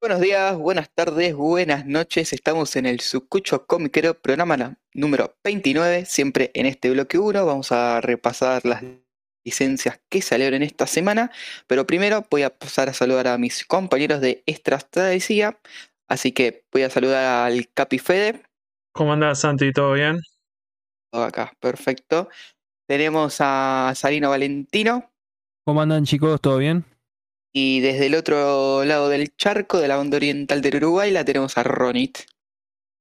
Buenos días, buenas tardes, buenas noches. Estamos en el Sucucho Comiquero, programa número 29. Siempre en este bloque 1 vamos a repasar las licencias que salieron en esta semana. Pero primero voy a pasar a saludar a mis compañeros de Extras Travesía. Así que voy a saludar al Capi Fede. ¿Cómo andás, Santi? ¿Todo bien? Todo acá, perfecto. Tenemos a Salino Valentino. ¿Cómo andan, chicos? ¿Todo bien? Y desde el otro lado del charco, de la onda oriental del Uruguay, la tenemos a Ronit.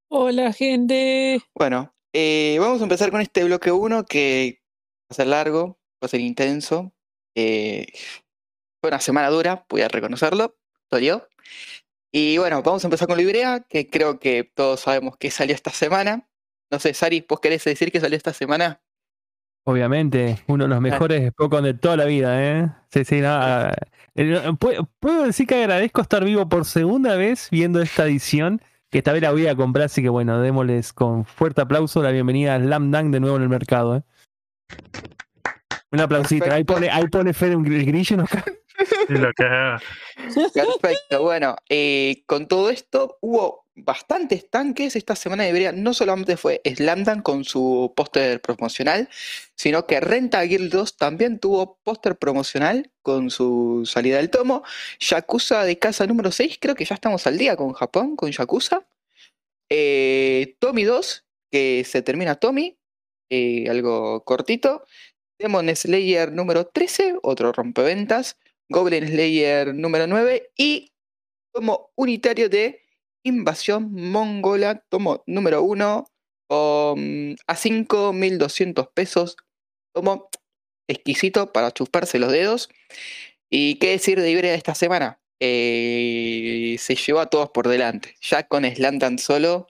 Hola, gente. Bueno, eh, vamos a empezar con este bloque 1 que va a ser largo, va a ser intenso. Eh, fue una semana dura, voy a reconocerlo, yo. Y bueno, vamos a empezar con Librea, que creo que todos sabemos que salió esta semana. No sé, Sari, ¿vos querés decir que salió esta semana? Obviamente, uno de los mejores Pokémon de toda la vida, ¿eh? Sí, sí, nada. Puedo decir que agradezco estar vivo por segunda vez viendo esta edición, que esta vez la voy a comprar, así que bueno, démosles con fuerte aplauso la bienvenida a Slam Dunk de nuevo en el mercado, ¿eh? Un aplausito, ahí pone, ahí pone Fede un grillo, ¿no? lo que Perfecto, bueno, eh, con todo esto hubo bastantes tanques esta semana de Ibrea. No solamente fue Slamdan con su póster promocional, sino que Renta Guild 2 también tuvo póster promocional con su salida del tomo. Yakuza de casa número 6, creo que ya estamos al día con Japón, con Yakuza. Eh, Tommy 2, que se termina Tommy, eh, algo cortito. Demon Slayer número 13, otro rompeventas. Goblin Slayer número 9 y tomo unitario de Invasión Mongola, tomo número 1 um, a 5.200 pesos. Tomo exquisito para chuparse los dedos. ¿Y qué decir de Ibrea esta semana? Eh, se llevó a todos por delante. Ya con Slantan solo,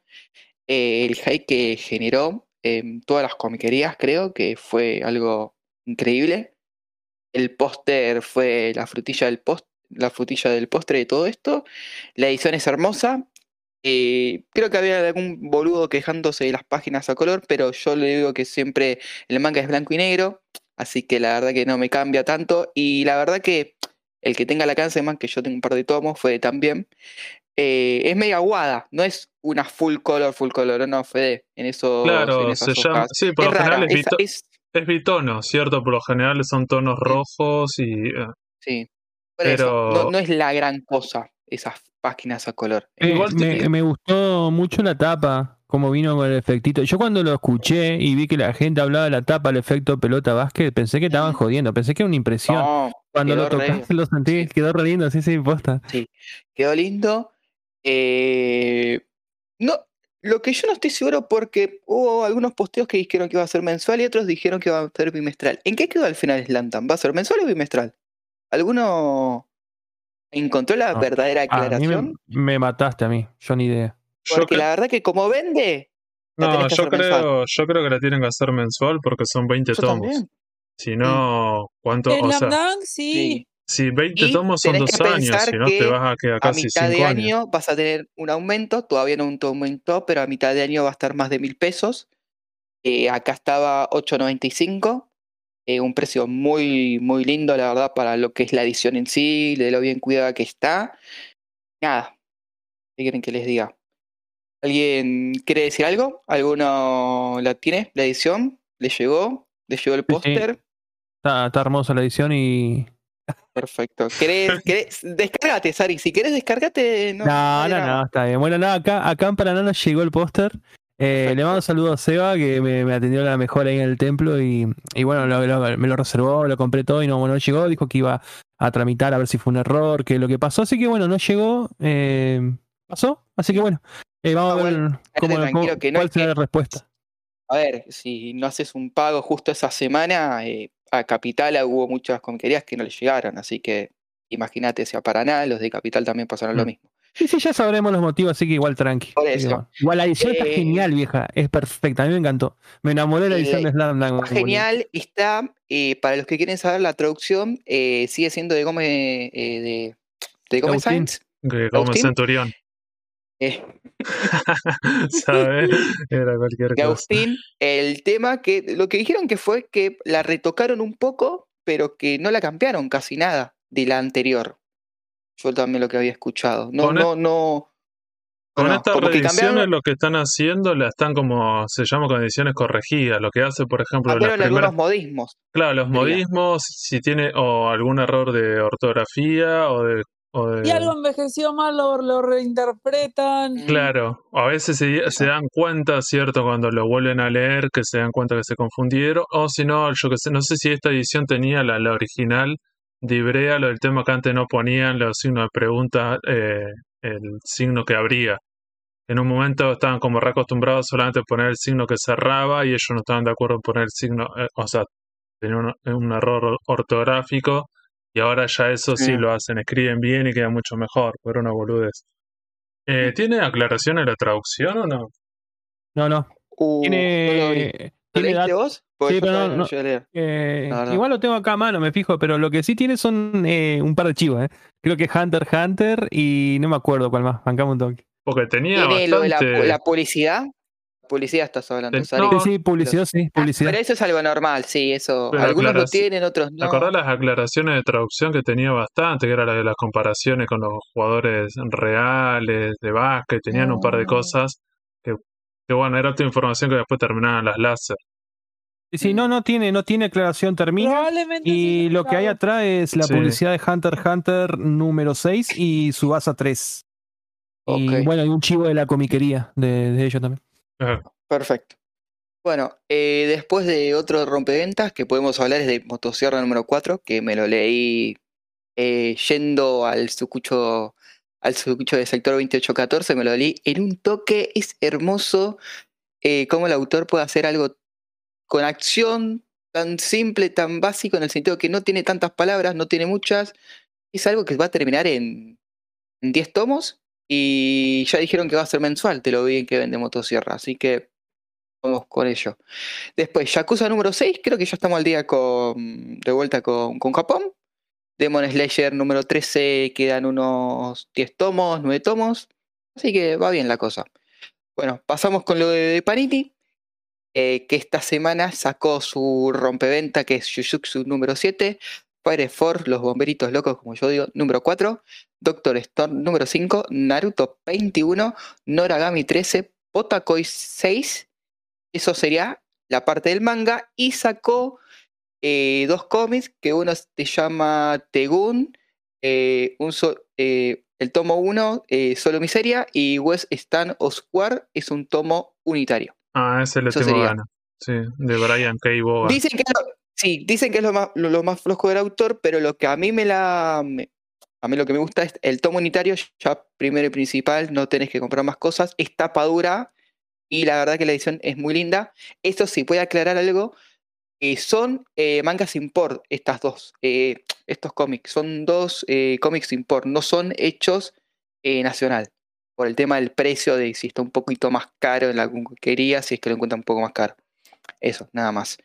eh, el hype que generó en todas las comiquerías, creo que fue algo increíble. El póster fue la frutilla del post, la frutilla del postre de todo esto. La edición es hermosa. Eh, creo que había algún boludo quejándose de las páginas a color, pero yo le digo que siempre el manga es blanco y negro, así que la verdad que no me cambia tanto. Y la verdad que el que tenga la man que yo tengo un par de tomos, fue también, eh, es media aguada, no es una full color, full color, no, Fede, en eso. Claro, se llama, sí, por lo general es, es bitono, ¿cierto? Por lo general son tonos rojos y... Eh, sí, pero... no, es la gran cosa esas páginas a color. me, me, gustó mucho la tapa, como vino con el efectito. Yo cuando lo escuché y vi que la gente hablaba de la tapa, el efecto pelota básquet, pensé que estaban jodiendo, pensé que era una impresión. cuando lo tocaste lo sentí, quedó re lindo, sí, sí, posta. Sí, quedó lindo. Eh, no, lo que yo no estoy seguro porque hubo algunos posteos que dijeron que iba a ser mensual y otros dijeron que iba a ser bimestral. ¿En qué quedó al final Slantan? ¿Va a ser mensual o bimestral? ¿Alguno encontró la verdadera aclaración? me, mataste a mí, yo ni idea. Porque la verdad que como vende... No, yo creo, yo creo que la tienen que hacer mensual porque son 20 tomos. Si no, ¿cuánto? o sea, sí. Si 20 tomos son dos años, si no te vas a quedar casi 5 años. A mitad de año vas a tener un aumento, todavía no un aumento, pero a mitad de año va a estar más de mil pesos. Eh, acá estaba 8.95, eh, un precio muy, muy lindo, la verdad, para lo que es la edición en sí, de lo bien cuidada que está. Nada, ¿qué quieren que les diga? ¿Alguien quiere decir algo? ¿Alguno la tiene, la edición? ¿Le llegó? ¿Le llegó el póster? está hermosa la edición y Perfecto. ¿Querés, querés, descárgate, Sari. Si querés, descárgate. No, no, no, está bien. Bueno, nada, acá, acá en Paraná nos llegó el póster. Eh, le mando un saludo a Seba, que me, atendió la mejor ahí en el templo. Y, bueno, me lo reservó, lo compré todo y no, bueno, llegó. Dijo que iba a tramitar a ver si fue un error, que lo que pasó. Así que bueno, no llegó. Eh, pasó. Así que bueno, eh, vamos a ver cómo, cuál será la respuesta. A ver, si no haces un pago justo esa semana, eh, a Capital hubo muchas comiquerías que no le llegaron, así que imagínate si a Paraná, los de Capital también pasaron lo mm. mismo. Sí, sí, ya sabremos los motivos, así que igual tranqui. Igual la edición está eh, genial, vieja. Es perfecta, a mí me encantó. Me enamoré de la edición de Slam Dunk. Genial, está, eh, para los que quieren saber la traducción, eh, sigue siendo de Gómez de, de Gómez Sainz. De Gómez Centurión. ¿Sabes? Era cualquier cosa. Agustín, el tema que lo que dijeron que fue que la retocaron un poco, pero que no la cambiaron casi nada de la anterior. Yo también lo que había escuchado. No, no, no. Con estas reediciones lo que están haciendo la están como, se llama condiciones corregidas, lo que hace, por ejemplo, ah, algunos modismos. Claro, los modismos, si tiene o algún error de ortografía o de y algo envejeció mal, lo, reinterpretan. Claro, a veces se, dan cuenta, ¿cierto? Cuando lo vuelven a leer, que se dan cuenta que se confundieron. O si no, yo que sé, no sé si esta edición tenía la, original de Ibrea, lo del tema que antes no ponían los signos de pregunta, eh, el signo que abría. En un momento estaban como reacostumbrados solamente a poner el signo que cerraba y ellos no estaban de acuerdo en poner el signo, eh, o sea, tenían un error ortográfico y ahora ya eso sí, lo hacen, escriben bien y queda mucho mejor, pero una boludez. Eh, ¿Tiene aclaración en la traducción o no? No, no. Uh, ¿Tiene, ¿Tiene vos? Sí, pero no, eh, igual lo tengo acá a mano, me fijo, pero lo que sí tiene son eh, un par de chivos, ¿eh? Creo que Hunter Hunter y no me acuerdo cuál más, bancamos un toque. Porque tenía bastante... la, publicidad, publicidad estás hablando. sí, sí, publicidad, sí, ah, publicidad. pero eso es algo normal, sí, eso. Algunos lo tienen, otros no. ¿Te las aclaraciones de traducción que tenía bastante? Que era la de las comparaciones con los jugadores reales de básquet, tenían un par de ah. cosas que, que bueno, era otra información que después terminaban las láser. Sí, no, no tiene, no tiene aclaración, termina. Y lo que hay atrás es la publicidad de Hunter Hunter número 6 y su Subasa 3. Y bueno, hay un chivo de la comiquería de, de ellos también. Perfecto. Bueno, eh, después de otro rompeventas que podemos hablar es de Motosierra número 4, que me lo leí eh, yendo al sucucho, al sucucho de sector 2814, me lo leí en un toque, es hermoso eh, cómo el autor puede hacer algo con acción tan simple, tan básico, en el sentido que no tiene tantas palabras, no tiene muchas, es algo que va a terminar en, en 10 tomos y ya dijeron que va a ser mensual, te lo vi en que vende motosierra, así que vamos con ello. Después, Yakuza número 6, creo que ya estamos al día con, de vuelta con, con Japón. Demon Slayer número 13, quedan unos 10 tomos, 9 tomos, así que va bien la cosa. Bueno, pasamos con lo de Panini, eh, que esta semana sacó su rompeventa, que es Jujutsu número 7, Fire Force, Los Bomberitos Locos, como yo digo, número 4, Doctor Stone número 5, Naruto 21, Noragami 13, Potakoi 6, eso sería la parte del manga, y sacó eh, dos cómics, que uno se llama Tegun, eh, eh, el tomo 1, Solo Miseria, y West Stan Osquar es un tomo unitario. Ah, ese le tengo ganas. Sí, de Brian K. Boga. Dicen que Sí, dicen que es lo más, lo, más flojo del autor, pero lo que a mí me la. a mí lo que me gusta es el tomo unitario, ya primero y principal, no tenés que comprar más cosas, es tapa dura y la verdad que la edición es muy linda. Esto sí, puede aclarar algo. Eh, son eh, mangas import estas dos, eh, estos cómics. Son dos cómics import, no son hechos nacional. Por el tema del precio de si está un poquito más caro en la quería, si es que lo encuentra un poco más caro. Eso, nada más.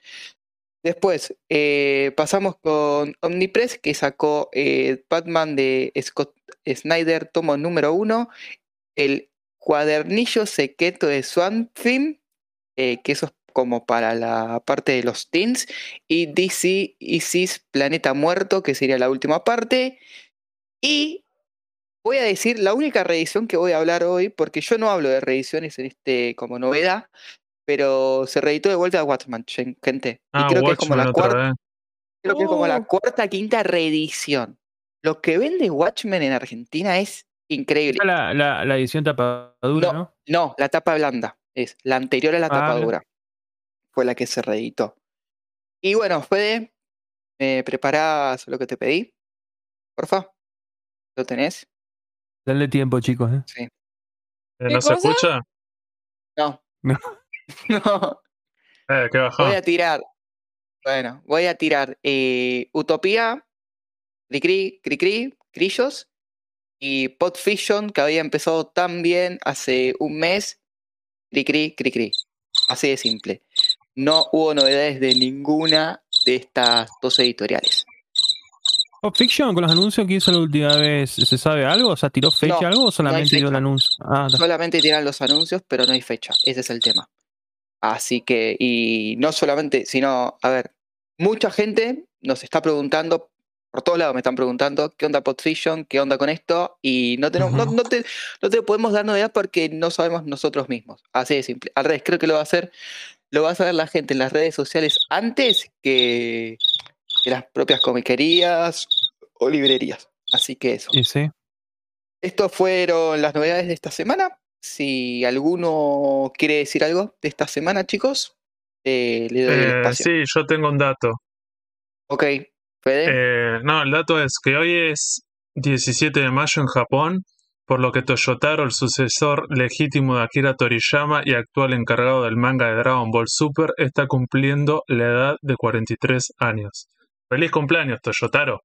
Después eh, pasamos con Omnipress, que sacó eh, Batman de Scott Snyder, tomo número uno, el cuadernillo secreto de Swamp Thing, eh, que eso es como para la parte de los teens, y DC Isis Planeta Muerto, que sería la última parte. Y voy a decir la única reedición que voy a hablar hoy, porque yo no hablo de reediciones en este como novedad, pero se reeditó de vuelta a Watchmen, gente. y ah, creo que es como la cuarta. Creo que es como la uh. cuarta, quinta reedición. Lo que vende Watchmen en Argentina es increíble. La, la, edición tapadura, no, ¿no? la tapa blanda. Es la anterior a la ah, tapadura. Fue la que se reeditó. Y bueno, Fede, ¿me preparás lo que te pedí? Porfa. ¿Lo tenés? Dale tiempo, chicos. ¿eh? Sí. ¿Eh, ¿No se escucha? No. No. no. Eh, qué Voy a tirar. Bueno, voy a tirar eh, Utopía, Cricri, Cricri, Crillos y Pot Fiction, que había empezado tan bien hace un mes. Cricri, Cricri. Así de simple. No hubo novedades de ninguna de estas dos editoriales. Pop Fiction, con los anuncios que hizo la última vez, ¿se sabe algo? O sea, ¿tiró fecha algo o solamente dio el anuncio? Ah, solamente tiran los anuncios, pero no hay fecha. Ese es el tema. Así que, y no solamente, sino, a ver, mucha gente nos está preguntando por todos lados me están preguntando qué onda Podfision, qué onda con esto, y no, tenemos, no, no te, no te podemos dar novedad porque no sabemos nosotros mismos. Así de simple. Al revés, creo que lo va a hacer, lo va a saber la gente en las redes sociales antes que, que las propias comiquerías o librerías. Así que eso. Y sí. Estas fueron las novedades de esta semana. Si alguno quiere decir algo de esta semana, chicos, eh, le doy el Eh, espacio. sí, yo tengo un dato. Ok, Fede. Eh, no, el dato es que hoy es 17 de mayo en Japón, por lo que Toyotaro, el sucesor legítimo de Akira Toriyama y actual encargado del manga de Dragon Ball Super, está cumpliendo la edad de 43 años. ¡Feliz cumpleaños, Toyotaro!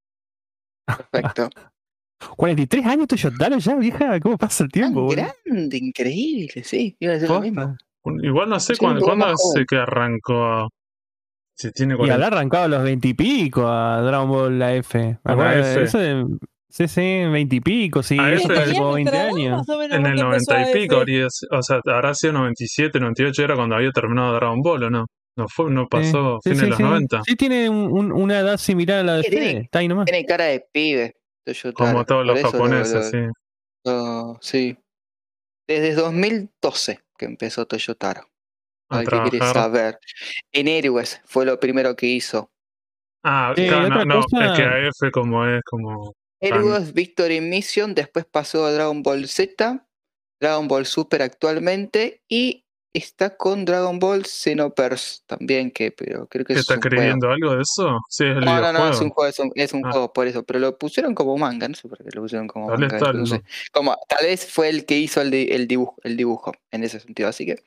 Perfecto. 43 años Toyotaro ya, vieja. ¿Cómo pasa el Tan tiempo, boludo? grande, increíble, sí. Iba a decir lo mismo. Igual no sé Sí, cuándo, cuándo es joven. que arrancó. Si tiene Y 40. habrá arrancado a los 20 y pico a Dragon Ball la F. A la eso de- Sí, sí, 20 y pico, sí. A eso Tenía como 20 nuestra edad, años. En el cuando empezó 90 y pico, o sea, habrá sido 97, 98, era cuando había terminado Dragon Ball, ¿o no? No, fue, no pasó Sí, sí, de los sí. 90. Sí, tiene un- un- una edad similar a la de Fede. Está ahí nomás. Tiene cara de pibe. Toyotaro, Como todos por los lo- japoneses, lo- sí. lo- sí. Desde 2012 que empezó Toyotaro. A Al que quiere trabajar. saber. En Héroes fue lo primero que hizo. Ah, Eh, claro, no, no, cosa- es que AF como es, como... Héroes Victory Mission, después pasó a Dragon Ball Z, Dragon Ball Super actualmente y está con Dragon Ball Xenoverse también, que pero creo que ¿Que es está un juego. algo de eso? Sí, es el No, no, no, es un juego, es un, es un Ah. juego por eso, pero lo pusieron como manga, no sé por qué lo pusieron como Tal vez manga. tal, no sé. Como, tal vez fue el que hizo el, di- el, dibujo, el dibujo en ese sentido, así que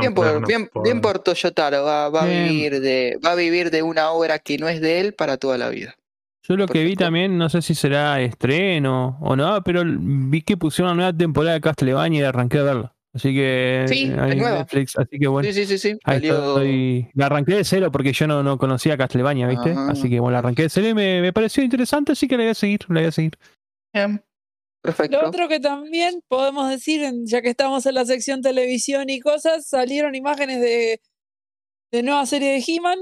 bien por, no bien, bien por Toyotaro, va, va a vivir de, va a vivir de una obra que no es de él para toda la vida. Yo lo que vi también, no sé si será estreno o no, pero vi que pusieron una nueva temporada de Castlevania y arranqué a verla. Así que Sí, nueva. Netflix, así que bueno. Sí, sí, sí, sí. Ahí Salió. estoy. La arranqué de cero porque yo no, no conocía Castlevania, ¿viste? Ajá. Así que bueno, la arranqué de cero y me, me pareció interesante, así que la voy a seguir, la voy a seguir. Bien. Perfecto. Lo otro que también podemos decir, ya que estamos en la sección televisión y cosas, salieron imágenes de, de nueva serie de He-Man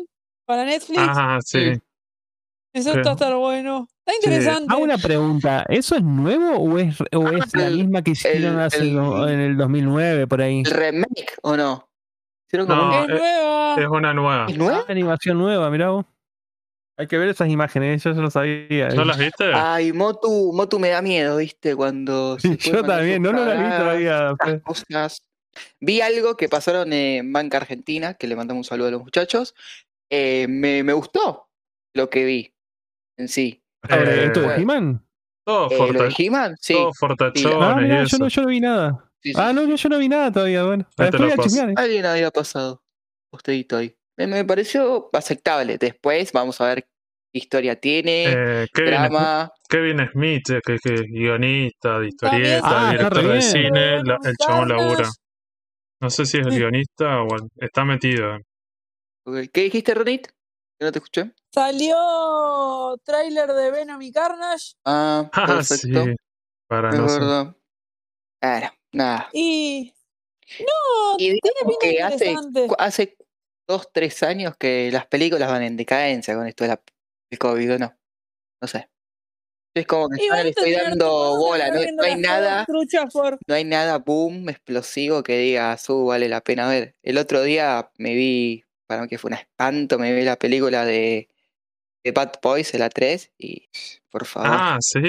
para Netflix. Ah, sí. Eso sí. está a estar bueno. Está Sí. interesante. Hago una pregunta, ¿eso es nuevo o es, o Ah, es la el- misma que hicieron el- hace el- do- en el 2009 por ahí? ¿El remake o no? Hicieron como No, es eh, nueva. Es una nueva. ¿Es nueva? Ah, animación nueva, mirá vos. Hay que ver esas imágenes, yo ya lo sabía. ¿No las viste? Ay, Motu, Motu me da miedo, ¿viste? Cuando. se yo también, sus no lo vi todavía. cosas. Vi algo que pasaron en Banca Argentina, que le mandamos un saludo a los muchachos. Eh, me, me gustó lo que vi en sí. ¿Sobre Eh, esto de. He-Man? Todo, Eh, ¿Lo de forta- He-Man? Sí. todo fortachones Ah, y yo no, yo no vi nada. sí, sí, Ah, no, yo, yo no vi nada todavía, bueno. Después lo voy a paso. chismear, eh. Alguien había pasado. Ustedito ahí. Me, me pareció aceptable. Después vamos a ver qué historia tiene. Eh, Kevin, drama. Kevin Smith, eh, que, que es guionista de historieta, Ah, director re de cine, la- el chabón labura. No sé si es el guionista o el- está metido. ¿Qué dijiste, Ronit? No te escuché. Salió tráiler de Venom y Carnage. Ah, Ah, sí. perfecto. Para Es no verdad. Nada. Y. No, Y tiene digamos pinta que hace, hace dos, tres años que las películas van en decadencia con esto de la, del COVID, ¿o no? No sé. Es como que yo no le estoy dando bola, no, no hay nada, por. no hay nada boom, explosivo que diga, su vale la pena ver. El otro día me vi, para mí que fue un espanto, me vi la película de, de Bad Boys, la 3, y por favor, Ah, sí.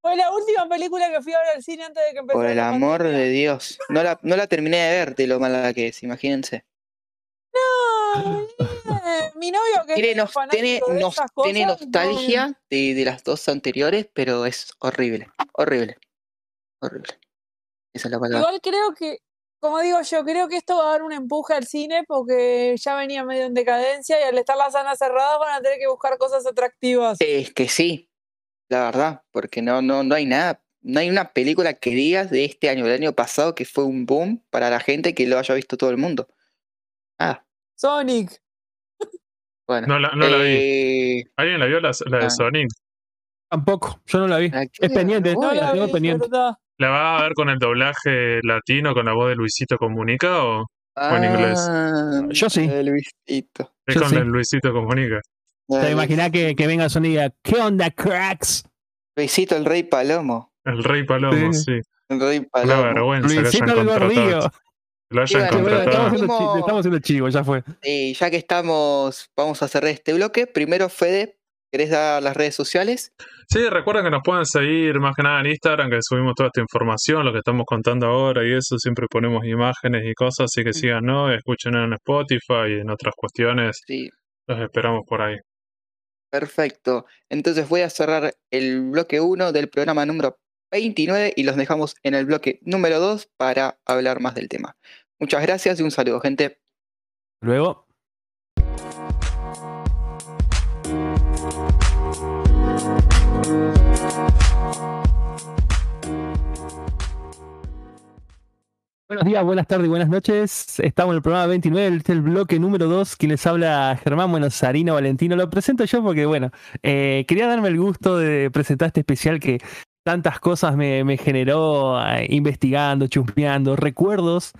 Fue la última película que fui a ver al cine antes de que empezara por el amor pandemia. de Dios. No la, no la terminé de ver de lo mala que es, imagínense. No, eh, mi novio que Tiene, es nos- tiene, de nos- esas tiene cosas, no- nostalgia de, de las dos anteriores, pero es horrible. Horrible. Horrible. Esa es la palabra. Igual creo que, como digo yo, creo que esto va a dar un empuje al cine porque ya venía medio en decadencia y al estar las salas cerradas van a tener que buscar cosas atractivas. Es que sí, la verdad, porque no, no, no hay nada. No hay una película que digas de este año, del año pasado, que fue un boom para la gente que lo haya visto todo el mundo. Ah, Sonic. bueno. No la, no la vi. Eh, ¿Alguien la vio la, la de ah. Sonic? Tampoco, yo no la vi. ¿a qué Es pendiente, No la la tengo vi, pendiente. ¿verdad? ¿La va a ver con el doblaje latino, con la voz de Luisito Comunica o en inglés? Ah, Yo sí. Luisito. es Yo con sí. el Luisito Comunica? Te imaginas que, que venga Sony y diga, ¿qué onda, cracks? Luisito el Rey Palomo. El Rey Palomo, Sí. sí. El Rey Una Palomo. vergüenza que Luisito hayan el contratado. gordillo. Que Lo hayan bueno, estamos contratado. estamos haciendo chivo, ya fue. Y ya que estamos, vamos a cerrar este bloque. Primero, Fede, ¿querés dar las redes sociales? Sí, recuerden que nos pueden seguir más que nada en Instagram, que subimos toda esta información, lo que estamos contando ahora y eso, siempre ponemos imágenes y cosas, así que síganos, escuchen en Spotify y en otras cuestiones, Sí, los esperamos por ahí. perfecto. Entonces voy a cerrar el bloque 1 del programa número 29 y los dejamos en el bloque número 2 para hablar más del tema. Muchas gracias y un saludo, gente. Luego. Buenos días, buenas tardes y buenas noches. Estamos en el programa 29, este es el bloque número 2. Quien les habla, Germán Bueno, Sarino Valentino. Lo presento yo porque, bueno, eh, quería darme el gusto de presentar este especial que tantas cosas me, me generó eh, investigando, chusmeando, recuerdos,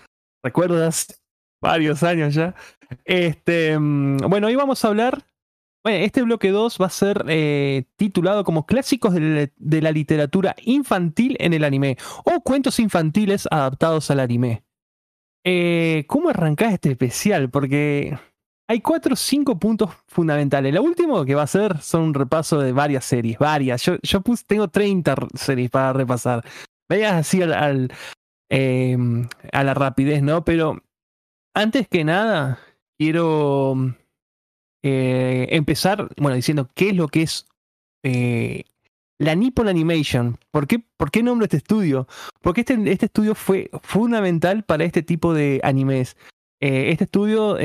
recuerdas, varios años ya. Este, mm, bueno, hoy vamos a hablar. Bueno, este bloque 2 va a ser eh, titulado como Clásicos de la, literatura infantil en el anime o cuentos infantiles adaptados al anime. Eh, ¿Cómo arrancás este especial? Porque hay cuatro o cinco puntos fundamentales. Lo último que va a ser son un repaso de varias series, varias. Yo, yo puse, tengo 30 r- series para repasar. Veas así al, al, eh, a la rapidez, ¿no? Pero antes que nada, quiero eh, empezar, bueno, diciendo qué es lo que es eh, la Nippon Animation. ¿Por qué, ¿Por qué nombro este estudio? Porque este, este estudio fue fundamental para este tipo de animes. Eh, este estudio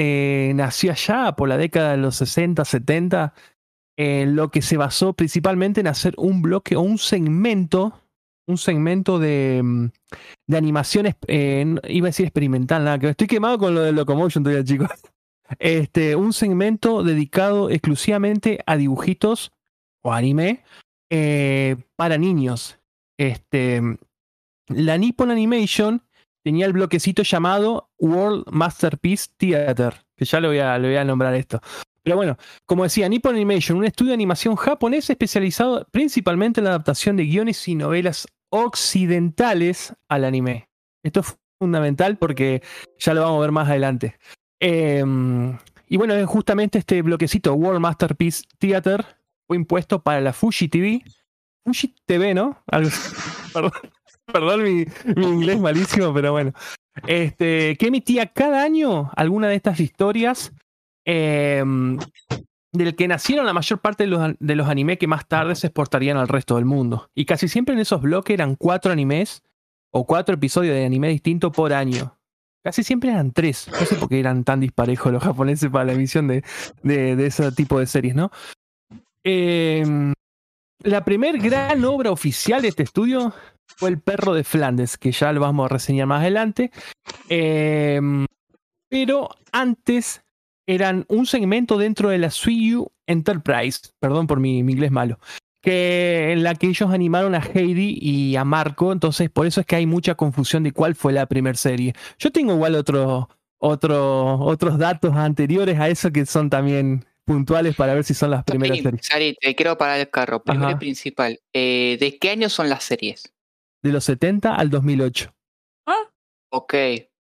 nació allá por la década de los 60, 70, en lo que se basó principalmente en hacer un bloque o un segmento, un segmento de, mm, de animaciones, iba a decir experimental, nada, que estoy quemado con lo de Locomotion todavía, chicos. Este, un segmento dedicado exclusivamente a dibujitos o anime eh, para niños. Este, la Nippon Animation tenía el bloquecito llamado World Masterpiece Theater, que ya lo voy a, lo voy a nombrar esto. Pero bueno, como decía, Nippon Animation, un estudio de animación japonés especializado principalmente en la adaptación de guiones y novelas occidentales al anime. Esto es fundamental porque ya lo vamos a ver más adelante. Eh, y bueno, justamente este bloquecito World Masterpiece Theater fue impuesto para la Fuji TV. Fuji TV, ¿no? Perdón mi, inglés malísimo, pero bueno. Este, que emitía cada año alguna de estas historias eh, del que nacieron la mayor parte de los, de los animes que más tarde se exportarían al resto del mundo. Y casi siempre en esos bloques eran cuatro animes o cuatro episodios de anime distinto por año. Casi siempre eran tres. No sé por qué eran tan disparejos los japoneses para la emisión de, de, ese tipo de series, ¿no? Eh, la primer gran obra oficial de este estudio fue El perro de Flandes, que ya lo vamos a reseñar más adelante. Eh, pero antes eran un segmento dentro de la Suiyu Enterprise, perdón por mi inglés malo, que en la que ellos animaron a Heidi y a Marco, entonces por eso es que hay mucha confusión de cuál fue la primera serie. Yo tengo igual otro, otro, otros datos anteriores a eso que son también puntuales para ver si son las primeras series. Sari, te quiero parar el carro. Primero Ajá. y principal. eh, ¿De qué año son las series? De los 70 al 2008. Ok,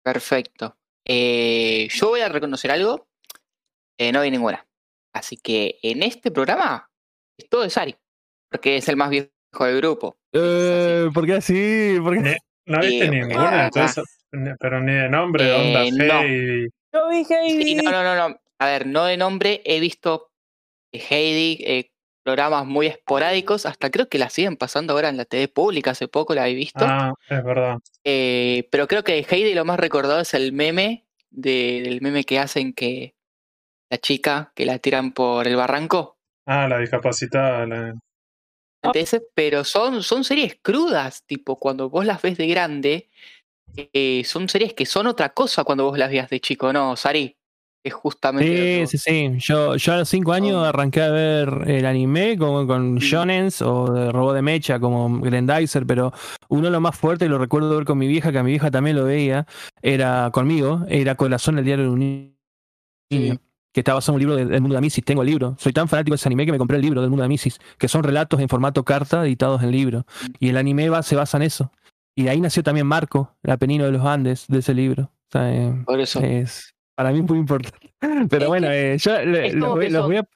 perfecto. Eh, yo voy a reconocer algo. eh, no vi ninguna. Así que en este programa es todo de Sari. Porque es el más viejo del grupo. Eh, ¿Por qué así? ¿Por qué? Ni- No viste Eh, ninguna, ah, entonces, pero ni de nombre, Eh, onda no. Heidi. Yo vi Heidi. Sí, no, no, no, no. A ver, no de nombre. He visto eh, Heidi, eh, programas muy esporádicos. Hasta creo que la siguen pasando ahora en la TV pública. Hace poco la he visto. Ah, es verdad. Eh, pero creo que de Heidi lo más recordado es el meme. de- del meme que hacen que la chica que la tiran por el barranco. Ah, la discapacitada. la- ese, pero son, son series crudas, tipo, cuando vos las ves de grande, eh, son series que son otra cosa cuando vos las veas de chico, ¿no, Sari? Es justamente... Sí, sí, sí. Yo, yo a los 5 años Oh. arranqué a ver el anime como con. Shonens o de robot de mecha como Grendizer, pero uno de los más fuertes, y lo recuerdo ver con mi vieja, que a mi vieja también lo veía, era conmigo, era Corazón el diario de un niño. Sí. Que está basado en un libro del mundo de Mises. Tengo el libro. Soy tan fanático de ese anime que me compré el libro del mundo de Mises, que son relatos en formato carta editados en libro. Y el anime va, se basa en eso. Y de ahí nació también Marco, el apelino de los Andes, de ese libro. O sea, eh, Por eso. es para mí muy importante. Pero Es bueno, eh, yo le- es los, como voy, que los son- voy a.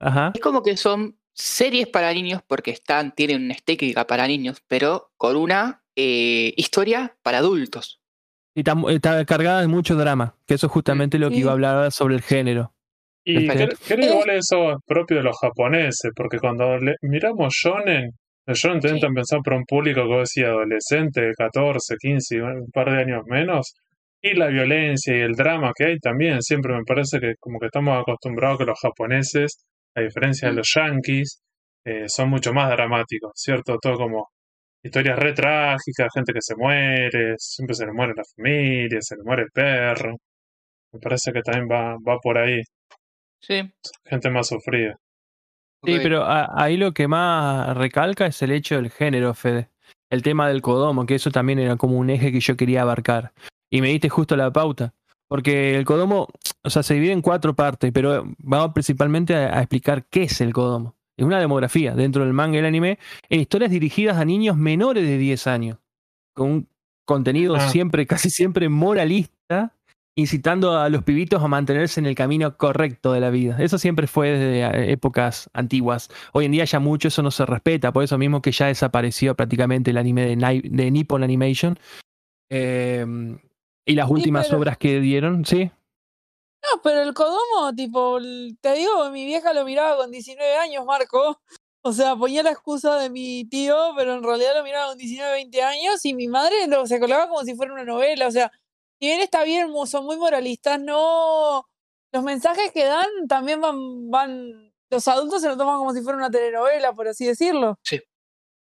Ajá. Es como que son series para niños porque están, tienen una estética para niños, pero con una eh, historia para adultos. Y está, está cargada de mucho drama, que eso es justamente lo que iba a hablar ahora sobre el género. Y Perfecto. cre- creo igual eso es propio de los japoneses, porque cuando le- miramos shonen, el shonen Sí. intentan pensar por un público que vos decís adolescente, de 14, 15, un par de años menos, y la violencia y el drama que hay también, siempre me parece que como que estamos acostumbrados que los japoneses, a diferencia de Mm. los yankees, eh, son mucho más dramáticos, ¿cierto? Todo como historias re trágicas, gente que se muere, siempre se le muere la familia, se le muere el perro. Me parece que también va, va por ahí, Sí. gente más sufrida. Sí, pero a- ahí lo que más recalca es el hecho del género, Fede. El tema del Kodomo, que eso también era como un eje que yo quería abarcar. Y me diste justo la pauta. Porque el Kodomo, o sea, se divide en cuatro partes, pero vamos principalmente a, a explicar qué es el Kodomo. Es una demografía dentro del manga y el anime en historias dirigidas a niños menores de 10 años. Con un contenido Ah. siempre, casi siempre moralista, incitando a los pibitos a mantenerse en el camino correcto de la vida. Eso siempre fue desde eh, épocas antiguas. Hoy en día ya mucho eso no se respeta, por eso mismo que ya desapareció prácticamente el anime de, Nippon Animation. Eh, y las últimas pero- obras que dieron, sí. No, pero el Kodomo, tipo, te digo, mi vieja lo miraba con 19 años, Marco. O sea, ponía la excusa de mi tío, pero en realidad lo miraba con 19, 20 años y mi madre lo, se colgaba como si fuera una novela. O sea, si bien está bien, son muy moralistas, no. Los mensajes que dan también van. van los adultos se lo toman como si fuera una telenovela, por así decirlo. Sí.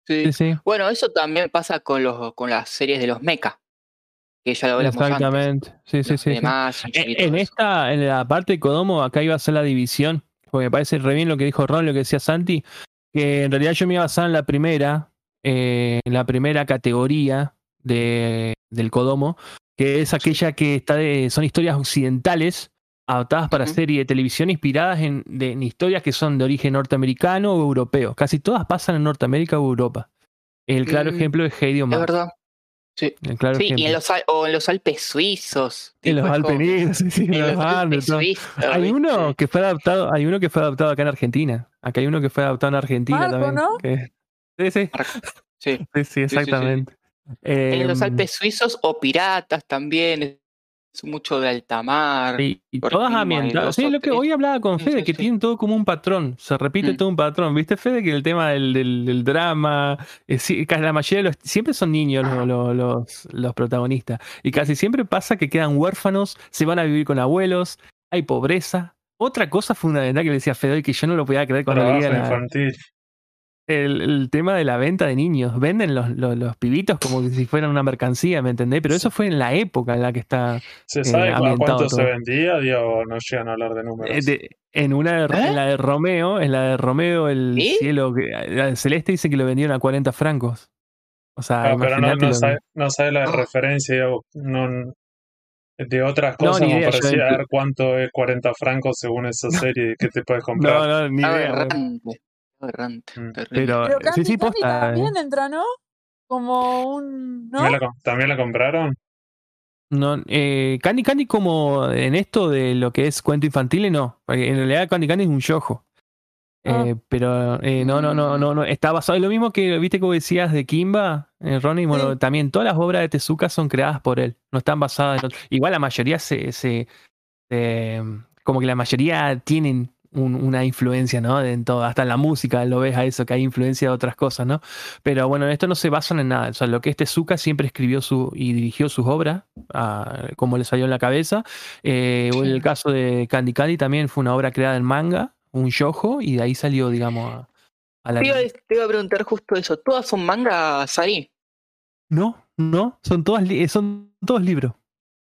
Sí, sí. Bueno, eso también pasa con los con las series de los mecha, que ya lo hablamos antes. Exactamente. Sí, sí, los sí. de sí. Magic y En, esta, en la parte de Kodomo, acá iba a ser la división, porque me parece re bien lo que dijo Ron, lo que decía Santi, que en realidad yo me iba a basar en la primera, eh, en la primera categoría de, del Kodomo, que es aquella que está de, son historias occidentales adaptadas para Ujú. serie de televisión inspiradas en, de- en historias que son de origen norteamericano o europeo. Casi todas pasan en Norteamérica o Europa. El claro Mm, ejemplo es Heidi Es Omar. verdad. Sí, El claro sí y en los, Al- o en los Alpes suizos. En los tipo, es como- Alpeninos, sí, sí, en En los los Andes, Alpes suizos. Hay uno que fue adaptado, hay uno que fue adaptado acá en Argentina. Acá hay uno que fue adaptado en Argentina Marco, también. ¿no? que- Sí, sí, Sí. sí, sí, sí, sí. exactamente. En los Em, Alpes suizos o piratas también. Es mucho de alta mar. Y, y todas ambientadas. Sí, lo que hoy hablaba con Fede, sí, que sí. tienen todo como un patrón. Se repite Mm. todo un patrón. ¿Viste, Fede? Que el tema del, del- del drama. eh, casi la mayoría de los. Siempre son niños los, Ah. los, los- los protagonistas. Y casi siempre pasa que quedan huérfanos, se van a vivir con abuelos, hay pobreza. Otra cosa fundamental que le decía Fede hoy que yo no lo podía creer cuando leía la- infantil. El, el tema de la venta de niños. Venden los, los, los pibitos como si fueran una mercancía, ¿me entendés? Pero eso fue en la época en la que está. ¿Se eh, sabe a ambientado cuánto se todo. vendía? Digo, no llegan a hablar de Eh, números. de- en una de, ¿Eh? en la de Romeo, en la de Romeo, el cielo, que- la de Celeste dice que lo vendieron a 40 francos. O sea, Ah, pero no, no, sabe, no sabe la Ah. referencia digo, no, de otras No, cosas, como idea, yo parecía a ver cuánto es 40 francos según esa serie que te puedes comprar. No, no, ni idea. bueno. Aberrante. Mm. terrible. Pero, Pero sí, Candy sí, Candy posta. eh. también entra, ¿no? Como un. ¿No? ¿También, la, com- también la compraron? No, eh, Candy Candy como en esto de lo que es cuento infantil, no. Porque en realidad Candy Candy es un yojo. Ah. Eh, pero eh, no, no, no, no, no. Está basado en lo mismo que viste como decías de Kimba, eh, Ronnie. Bueno, Sí. también todas las obras de Tezuka son creadas por él. No están basadas en otro- Igual la mayoría se, se- se- como que la mayoría tienen un- una influencia, ¿no? En todo, hasta en la música lo ves a eso, que hay influencia de otras cosas, ¿no? Pero bueno, en esto no se basan en nada. O sea, lo que es Tezuka siempre escribió su y dirigió sus obras como le salió en la cabeza. Eh, en el Sí. caso de Candy Candy también fue una obra creada en manga, un yojo, y de ahí salió, digamos, a, a la. Te iba, a- te iba a preguntar justo eso. ¿Todas son mangas, Sari? No, no, son todas son todos libros.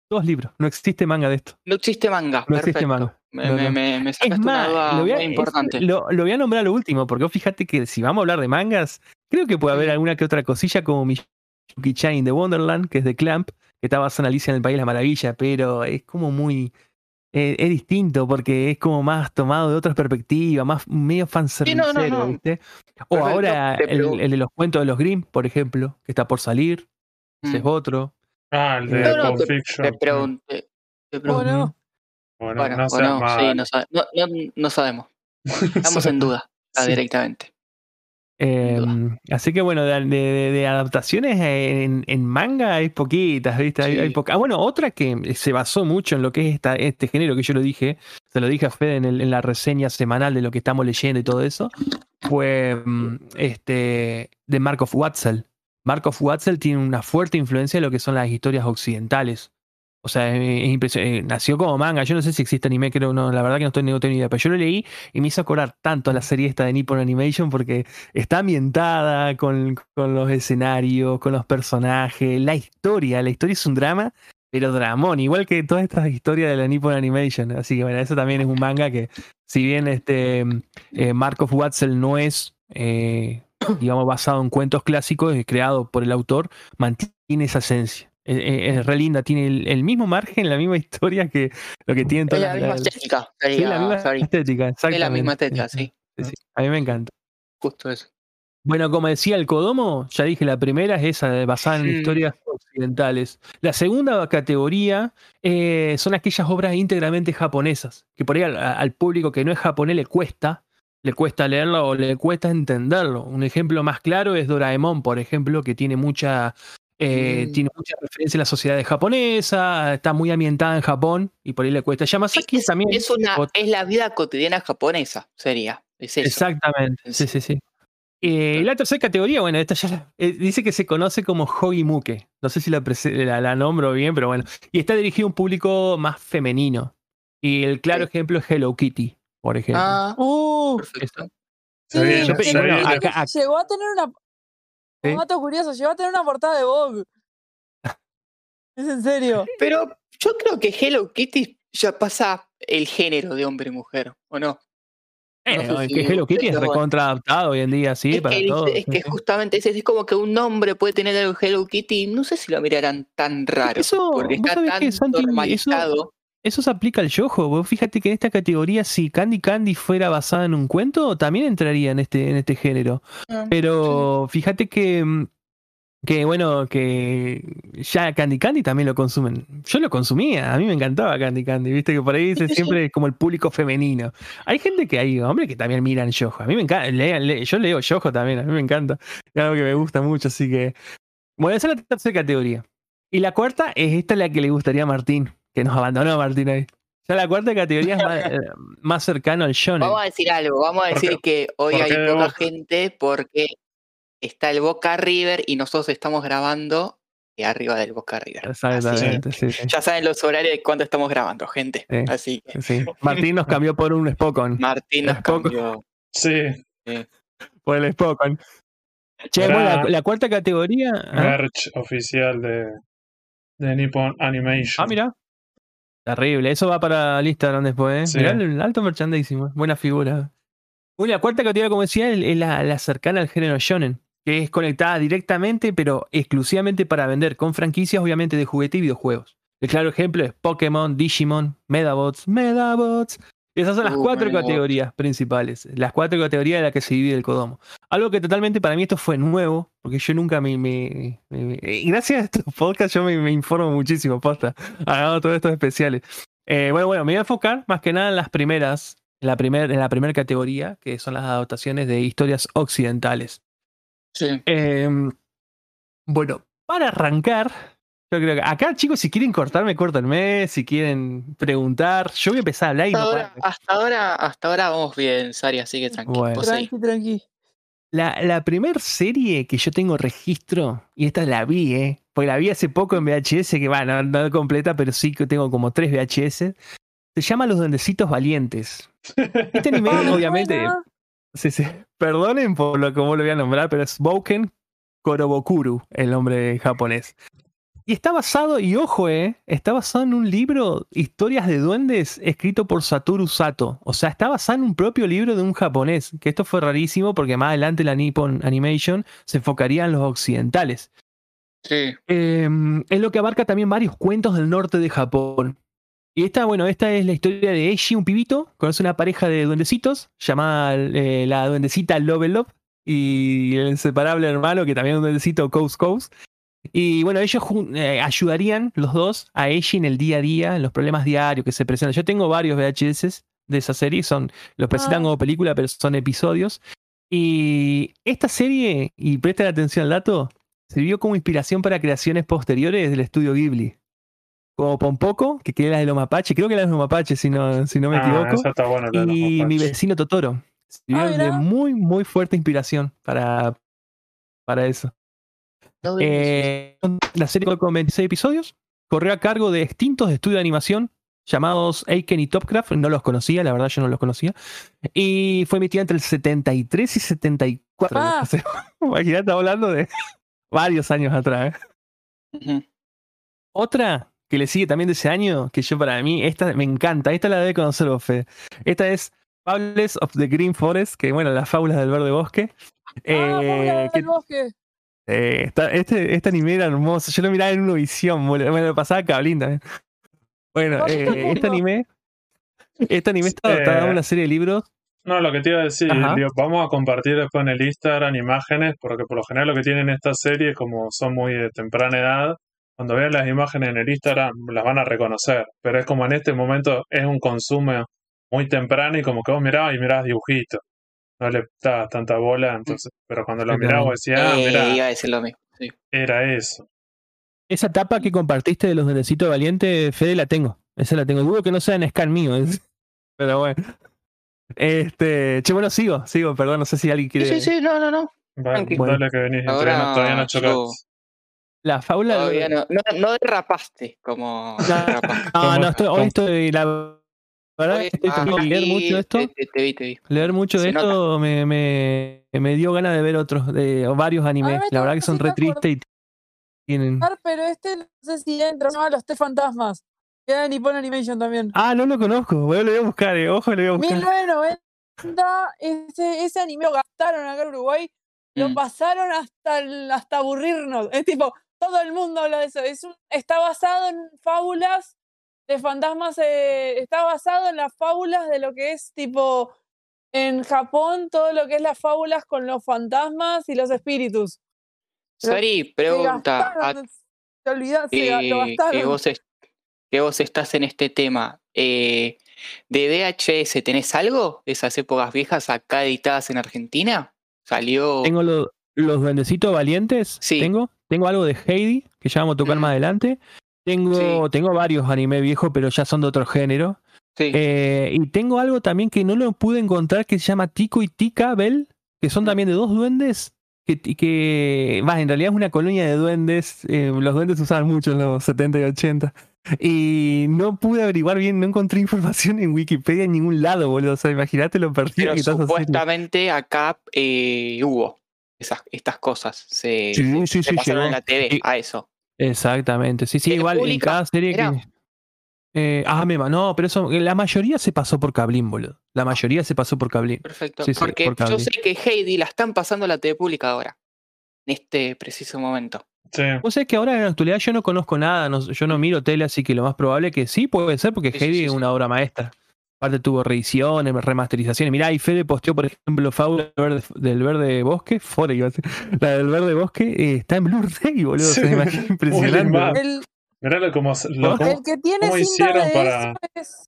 Todos libros. No existe manga de esto. No existe manga. No existe manga. Me, No, no. me, me Es más, lo voy, a, importante. es- lo- lo voy a nombrar lo último, porque vos fíjate que si vamos a hablar de mangas, creo que puede haber alguna que otra cosilla como Miyuki-chan in the Wonderland, que es de Clamp, que está basada en Alicia en el País de la Maravilla, pero es como muy eh, es distinto porque es como más tomado de otra perspectiva, más medio fanservicero, no, no. ¿viste? O Perfecto, ahora te el, de los cuentos de los Grimm, por ejemplo, que está por salir, ese es Mm. otro. Ah, el de No, no, Pulp Fiction. Te pregunté. Te ¿O pregunté. no? Bueno, Bueno, no o sí, no, sabe- no, no- no sabemos. Estamos en duda Sí. directamente. Eh, duda. así que bueno, de, de- de adaptaciones en, en manga hay poquitas, ¿viste? Hay, Sí. hay poca- Ah, bueno, otra que se basó mucho en lo que es esta, este género que yo lo dije, se lo dije a Fede en, el- en la reseña semanal de lo que estamos leyendo y todo eso, fue mm, este, de Mark of Watzel. Mark of Watzel tiene una fuerte influencia en lo que son las historias occidentales. O sea, es, es impresionante. Nació como manga. Yo no sé si existe anime, creo no. La verdad que no, estoy, no tengo ni idea. Pero yo lo leí y me hizo acordar tanto a la serie esta de Nippon Animation porque está ambientada con, los escenarios, con los personajes, la historia. La historia es un drama, pero dramón, igual que todas estas historias de la Nippon Animation. Así que bueno, eso también es un manga que, si bien este eh, Mark of Watzel no es, eh, digamos, basado en cuentos clásicos, creado por el autor, mantiene esa esencia. Es, es- es re linda, tiene el, el mismo margen, la misma historia que lo que tienen Es todas la las- misma las- estética. Sí, sería, la misma estética, Es la misma estética, sí. Sí, sí. A mí me encanta. Justo eso. Bueno, como decía el Kodomo, ya dije, la primera es esa, basada en historias occidentales. La segunda categoría eh, son aquellas obras íntegramente japonesas, que por ahí al, al público que no es japonés le cuesta, le cuesta leerlo o le cuesta entenderlo. Un ejemplo más claro es Doraemon, por ejemplo, que tiene mucha, eh, Mm. tiene mucha referencia a la sociedad japonesa, está muy ambientada en Japón y por ahí le cuesta. Yamazaki Es, también. es una, es la vida cotidiana japonesa, sería. Es eso. Exactamente, sí, sí, Sí. sí. Eh, la tercera categoría, bueno, esta ya la- eh, dice que se conoce como Hogimuke. No sé si la, prese- la, la nombro bien, pero bueno. Y está dirigido a un público más femenino. Y el claro Sí. ejemplo es Hello Kitty, por ejemplo. Ah, Uh, perfecto. Sí, Yo bueno, acá- llegó a tener una. ¿Sí? Un dato curioso, llegó a tener una portada de Vogue. Es en serio. Pero yo creo que Hello Kitty ya pasa el género de hombre y mujer, ¿o no? Eh, no sé es que Hello Kitty es recontra adaptado hoy en día, sí, es para que, todos. es que justamente es, es como que un hombre puede tener algo Hello Kitty, no sé si lo mirarán tan raro, Eso, porque está tan que, Santi, eso- normalizado. Eso se aplica al yojo. Fíjate que en esta categoría, si Candy Candy fuera basada en un cuento, también entraría en este, en este género. Ah, Pero fíjate que, que, bueno, que ya Candy Candy también lo consumen. Yo lo consumía, a mí me encantaba Candy Candy, viste que por ahí dice siempre es como el público femenino. Hay gente que hay hombres que también miran yojo. A mí me encanta, lean, le- yo leo yojo también, a mí me encanta. Es algo que me gusta mucho, así que. Bueno, esa es la tercera categoría. Y la cuarta es esta la que le gustaría a Martín, que nos abandonó Martín ahí. Ya la cuarta categoría es más, eh, más cercano al shonen. Vamos a decir algo, vamos a ¿Por decir que hoy hay poca Boca? gente porque está el Boca River y nosotros estamos grabando de arriba del Boca River. Exactamente, sí, sí. ya saben los horarios de cuándo estamos grabando, gente. Sí. Así que Sí. Martín nos cambió por un Spokon. Martín nos cambió. Sí, Por el Spokon. Che, bueno, la, la cuarta categoría. ¿ah? merch oficial de, de Nippon Animation. Ah, mira. Terrible. Eso va para el Instagram después, ¿eh? Sí. Mirá el alto merchandising. Buena figura. Bueno, la cuarta categoría, como decía, es es la, la cercana al género shonen. Que es conectada directamente, pero exclusivamente para vender con franquicias, obviamente, de juguete y videojuegos. El claro ejemplo es Pokémon, Digimon, Medabots, Medabots. Esas son las Uh, cuatro categorías principales. Las cuatro categorías de las que se divide el Kodomo. Algo que totalmente para mí esto fue nuevo, porque yo nunca me. me- me- me- eh, gracias a estos podcasts yo me, informo muchísimo, posta. Hagamos todos estos especiales. Eh, bueno, bueno, me voy a enfocar más que nada en las primeras, en la, primer, en la primera categoría, que son las adaptaciones de historias occidentales. Sí. Eh, bueno, para arrancar, yo creo que acá, chicos, si quieren cortarme, córtenme. Si quieren preguntar, yo voy a empezar a hablar y Hasta no ahora, hasta ahora, hasta ahora vamos bien, Sari, así que tranquilo. Bueno. Tranqui, tranqui. La, la primer serie que yo tengo registro, y esta la vi, ¿eh? Porque la vi hace poco en VHS, que va, no, no completa, pero sí que tengo como tres VHS. Se llama Los Duendecitos Valientes. Este anime, Ah, me obviamente, sí, sí, perdonen por lo que lo voy a nombrar, pero es Bouken Korobokuru, el nombre japonés. Y está basado, y ojo, eh, está basado en un libro, Historias de Duendes, escrito por Satoru Sato. O sea, está basado en un propio libro de un japonés. Que esto fue rarísimo porque más adelante la Nippon Animation se enfocaría en los occidentales. Sí. Eh, es lo que abarca también varios cuentos del norte de Japón. Y esta, bueno, esta es la historia de Eiji, un pibito, conoce una pareja de duendecitos llamada eh, la duendecita Love Love y el inseparable hermano que también es un duendecito Coast Coast. Y bueno, ellos eh, ayudarían los dos a Eiji en el día a día, en los problemas diarios que se presentan. Yo tengo varios VHS de esa serie, son, los presentan Ah. como película, pero son episodios. Y esta serie, y presten atención al dato, sirvió como inspiración para creaciones posteriores del estudio Ghibli. Como Pompoco, que queda la de los mapaches, creo que la de los mapaches, si no, si no me Ah, equivoco. está de Y mi vecino Totoro. Sirvieron de mira. muy, muy fuerte inspiración para, para eso. No Eh, la serie con 26 episodios. Corrió a cargo de extintos estudios de animación llamados Aiken y Topcraft. No los conocía, la verdad yo no los conocía. Y fue emitida entre el 73 y 74. Ah. O sea, Imagínate, estamos hablando de varios años atrás. ¿eh? Otra que le sigue también de ese año, que yo para mí, esta me encanta, esta la debe conocer Fede. Esta es Fables of the Green Forest, que bueno, las fábulas del verde bosque. ah, Eh, que- del bosque. Eh, está- este, este anime era hermoso, yo lo miraba en una visión, boludo. bueno, lo pasaba Cablín también. Bueno, eh, este anime, este anime está Eh, adaptado a una serie de libros. No, lo que te iba a decir, digo, vamos a compartir después en el Instagram imágenes, porque por lo general lo que tienen estas series, como son muy de temprana edad, cuando vean las imágenes en el Instagram las van a reconocer, pero es como en este momento es un consumo muy temprano y como que vos mirabas y mirabas dibujitos, no le das tanta bola, entonces, pero cuando lo mirabas vos decías, ah, Eh, iba a decir lo mismo. sí. era eso. Esa tapa que compartiste de los duendecitos valientes, Fede, la tengo. Esa la tengo. Dudo que no sea en scan mío. es- Pero bueno. Este. Che, bueno, sigo, sigo, perdón, no sé si alguien quiere. sí, sí, no, no, no. Va- Tranqui. Dale que venís, Ahora todavía no, todavía no yo- chocaste. La fábula. de- Todavía no, no, no derrapaste como derrapaste. No, no, estoy, hoy estoy. La verdad estoy tranquilo. Leer mucho de esto. Te, te- te vi, te vi. Leer mucho de Se esto me, me, me dio ganas de ver otros, de varios animes. me La verdad que son re tristes y tienen. Pero este no sé si entra. No, los T fantasmas. Queda en Nippon Animation también. Ah, no lo conozco. Bueno, lo voy a buscar, eh. Ojo, lo voy a buscar. 1990, ese, ese anime lo gastaron acá en Uruguay, lo Mm. pasaron hasta, el- hasta aburrirnos. Es tipo, todo el mundo habla de eso. Es un- está basado en fábulas de fantasmas, eh, está basado en las fábulas de lo que es tipo en Japón, todo lo que es las fábulas con los fantasmas y los espíritus. Sari, Se pregunta. a- te olvidás, lo eh, que, vos es- que vos estás en este tema. eh, ¿De VHS tenés algo de esas épocas viejas acá editadas en Argentina? ¿Salió? Tengo lo- los duendecitos valientes. Sí. Tengo. Tengo algo de Heidi, que ya vamos a tocar Mm. más adelante. Tengo, tengo varios anime viejos, pero ya son de otro género. Sí. Eh, y tengo algo también que no lo pude encontrar que se llama Tico y Tika Bell, que son también de dos duendes. Que, que va, en realidad es una colonia de duendes. eh, los duendes se usaban mucho en los 70 y 80. Y no pude averiguar bien, no encontré información en Wikipedia en ningún lado, boludo. O sea, imagínate lo perdido que estás haciendo. supuestamente acá eh, hubo esas, estas cosas. Se, Sí, sí, se sí, pasaron en la TV Y- a eso. Exactamente, sí, sí, ¿Tele igual en cada serie Era. que. Eh, ah, Mema, no, pero eso, la mayoría se pasó por Cablín, boludo. La mayoría se pasó por Cablín. Perfecto. Sí, sí, Porque por yo sé que Heidi la están pasando a la TV pública ahora. En este preciso momento. Sí. Vos sabés que ahora en la actualidad yo no conozco nada, no- yo no miro tele, así que lo más probable que sí puede ser, porque Sí, sí, Heidi sí, es sí. una obra maestra. Aparte tuvo reediciones, remasterizaciones. Mirá, y Fede posteó, por ejemplo, Fábula del verde, del verde bosque, Fore iba a decir. La del verde bosque eh, está en Blu-ray, boludo. Sí, se me imagina impresionante. El, Mirá como, lo, cómo- el que tiene cómo cinta hicieron de para- es.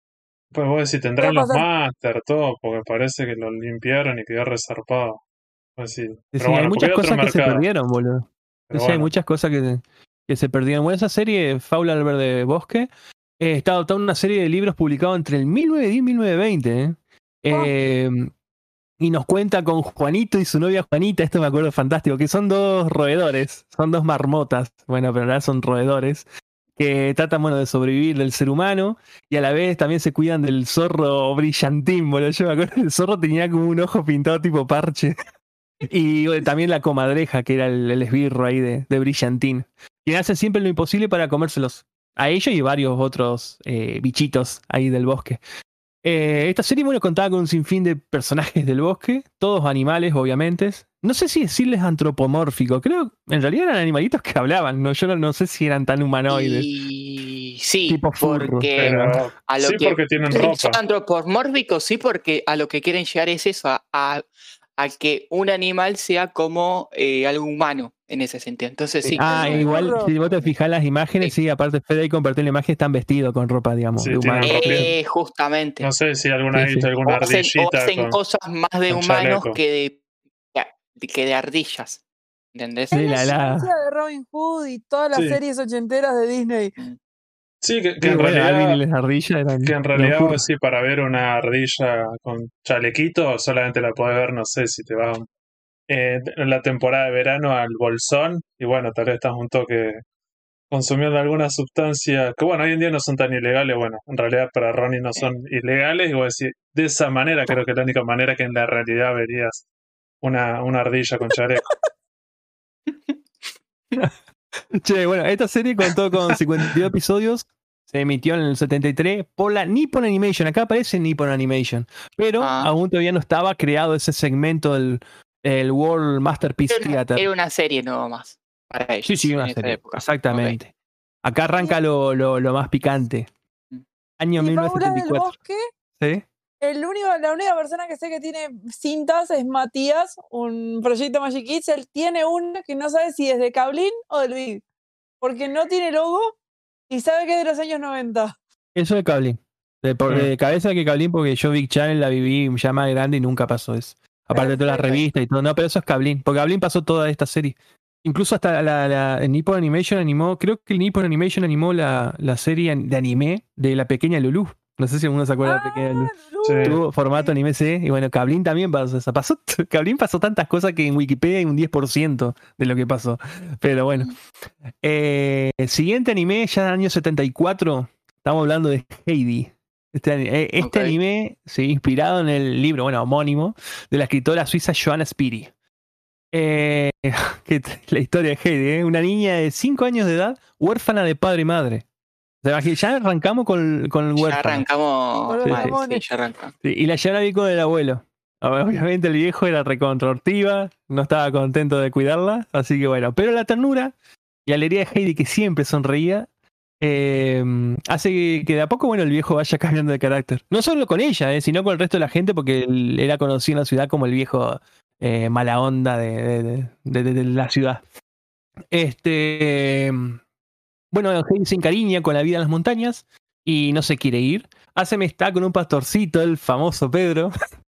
pues vos decís, tendrán los máster, todo, porque parece que lo limpiaron y quedó resarpado. Pues sí. Sí, Pero sí, bueno, hay muchas cosas que se perdieron, boludo. Pero hay bueno, muchas cosas que, que se perdieron. Bueno, esa serie, Faula del Verde Bosque, eh, está adoptando una serie de libros publicados entre el 1910 y 1920. ¿eh? Ah. Eh, y nos cuenta con Juanito y su novia Juanita, esto me acuerdo fantástico, que son dos roedores, son dos marmotas, bueno, pero realidad son roedores, que tratan, bueno, de sobrevivir del ser humano y a la vez también se cuidan del zorro brillantín, boludo. Yo me acuerdo que el zorro tenía como un ojo pintado tipo parche. Y bueno, también la comadreja, que era el, el esbirro ahí de, de brillantín. Quien hace siempre lo imposible para comérselos. A ellos y varios otros eh, bichitos ahí del bosque. Eh, esta serie, bueno, contaba con un sinfín de personajes del bosque, todos animales, obviamente. No sé si decirles antropomórfico, creo, en realidad eran animalitos que hablaban, ¿no? yo no, no sé si eran tan humanoides. Y sí, Tipo furro, porque Pero a lo sí, que- porque tienen ropa. son antropomórficos, sí, porque a lo que quieren llegar es eso, a, a- a que un animal sea como eh, algo humano en ese sentido. Entonces sí, Ah, Es un igual, si vos te fijas las imágenes, sí, aparte Fede ahí compartió la imagen, están vestidos con ropa, digamos, Sí, de humano. eh, justamente. No sé si alguna Sí, vez sí. visto o alguna hacen, o hacen con... cosas más de humanos chaleco. que de, que de ardillas. ¿Entendés? Sí, la- la de Robin Hood y todas las Sí. series ochenteras de Disney. Sí, que, que en bueno, realidad... Alvin y las ardillas eran. Que en realidad, furros. sí, para ver una ardilla con chalequito, solamente la puedes ver, no sé, si te vas eh, en la temporada de verano al bolsón, y bueno, tal vez estás un toque consumiendo alguna sustancia que, bueno, hoy en día no son tan ilegales, bueno, en realidad para Ronnie no son ilegales, y voy a decir, de esa manera creo que es la única manera que en la realidad verías una, una ardilla con chaleco. Che, bueno, esta serie contó con 52 episodios. Se emitió en el 73 por la Nippon Animation. Acá aparece Nippon Animation. Pero Ah. aún todavía no estaba creado ese segmento del el World Masterpiece Era Theater. era una serie no más para ellos. Sí, sí, una serie. época. Exactamente. Acá arranca lo, lo, lo más picante. Mm. Año Y Fábulas del 1974. Bosque, ¿Sí? El único, la única persona que sé que tiene cintas es Matías, un proyecto Magic Kids. Él tiene una que no sabe si es de Cablin o del Big. Porque no tiene logo y sabe que es de los años 90. Eso de Cablin. De, por- de cabeza que Cablin, porque yo Big Channel la viví ya más grande y nunca pasó eso. Aparte de todas las revistas y todo. No, pero eso es Cablin. Porque Cablin pasó toda esta serie. Incluso hasta la, la- el Nippon Animation animó, creo que el Nippon Animation animó la, la serie de anime de la pequeña Lulu. No sé si alguno se acuerda. Ah. Sí. Tuvo formato anime C. Y bueno, Cablin también pasó. Pasó, Cablin pasó tantas cosas que en Wikipedia hay un 10% de lo que pasó. Pero bueno. Eh, siguiente anime, ya en el año 74. Estamos hablando de Heidi. Este, eh, este anime se inspirado en el libro, bueno, homónimo, de la escritora suiza Joanna Spiri. Eh, que la historia de Heidi, ¿eh? una niña de 5 años de edad, huérfana de padre y madre. Ya arrancamos con, con el Ya huérfano. arrancamos los mal, sí, ya arrancamos. Sí, y la llevan a vivir con el abuelo. Obviamente el viejo era recontractiva, no estaba contento de cuidarla, así que bueno. Pero la ternura y alegría de Heidi, que siempre sonreía, eh, hace que, que de a poco bueno el viejo vaya cambiando de carácter. No solo con ella, eh, sino con el resto de la gente, porque él era conocido en la ciudad como el viejo eh, mala onda de, de- de- de- de- de la ciudad. Este. Bueno, Heidi se encariña con la vida en las montañas y no se quiere ir. Hace amistad con un pastorcito, el famoso Pedro.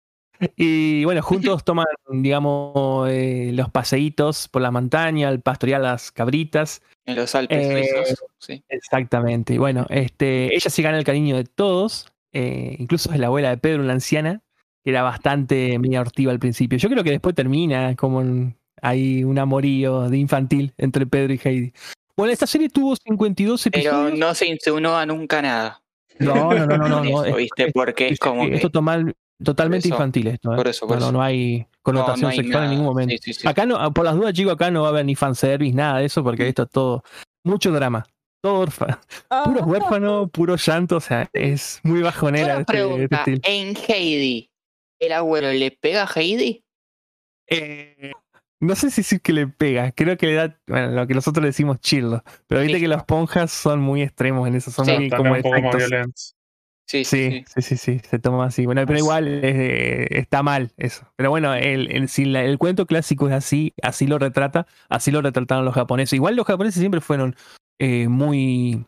Y bueno, juntos toman, digamos, eh, los paseitos por la montaña, el pastorear las cabritas. En los Alpes Eh, suizos, sí. Exactamente. Y bueno, este, ella se gana el cariño de todos, eh, incluso es la abuela de Pedro, una anciana, que era bastante media hortiva al principio. Yo creo que después termina como un- hay un amorío de infantil entre Pedro y Heidi. Bueno, esta serie tuvo 52 Pero episodios. no se insinuó a nunca nada. No, no, no, no, no, no, eso, es- ¿viste? Porque es como es que. total- totalmente Por eso, infantil esto. ¿eh? por eso, por no, no, eso. no hay no, connotación no hay sexual en ningún momento. Sí, sí, sí. Acá no, por las dudas, chicos, acá no va a haber ni fanservice, nada de eso, porque esto es todo, mucho drama. Todo orfa, Ah, puro huérfano, puro llanto, o sea, es muy bajonera Una este, este en Heidi, ¿el abuelo le pega a Heidi? Eh, no sé si sí que le pega, creo que le da, bueno, lo que nosotros le decimos chirlo, pero viste Sí. que los ponjas son muy extremos en eso, son Sí, muy como un poco más efectos. violentos. Sí, sí, Sí, sí, sí, sí, se toma así. Bueno, pero igual eh, está mal eso. Pero bueno, el, el, si la- el cuento clásico es así, así lo retrata, así lo retrataron los japoneses. Igual los japoneses siempre fueron eh, muy,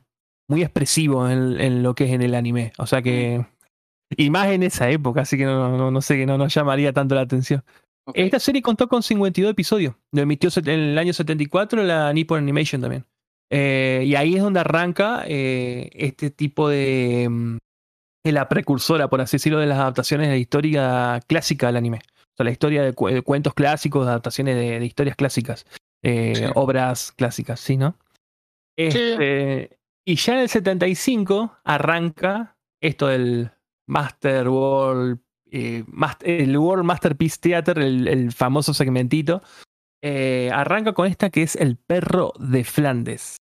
muy expresivos en, en lo que es en el anime. O sea que. Y más en esa época, así que no, no, no sé que no nos llamaría tanto la atención. Esta serie contó con 52 episodios. Lo emitió en el año 74 la Nippon Animation también. Eh, y ahí es donde arranca eh, este tipo de. mm, de la precursora, por así decirlo, de las adaptaciones de la historia clásica del anime. O sea, la historia de, cu- de cuentos clásicos, adaptaciones de, de historias clásicas, eh, Sí. obras clásicas, ¿sí, no? Este, Y ya en el 75 arranca esto del Master World, eh, el World Masterpiece Theater, el, famoso segmentito. eh, arranca con esta que es El perro de Flandes.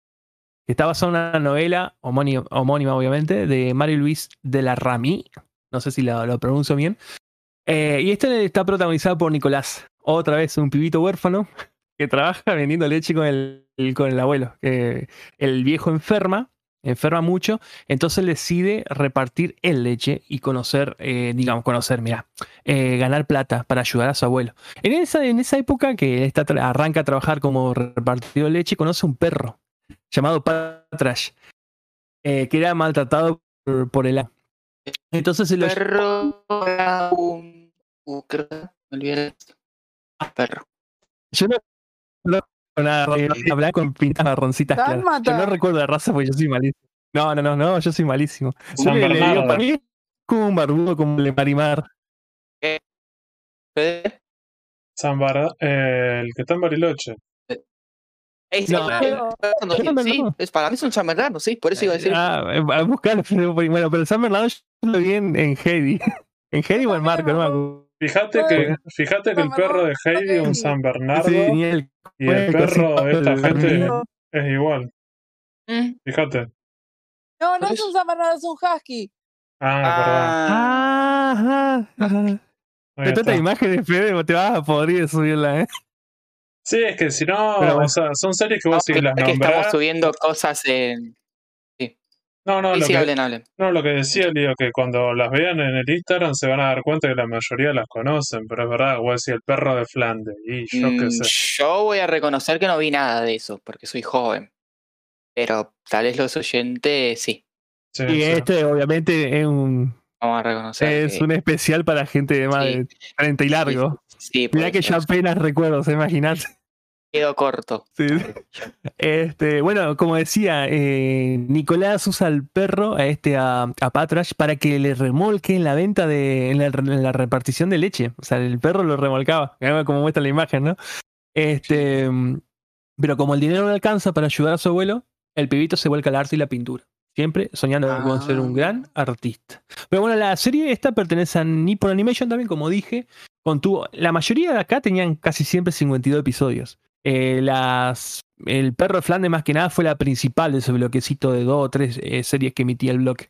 Que está basada en una novela homónima, obviamente, de Marie Louise de la Rami. No sé si lo, lo pronuncio bien. Eh, y esta está protagonizada por Nicolás. Otra vez un pibito huérfano que trabaja vendiendo leche con el, con el abuelo. el viejo enferma. Enferma mucho, entonces decide repartir el leche y conocer, eh, digamos, conocer, mira, eh, ganar plata para ayudar a su abuelo. En esa, en esa época que está, arranca a trabajar como repartidor de leche, conoce un perro llamado Patrash, eh, que era maltratado por, por el. Entonces se lo Perro era un. uh, Perro. Yo no, no nada, hablar con pintas marroncitas claras. Yo no recuerdo la raza porque yo soy malísimo. No, no, no, no, yo soy malísimo. Yo le- le digo, para mí es como un barbudo como el de Marimar. San Bar- eh, el que está en Bariloche. Es, No, sí, Bernardo. es, para mí es un San Bernardo, sí, por eso iba a decir. Ah, eh, a pero Bueno, pero San Bernardo yo lo vi en, en Heidi. En Heidi o en Marco, no me acuerdo. Fíjate que, fíjate que el perro de Heidi es un San Bernardo Sí, tenía el y el perro de esta gente es igual. Mm. Fíjate. No, no es un San Bernardo, es un husky. Ah, Ah, Ajá, ajá. perdón. Ahí De tantas imágenes, Fede, te vas a podrir subirla, ¿eh? Sí, es que si no, Pero bueno. o sea, son series que no, vos si que, las que estamos nombrás. subiendo cosas en. No, no, lo sí, que, hablen, hablen. no, lo que decía Lío, que cuando las vean en el Instagram se van a dar cuenta que la mayoría las conocen, pero es verdad, vos decís el perro de Flandes, y yo qué Mm, sé. Yo voy a reconocer que no vi nada de eso, porque soy joven. Pero tal vez los oyentes sí. Sí, Y sí. este, obviamente, es un, Vamos a reconocer. es que- un especial para gente de más Sí. de 30 y largo. Sí, Mirá que yo apenas recuerdo, ¿se imaginan? Quedo corto. Sí. Este, bueno, como decía, eh, Nicolás usa al perro, a este a, a Patrash, para que le remolque en la venta de, en la, en la repartición de leche. O sea, el perro lo remolcaba, como muestra la imagen, ¿no? Este, pero como el dinero no alcanza para ayudar a su abuelo, el pibito se vuelca al arte y la pintura. Siempre soñando con ser un Ah. gran artista. Pero bueno, la serie esta pertenece a Nippon Animation también, como dije. Contuvo, la mayoría de acá tenían casi siempre 52 episodios. Eh, las, el perro de Flandes más que nada fue la principal de ese bloquecito de dos o tres eh, series que emitía el bloque.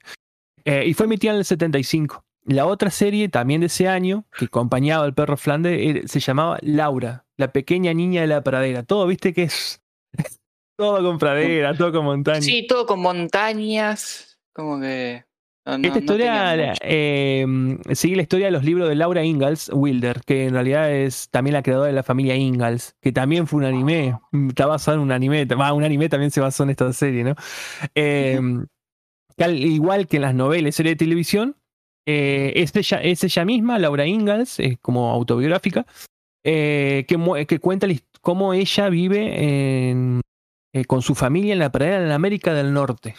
Eh, y fue emitida en el 75. La otra serie, también de ese año, que acompañaba al perro Flandes, se llamaba Laura, la pequeña niña de la pradera. Todo, viste que es todo con pradera, todo con montaña. Sí, todo con montañas. Como que. No- Esta no historia eh, sigue la historia de los libros de Laura Ingalls Wilder, que en realidad es también la creadora de la familia Ingalls, que también fue un anime, está basado en un anime, va, un anime también se basó en esta serie, ¿no? Eh, que al igual que en las novelas, series de televisión, eh, es, ella, es ella misma, Laura Ingalls, como autobiográfica, que, que cuenta cómo ella vive en- con su familia en la pradera en América del Norte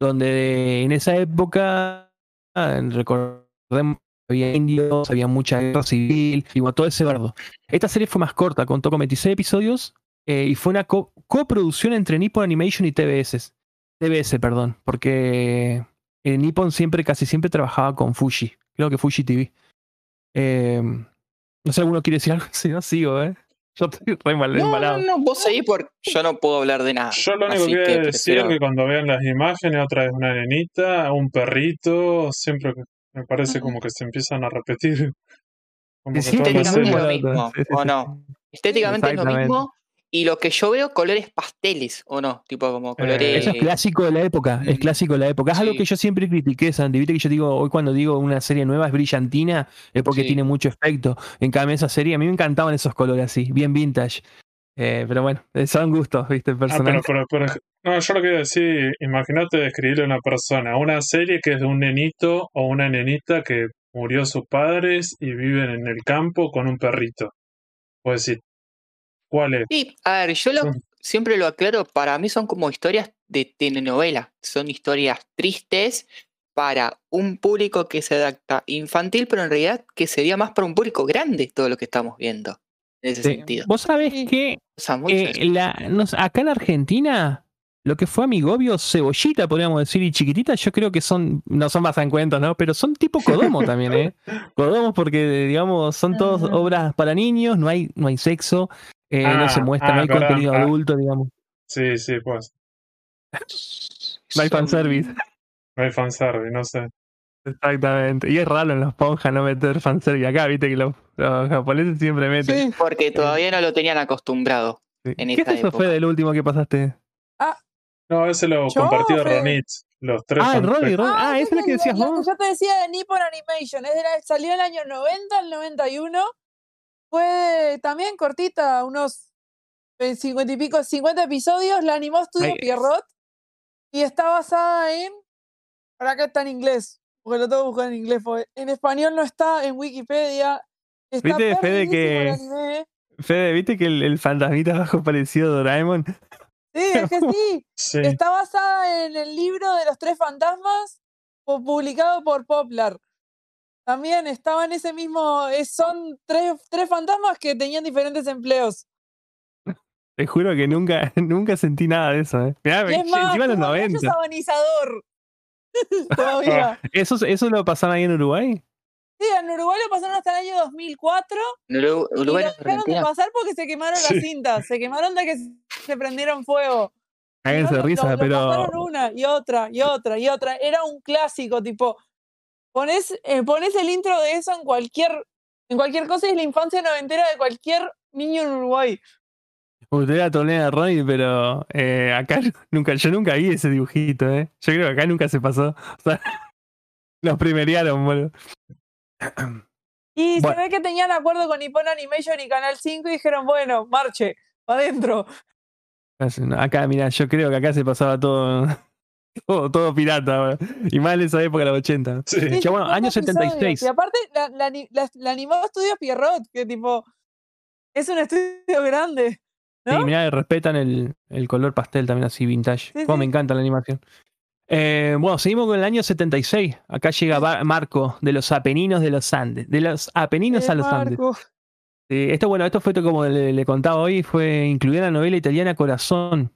donde en esa época, ah, recordemos, había indios, había mucha guerra civil, y todo ese bardo. Esta serie fue más corta, contó con 26 episodios eh, y fue una co- coproducción entre Nippon Animation y TBS. TBS, perdón, porque eh, Nippon siempre, casi siempre trabajaba con Fuji, creo que Fuji TV. Eh, no sé, ¿alguno quiere decir algo? Si no, sigo, ¿eh? Yo estoy re mal No, no, embalado. no, vos seguís porque yo no puedo hablar de nada. Yo lo único que voy a decir prefiero- es que cuando vean las imágenes, otra vez una nenita, un perrito, siempre me parece como que se empiezan a repetir. Como que estéticamente serie- lo mismo, Sí, sí, ¿o no? Estéticamente es lo mismo. Y lo que yo veo, colores pasteles, ¿o no? Tipo como colores. Eso es clásico de la época, es Mm, clásico de la época. Es algo que yo siempre critiqué, Santi. Viste que yo digo, hoy cuando digo una serie nueva es brillantina, es porque Sí. tiene mucho efecto. En cambio, esa serie a mí me encantaban esos colores así, bien vintage. Eh, pero bueno, eh, son gustos, viste, Ah, pero, personales. pero, pero- no, yo lo que iba a decir, imagínate describirle a una persona, una serie que es de un nenito o una nenita que murió sus padres y viven en el campo con un perrito. Puedes decir, ¿cuál es? Sí, a ver, yo lo- siempre lo aclaro, para mí son como historias de telenovela. Son historias tristes para un público que se adapta infantil, pero en realidad que sería más para un público grande todo lo que estamos viendo. En ese Sí. sentido. Vos sabés que O sea, muy eh, sencillo. la- nos- acá en Argentina, lo que fue Amigobio, Cebollita, podríamos decir, y Chiquitita, yo creo que son, no son más encuentros, ¿no? Pero son tipo Codomo también, ¿eh? Codomo porque, digamos, son todas Ajá. obras para niños, no hay, no hay sexo, eh, no Ah, se muestra, ah, no hay perdón, contenido ah. adulto, digamos. Sí, sí, pues. No hay fanservice. No hay fanservice, no sé. Exactamente. Y es raro en los ponjas no meter fanservice. Acá, viste que los, los japoneses siempre meten. Sí. Porque todavía no lo tenían acostumbrado. Sí. en ¿Qué es esta eso, época. fue del último que pasaste? No, ese lo ¿Yo, compartió? Ronit. Los tres Ah, Roddy, Roddy. Ah, esa es la que decías vos. yo te decía de Nippon Animation. Es de la- salió en el año 90 al 91. Fue también cortita, unos eh, 50 y pico, 50 episodios. La animó Studio. Pierrot. Y está basada en. Para acá está en inglés. Porque lo tengo que buscar en inglés. porque En español no está en Wikipedia. Está Viste, Fede, que-. Fede, ¿viste que el, el fantasmita abajo parecido a Doraemon? Sí, es que sí. Sí. Está basada en el libro de los tres fantasmas pu- publicado por Poplar. También estaba en ese mismo. es- son tres, tres fantasmas que tenían diferentes empleos. Te juro que nunca, nunca sentí nada de eso, ¿eh? Mirá, Y es más, encima de los tuvo rayos 90. sabanizador. Todavía. ¿Eso, ¿Eso lo pasaron ahí en Uruguay? Sí, en Uruguay lo pasaron hasta el año 2004 Uru- y Uruguay es dejaron de pasar porque se quemaron Sí. las cintas. Se quemaron de que se prendieron fuego. Si no, lo- risa, lo- lo pero. pasaron una y otra y otra y otra. Era un clásico, tipo, pones, eh, pones el intro de eso en cualquier, en cualquier cosa y es la infancia noventera de cualquier niño en Uruguay. Usted era torneo de Ronnie, pero eh, acá nunca, yo nunca vi ese dibujito, ¿eh? Yo creo que acá nunca se pasó. O sea, los primerearon, boludo. Y Bueno. se ve que tenían acuerdo con Nippon Animation y Canal 5 y dijeron, bueno, marche, para adentro. Acá, mira, yo creo que acá se pasaba todo, todo, todo pirata, y más en esa época, los 80. Sí. Sí, Ya, bueno, 50 año episodios. 76. Y aparte, la, la, la- la animó Estudios Pierrot, que tipo, es un estudio grande. Sí, ¿No? mirá, respetan el, el color pastel también así, vintage. Sí, Como me sí. encanta la animación. Eh, bueno, seguimos con el año 76. Acá llega Marco de los Apeninos de los Andes. De los Apeninos Eh, a los Andes. Sí, esto, bueno, esto fue como le, le contaba hoy, fue incluida en la novela italiana Corazón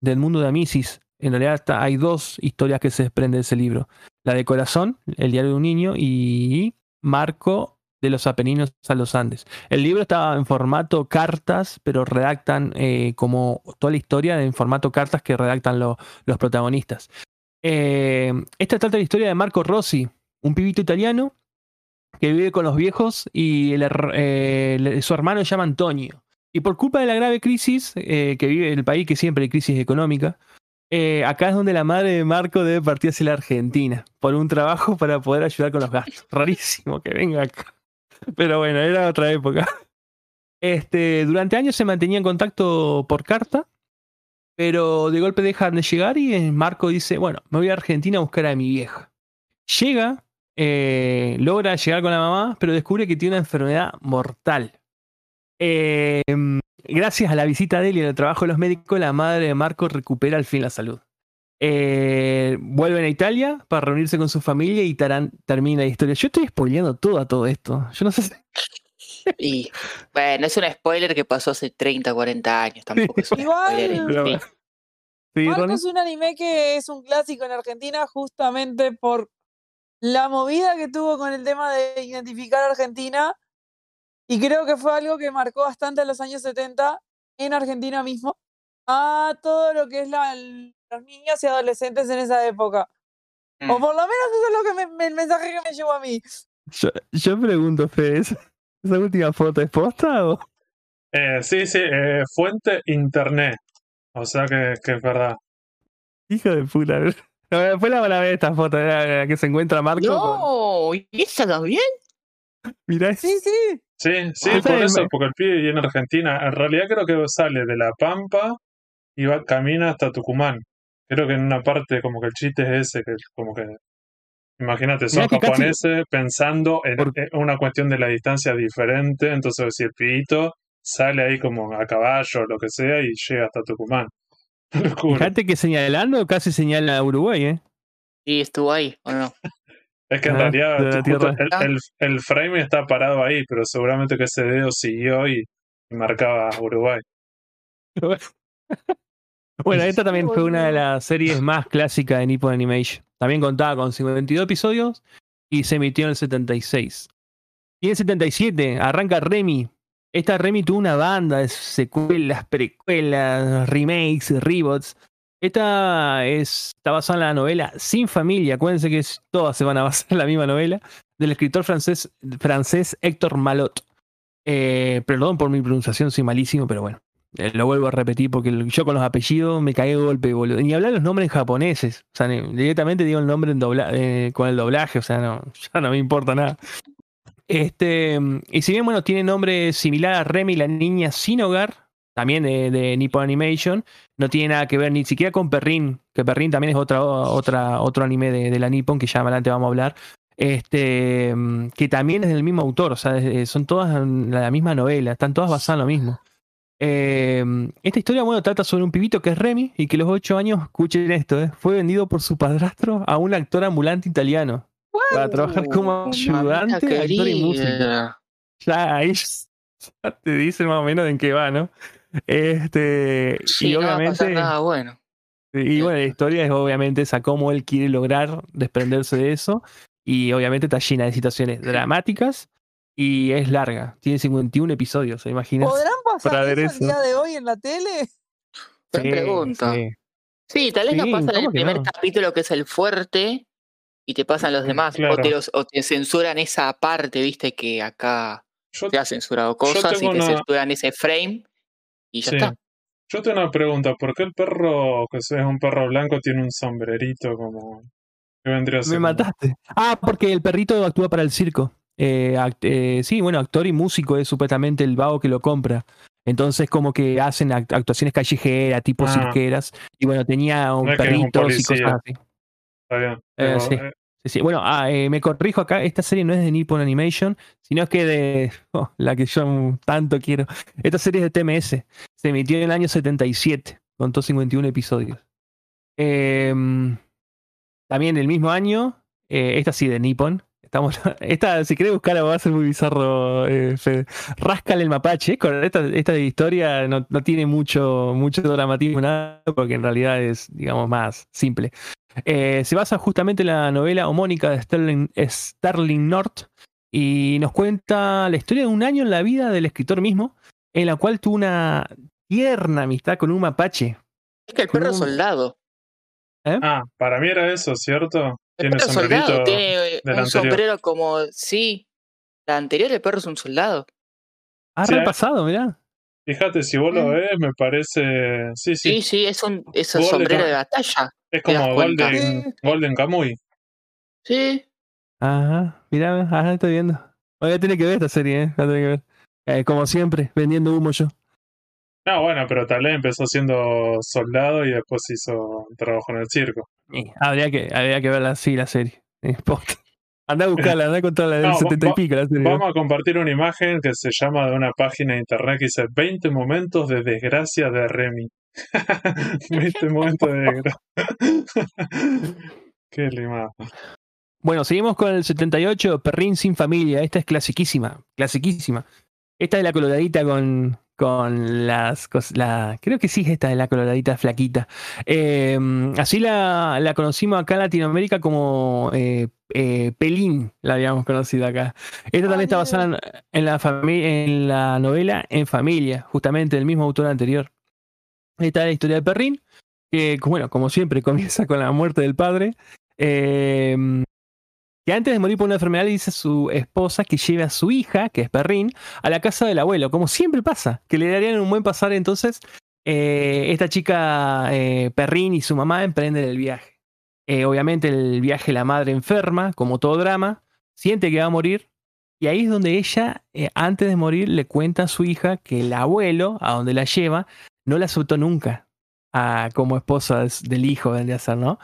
del mundo de Amisis. En realidad está- hay dos historias que se desprenden de ese libro. La de Corazón, el diario de un niño, y Marco de los Apeninos a los Andes. El libro estaba en formato cartas, pero redactan eh, como toda la historia en formato cartas que redactan lo- los protagonistas. Eh, esta trata la historia de Marco Rossi, un pibito italiano que vive con los viejos y eh, su hermano se llama Antonio. Y por culpa de la grave crisis que vive el país, que siempre hay crisis económica, eh, acá es donde la madre de Marco debe partir hacia la Argentina por un trabajo para poder ayudar con los gastos. Rarísimo que venga acá. Pero bueno, era otra época. Este, durante años se mantenía en contacto por carta, pero de golpe dejan de llegar y eh, Marco dice, bueno, me voy a Argentina a buscar a mi vieja. Llega, eh, logra llegar con la mamá, pero descubre que tiene una enfermedad mortal. Eh, gracias a la visita de él y al trabajo de los médicos, la madre de Marco recupera al fin la salud. Eh, vuelven a Italia para reunirse con su familia y tarán- termina la historia. Yo estoy spoileando todo a todo esto. Yo no sé si... Y bueno, es un spoiler que pasó hace 30, 40 años. Tampoco es un Igual- spoiler. Pero- sí. ¿Sí, Marco es un anime que es un clásico en Argentina justamente por la movida que tuvo con el tema de identificar a Argentina y creo que fue algo que marcó bastante en los años 70 en Argentina mismo a todo lo que es la, los niños y adolescentes en esa época. O Mm. por lo menos eso es lo que me- me- el mensaje que me llevó a mí. Yo, yo pregunto, Fede, ¿esa, esa última foto es posta o...? Eh, sí, sí, eh, fuente internet. O sea que, que es verdad. Hijo de puta. No, Después la van a ver esta foto, la, la que se encuentra Marco. con- No, ¿y esa también? Mirá, Sí, sí. Sí, sí, Ah, por eso, porque el pibe vive en Argentina. En realidad creo que sale de La Pampa y va, camina hasta Tucumán. Creo que en una parte como que el chiste es ese, que como que... Imagínate, son Mirá que casi- japoneses pensando en, Por- en una cuestión de la distancia diferente, entonces si el pibito sale ahí como a caballo o lo que sea y llega hasta Tucumán. Fíjate que señalando casi señala a Uruguay, ¿eh? Sí, estuvo ahí, ¿o no? Es que en Ah, realidad de la justo tierra. el, el- el frame está parado ahí, pero seguramente que ese dedo siguió y, y marcaba Uruguay. Bueno, esta también fue una de las series más clásicas de Nippon Animation. También contaba con 52 episodios y se emitió en el 76. Y en el 77 arranca Remy. Esta Remy tuvo una banda de secuelas, precuelas, remakes, reboots. Esta es, está basada en la novela Sin Familia. Acuérdense que todas se van a basar en la misma novela. Del escritor francés, francés Héctor Malot. Eh, perdón por mi pronunciación, soy malísimo, pero bueno. Eh, lo vuelvo a repetir porque yo con los apellidos me caí de golpe, boludo. Ni hablar los nombres japoneses. O sea, directamente digo el nombre eh, con el doblaje, o sea, no, ya no me importa nada. Este, y si bien, bueno, tiene nombre similar a Remy, la niña sin hogar, también de, de, Nippon Animation, no tiene nada que ver ni siquiera con Perrin, que Perrin también es otra, otra, otro anime de, de la Nippon, que ya adelante vamos a hablar, este, que también es del mismo autor, o sea, son todas la misma novela, están todas basadas en lo mismo. Eh, esta historia, bueno, trata sobre un pibito que es Remy y que a los 8 años, escuchen esto, eh, fue vendido por su padrastro a un actor ambulante italiano para trabajar como ayudante, actor y músico. Ya ahí ya te dicen más o menos en qué va, ¿no? Este, Sí, y no va a obviamente. pasar nada bueno. Y bueno, la historia es obviamente esa cómo él quiere lograr desprenderse de eso. Y obviamente está llena de situaciones dramáticas y es larga. Tiene 51 episodios, ¿se imaginas? ¿Podrán pasar para ver eso, eso. el día de hoy en la tele? Buen pregunta. sí. Sí, tal vez Sí, no pasa en ¿cómo el primer no? capítulo que es el fuerte y te pasan los demás. O, te, los- o te censuran esa parte, viste, que acá Yo, se ha censurado cosas y te una- censuran ese frame y ya Sí. está. yo tengo una pregunta. ¿Por qué el perro, que es un perro blanco, tiene un sombrerito como... ¿Qué vendría a ser? Me mataste. Ah, porque el perrito actúa para el circo. Eh, act- eh, sí, bueno, actor y músico es supuestamente el vago que lo compra. Entonces, como que hacen act- actuaciones callejeras, tipo Ah. cirqueras. Y bueno, tenía un No es que es un perritos y cosas así. Está bien. Eh, sí. eh, Sí. Bueno, ah, eh, me corrijo acá, esta serie no es de Nippon Animation, sino que de oh, la que yo tanto quiero. Esta serie es de TMS. Se emitió en el año 77, contó 51 episodios. Em, también el mismo año, eh, esta sí de Nippon. Estamos, esta, si querés buscarla, va a ser muy bizarro, eh, Fede. Rascale el mapache. Esta, esta historia no, no tiene mucho, mucho dramatismo, nada, porque en realidad es, digamos, más simple. Eh, se basa justamente en la novela homónica de Sterling, Sterling North y nos cuenta la historia de un año en la vida del escritor mismo, en la cual tuvo una tierna amistad con un mapache. Es que el perro un- soldado. Ah, para mí era eso, ¿cierto? El Tiene perro soldado tiene eh, un anterior. sombrero como. Sí. La anterior, el perro es un soldado. Ah, Sí, repasado, mirá. Fíjate, si vos lo Mm. ves, me parece... Sí, sí, Sí, sí, es un, es un de sombrero de batalla. es como. Golden. Golden Kamuy. Sí. Ajá, mirá, ajá, estoy viendo. Voy a tener que ver esta serie, ¿eh? Voy a tener que ver. Eh, como siempre, vendiendo humo yo. No, bueno, pero tal vez empezó siendo soldado y después hizo trabajo en el circo. Eh, habría, que, habría que verla así, la serie. Eh. Andá a buscarla, andá a contarla del No, va- 70 y pico la serie. Vamos a compartir una imagen que se llama de una página de internet que dice 20 momentos de desgracia de Remy. 20 momentos de desgracia. Qué limado. Bueno, seguimos con el 78, Perrin sin familia. Esta es clasiquísima, clasiquísima. Esta es la coloradita con, con las cos- la Creo que sí, esta es la coloradita flaquita. Eh, así la, la conocimos acá en Latinoamérica como eh, eh, Pelín, la habíamos conocido acá. Esta Ah, también está mira. basada en, en la en la novela En Familia, justamente del mismo autor anterior. Esta es la historia de Perrin, que, bueno, como siempre, comienza con la muerte del padre. Que antes de morir por una enfermedad le dice a su esposa que lleve a su hija, que es Perrin, a la casa del abuelo, como siempre pasa, que le darían un buen pasar entonces. eh, esta chica eh, Perrin y su mamá emprenden el viaje. Eh, obviamente el viaje la madre enferma, como todo drama, siente que va a morir y ahí es donde ella, antes de morir, le cuenta a su hija que el abuelo, a donde la lleva, no la aceptó nunca como esposa del hijo, vendría a ser, ¿no?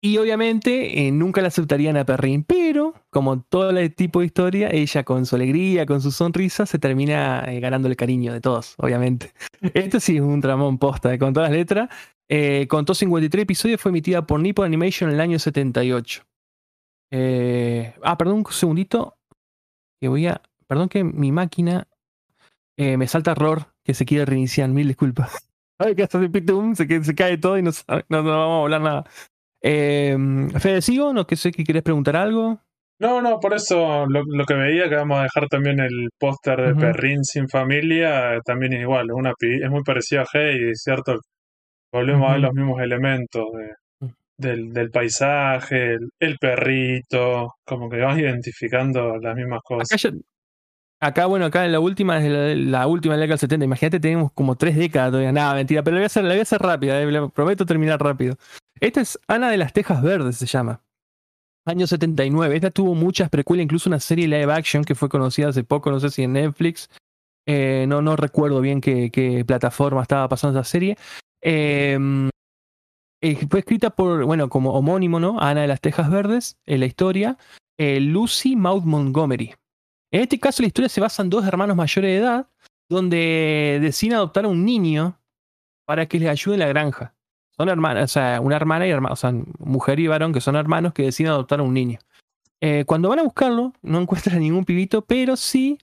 Y obviamente eh, nunca la aceptarían a Perrin, pero como todo el tipo de historia, ella con su alegría, con su sonrisa, se termina eh, ganando el cariño de todos, obviamente. Esto sí es un tramón posta, con todas las letras. Eh, contó 53 episodios, fue emitida por Nippon Animation en el año 78. Eh, ah, perdón un segundito. Que voy a. Perdón que mi máquina eh, me salta error que se quiere reiniciar. Mil disculpas. Ay, que hasta se, se, cae todo y no, no, no vamos a hablar nada. Eh, Fede, ¿sigo? No que sé que querés preguntar algo. No, no, por eso lo, lo que veía que vamos a dejar también el póster de Ujú. Perrin sin familia, también es igual, es, una, pi- es muy parecido a Hey, cierto, volvemos a ver los mismos elementos de- Mm. del, del paisaje, el, el perrito, como que vas identificando las mismas Acá cosas. Acá, bueno, acá en la última, es la, la última de la década del 70. Imagínate, tenemos como tres décadas todavía. Nada, mentira, pero la voy a hacer, la voy a hacer rápida, eh, prometo terminar rápido. Esta es Ana de las Tejas Verdes, se llama. Año 79. Esta tuvo muchas precuelas, incluso una serie live action que fue conocida hace poco, no sé si en Netflix. Eh, no, no recuerdo bien qué, plataforma estaba pasando esa serie. Eh, eh, fue escrita por, bueno, como homónimo, ¿no? Ana de las Tejas Verdes, en la historia, eh, Lucy Maud Montgomery. En este caso, la historia se basa en dos hermanos mayores de edad, donde deciden adoptar a un niño para que les ayude en la granja. Son hermanas, o sea, una hermana y hermano, o sea, mujer y varón que son hermanos que deciden adoptar a un niño. Eh, cuando van a buscarlo, no encuentran ningún pibito, pero sí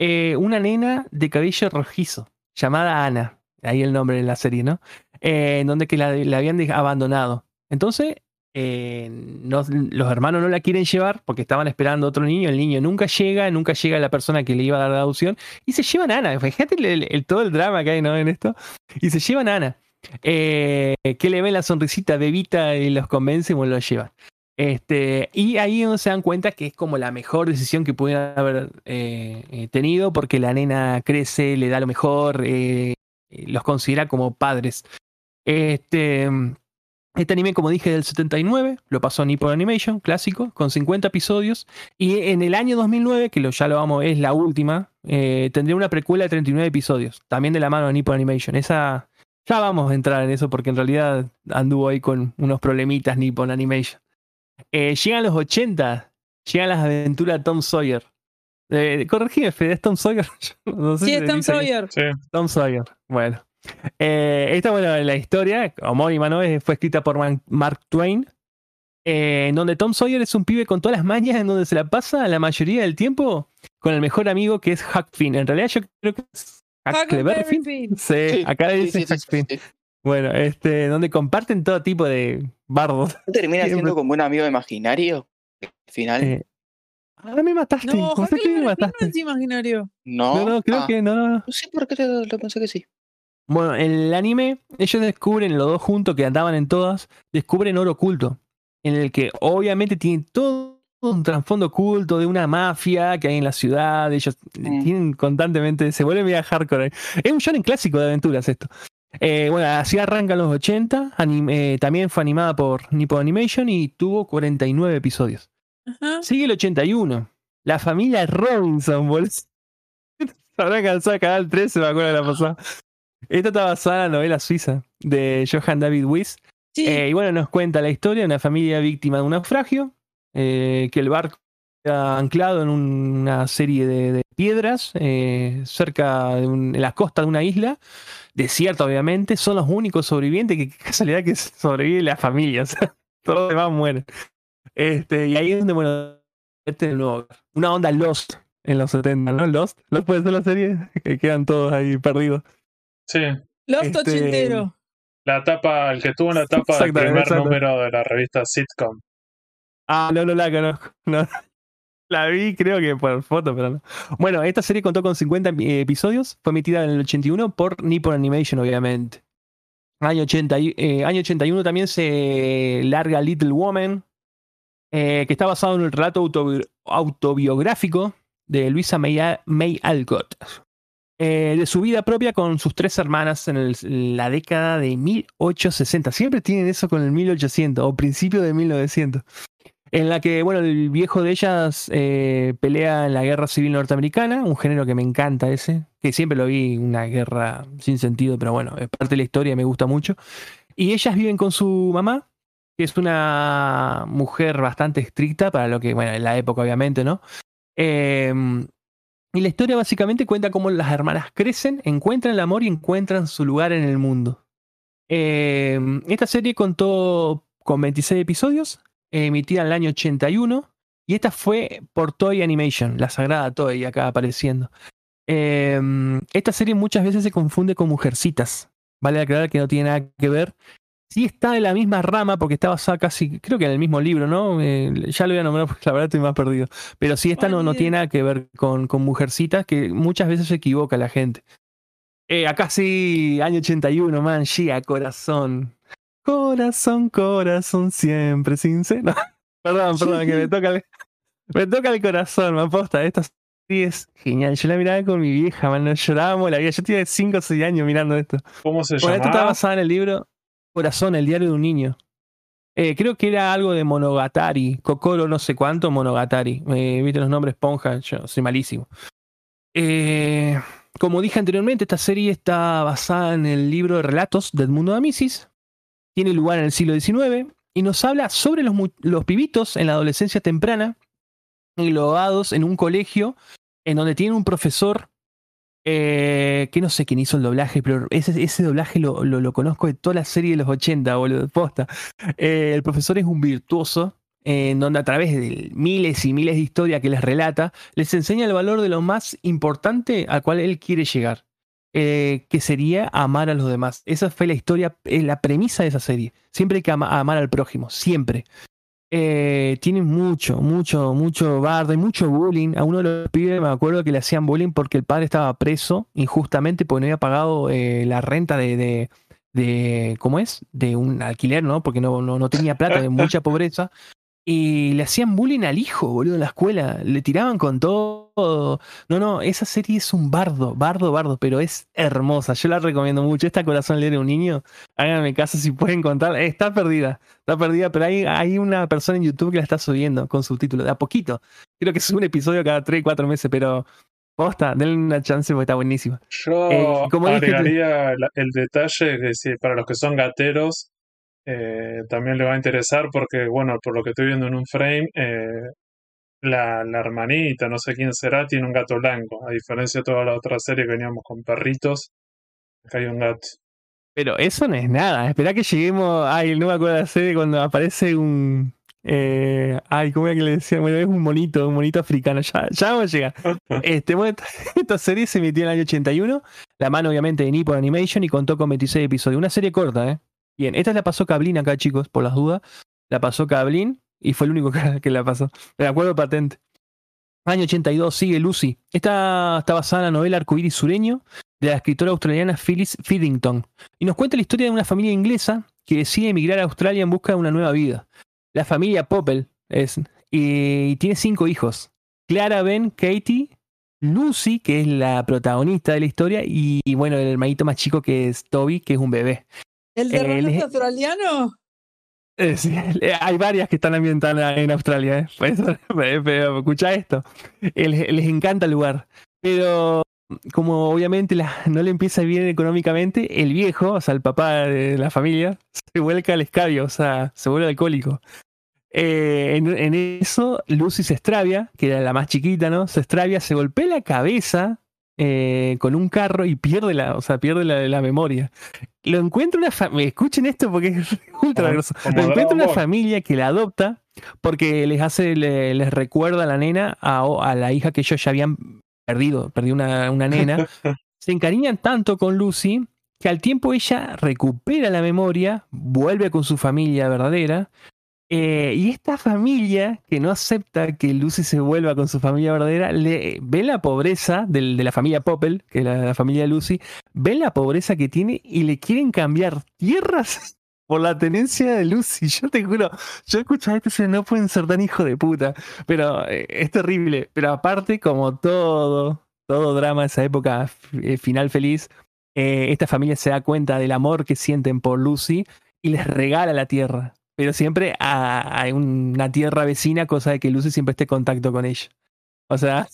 eh, una nena de cabello rojizo, llamada Ana. Ahí el nombre de la serie, ¿no? Eh, en donde que la, habían abandonado. Entonces, los hermanos no la quieren llevar porque estaban esperando otro niño. El niño nunca llega, nunca llega la persona que le iba a dar la adopción. Y se llevan a Ana. Fíjate el, todo el drama que hay ¿no? en esto. Y se llevan Ana. Eh, que le ven la sonrisita bebita y los convence y bueno, lo llevan. Este, y ahí se dan cuenta que es como la mejor decisión que pudieran haber eh, eh, tenido porque la nena crece, le da lo mejor, los considera como padres. Este, este anime, como dije, del 79, lo pasó Nippon Animation, clásico, con 50 episodios. Y en el año 2009, que lo, ya lo vamos, es la última, tendría una precuela de 39 episodios, también de la mano de Nippon Animation. Esa, ya vamos a entrar en eso porque en realidad anduvo ahí con unos problemitas Nippon Animation. Eh, llegan los 80, llegan las aventuras de Tom Sawyer. Eh, corregime, Fede, ¿es Tom Sawyer? no sé Sí, si es Tom. Sawyer. Sí. Tom Sawyer. Bueno. Eh, esta, bueno, la historia homónima, ¿no? Fue escrita por Man- Mark Twain. eh, en donde Tom Sawyer es un pibe con todas las mañas, en donde se la pasa la mayoría del tiempo con el mejor amigo que es Huck Finn. En realidad, yo creo que es Huckleberry Finn. Finn. Sí, Sí, acá dice sí, sí, Huck sí, Finn. sí. Bueno, este, donde comparten todo tipo de bardos. ¿No termina siendo como un amigo imaginario? Al final, Eh, Ahora me mataste. No, ¿Por qué me no mataste? es imaginario. no. No, no, creo Ah, que no, no, no. No sé por qué lo, lo pensé que sí. Bueno, en el anime, ellos descubren, los dos juntos que andaban en todas, descubren oro oculto. En el que obviamente tiene todo un trasfondo oculto de una mafia que hay en la ciudad. Ellos Mm. tienen constantemente, se vuelven media hardcore. Es un shonen clásico de aventuras esto. Eh, bueno, así arrancan los 80. anime- eh, también fue animada por Nippon Animation y tuvo 49 episodios. Ajá. Sigue el 81. La familia Robinson, boludo. Se habrá cansado Canal 13, me acuerdo de la pasada. Esta está basada en la novela suiza de Johann David Weiss. Sí. Eh, y bueno, nos cuenta la historia de una familia víctima de un naufragio, eh, que el barco queda anclado en una serie de, de piedras eh, cerca de un- en la costa de una isla, desierta obviamente, son los únicos sobrevivientes, que qué casualidad que sobrevive la familia, o sea, todos los demás mueren. Este, y ahí es donde, bueno, este nuevo, una onda Lost en los 70, ¿no? Lost, Lost puede ser la serie, que quedan todos ahí perdidos. Sí. Lost este, ochentero. La tapa, el que tuvo la tapa del primer número de la revista Sitcom. Ah, no, no la conozco. No. La vi, creo que por foto, pero no. Bueno, esta serie contó con 50 eh, episodios. Fue emitida en el 81 por Nippon Animation, obviamente. Año, 80, y- eh, año 81 también se larga Little Woman, eh, que está basado en el relato autobi- autobiográfico de Luisa May, Alcott. de su vida propia con sus tres hermanas en, en la década de 1860. Siempre tienen eso con el 1800 o principio de 1900 en la que, bueno, el viejo de ellas eh, pelea en la guerra civil norteamericana, un género que me encanta ese, que siempre lo vi, una guerra sin sentido, pero bueno, es parte de la historia, me gusta mucho. Y ellas viven con su mamá, que es una mujer bastante estricta para lo que, bueno, en la época obviamente, ¿no? Eh, y la historia básicamente cuenta cómo las hermanas crecen, encuentran el amor y encuentran su lugar en el mundo. Eh, esta serie contó con 26 episodios, emitida en el año 81. Y esta fue por Toy Animation, la sagrada Toy acá apareciendo. Eh, esta serie muchas veces se confunde con Mujercitas. Vale aclarar que no tiene nada que ver. Sí está de la misma rama porque está basada casi, creo que en el mismo libro, ¿no? Eh, ya lo voy a nombrar porque la verdad estoy más perdido. Pero sí esta no, no tiene nada que ver con, con Mujercitas, que muchas veces se equivoca la gente. Eh, acá sí, año 81, man, Gia, corazón. Corazón, corazón, siempre sincero. perdón, perdón, que me toca el, me toca el corazón, me aposta. Esta es genial. Yo la miraba con mi vieja, man, nos llorábamos la vida. Yo tenía 5 o 6 años mirando esto. ¿Cómo se Bueno, esto está llama? basado en el libro Corazón, el diario de un niño. Eh, creo que era algo de Monogatari, Kokoro no sé cuánto, Monogatari. Eh, Viste los nombres Ponja, yo soy malísimo. Eh, como dije anteriormente, esta serie está basada en el libro de relatos del mundo de Amisis. Tiene lugar en el siglo XIX y nos habla sobre los, los pibitos en la adolescencia temprana, englobados en un colegio en donde tienen un profesor eh, que no sé quién hizo el doblaje, pero ese, ese doblaje lo, lo- conozco de toda la serie de los 80, boludo, posta. Eh, el profesor es un virtuoso, en donde a través de miles y miles de historias que les relata, les enseña el valor de lo más importante al cual él quiere llegar, eh, que sería amar a los demás. Esa fue la historia, la premisa de esa serie. Siempre hay que ama- amar al prójimo, siempre. Eh, tiene mucho, mucho, mucho bardo y mucho bullying. A uno de los pibes me acuerdo que le hacían bullying porque el padre estaba preso injustamente porque no había pagado eh, la renta de, de, de- ¿cómo es? De un alquiler, ¿no? Porque no, no, no tenía plata, de mucha pobreza. Y le hacían bullying al hijo, boludo, en la escuela. Le tiraban con todo. No, no, esa serie es un bardo, bardo, bardo, pero es hermosa. Yo la recomiendo mucho. Esta Corazón leer un niño, háganme caso si pueden contar. Está perdida, está perdida, pero hay, hay una persona en YouTube que la está subiendo con subtítulos, de a poquito. Creo que es un episodio cada 3, 4 meses, pero posta, denle una chance porque está buenísima. Yo Eh, como dije, agregaría la- el detalle que si para los que son gateros eh, también le va a interesar porque, bueno, por lo que estoy viendo en un frame, eh, la, la hermanita, no sé quién será, tiene un gato blanco, a diferencia de toda la otra serie que veníamos con perritos, acá hay un gato. Pero eso no es nada. Espera que lleguemos. Ay, no me acuerdo de la serie cuando aparece un. eh, ay, ¿cómo era que le decían? Bueno, es un monito, un monito africano. Ya, ya vamos a llegar. Este, bueno, esta, esta serie se emitió en el año 81. La mano, obviamente, de Nippon Animation y contó con 26 episodios. Una serie corta, ¿eh? Bien, esta la pasó Cablin acá, chicos, por las dudas. La pasó Cablin y fue el único que, la pasó. Me acuerdo patente. Año 82, sigue Lucy. Esta está basada en la novela Arcoíris Sureño de la escritora australiana Phyllis Fiddington. Y nos cuenta la historia de una familia inglesa que decide emigrar a Australia en busca de una nueva vida. La familia Popple es, y tiene cinco hijos. Clara, Ben, Katie, Lucy, que es la protagonista de la historia, y bueno, el hermanito más chico que es Toby, que es un bebé. ¿El de Eh, relato les- australiano? Eh, sí, eh, hay varias que están ambientadas en Australia, ¿eh? Por eso, pero, pero escucha esto. Eh, Les, les encanta el lugar. Pero como obviamente la- no le empieza bien económicamente, el viejo, o sea, el papá de la familia, se vuelca al escabio, o sea, se vuelve alcohólico. Eh, en, en eso, Lucy se extravia, que era la más chiquita, ¿no? Se extravia, se golpea la cabeza eh, con un carro y pierde la, o sea, pierde la, la memoria. Lo encuentra una familia, escuchen esto porque es ultra Como- grosso. como Lo encuentra una familia que la adopta porque les hace, le- les recuerda a la nena a, a la hija que ellos ya habían perdido, perdió una, una nena. Se encariñan tanto con Lucy que al tiempo ella recupera la memoria, vuelve con su familia verdadera. Eh, y esta familia que no acepta que Lucy se vuelva con su familia verdadera, le, ve la pobreza de la familia Popple, que es la, la familia Lucy, ve la pobreza que tiene y le quieren cambiar tierras por la tenencia de Lucy. Yo te juro, yo escucho y digo, no pueden ser tan hijo de puta. Pero eh, es terrible. Pero aparte, como todo, todo drama de esa época, eh, final feliz, esta familia se da cuenta del amor que sienten por Lucy y les regala la tierra. Pero siempre a, a una tierra vecina, cosa de que Lucy siempre esté en contacto con ella. O sea,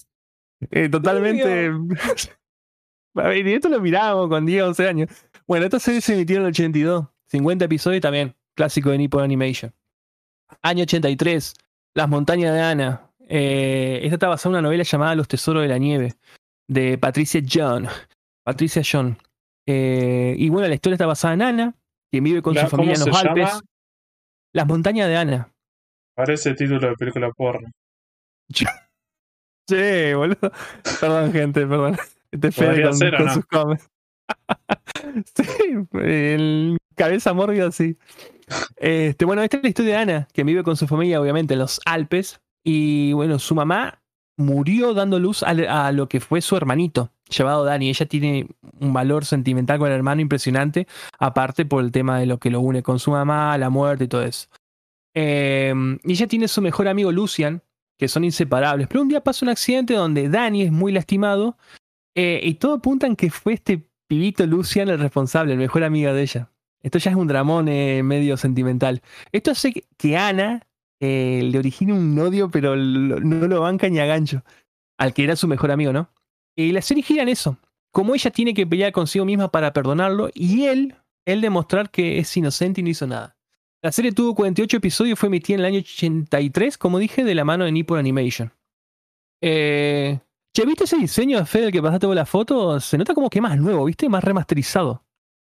eh, totalmente. A ver, y esto lo mirábamos con 10, 11 años. Bueno, esta serie se emitió en el 82. 50 episodios también. Clásico de Nippon Animation. Año 83. Las montañas de Ana. Eh, esta está basada en una novela llamada Los tesoros de la nieve. De Patricia John. Patricia John. Eh, y bueno, la historia está basada en Ana, quien vive con La- su familia en ¿cómo los Alpes. llama? Las montañas de Ana. Parece título de película porno. Sí, boludo. Perdón, gente, perdón. Este Fede con, ser, ¿o con no? sus comments. sí, el cabeza mórbida, sí. Este, bueno, esta es la historia de Ana, que vive con su familia, obviamente, en los Alpes. Y bueno, su mamá murió dando luz a, a lo que fue su hermanito, llevado Dani. Ella tiene un valor sentimental con el hermano impresionante, aparte por el tema de lo que lo une con su mamá, la muerte y todo eso. Eh, y ella tiene su mejor amigo Lucian, que son inseparables. Pero un día pasa un accidente donde Danny es muy lastimado eh, y todo apunta en que fue este pibito Lucian el responsable, el mejor amigo de ella. Esto ya es un dramón eh, medio sentimental. Esto hace que- Ana eh, le origine un odio, pero no lo banca ni a gancho, al que era su mejor amigo, ¿no? Y la serie gira en eso. Como ella tiene que pelear consigo misma para perdonarlo y él, él demostrar que es inocente y no hizo nada. La serie tuvo 48 episodios y fue emitida en el año 83, como dije, de la mano de Nippon Animation. Eh, che, ¿viste ese diseño de Fede del que pasaste vos la foto? Se nota como que más nuevo, ¿viste? Más remasterizado.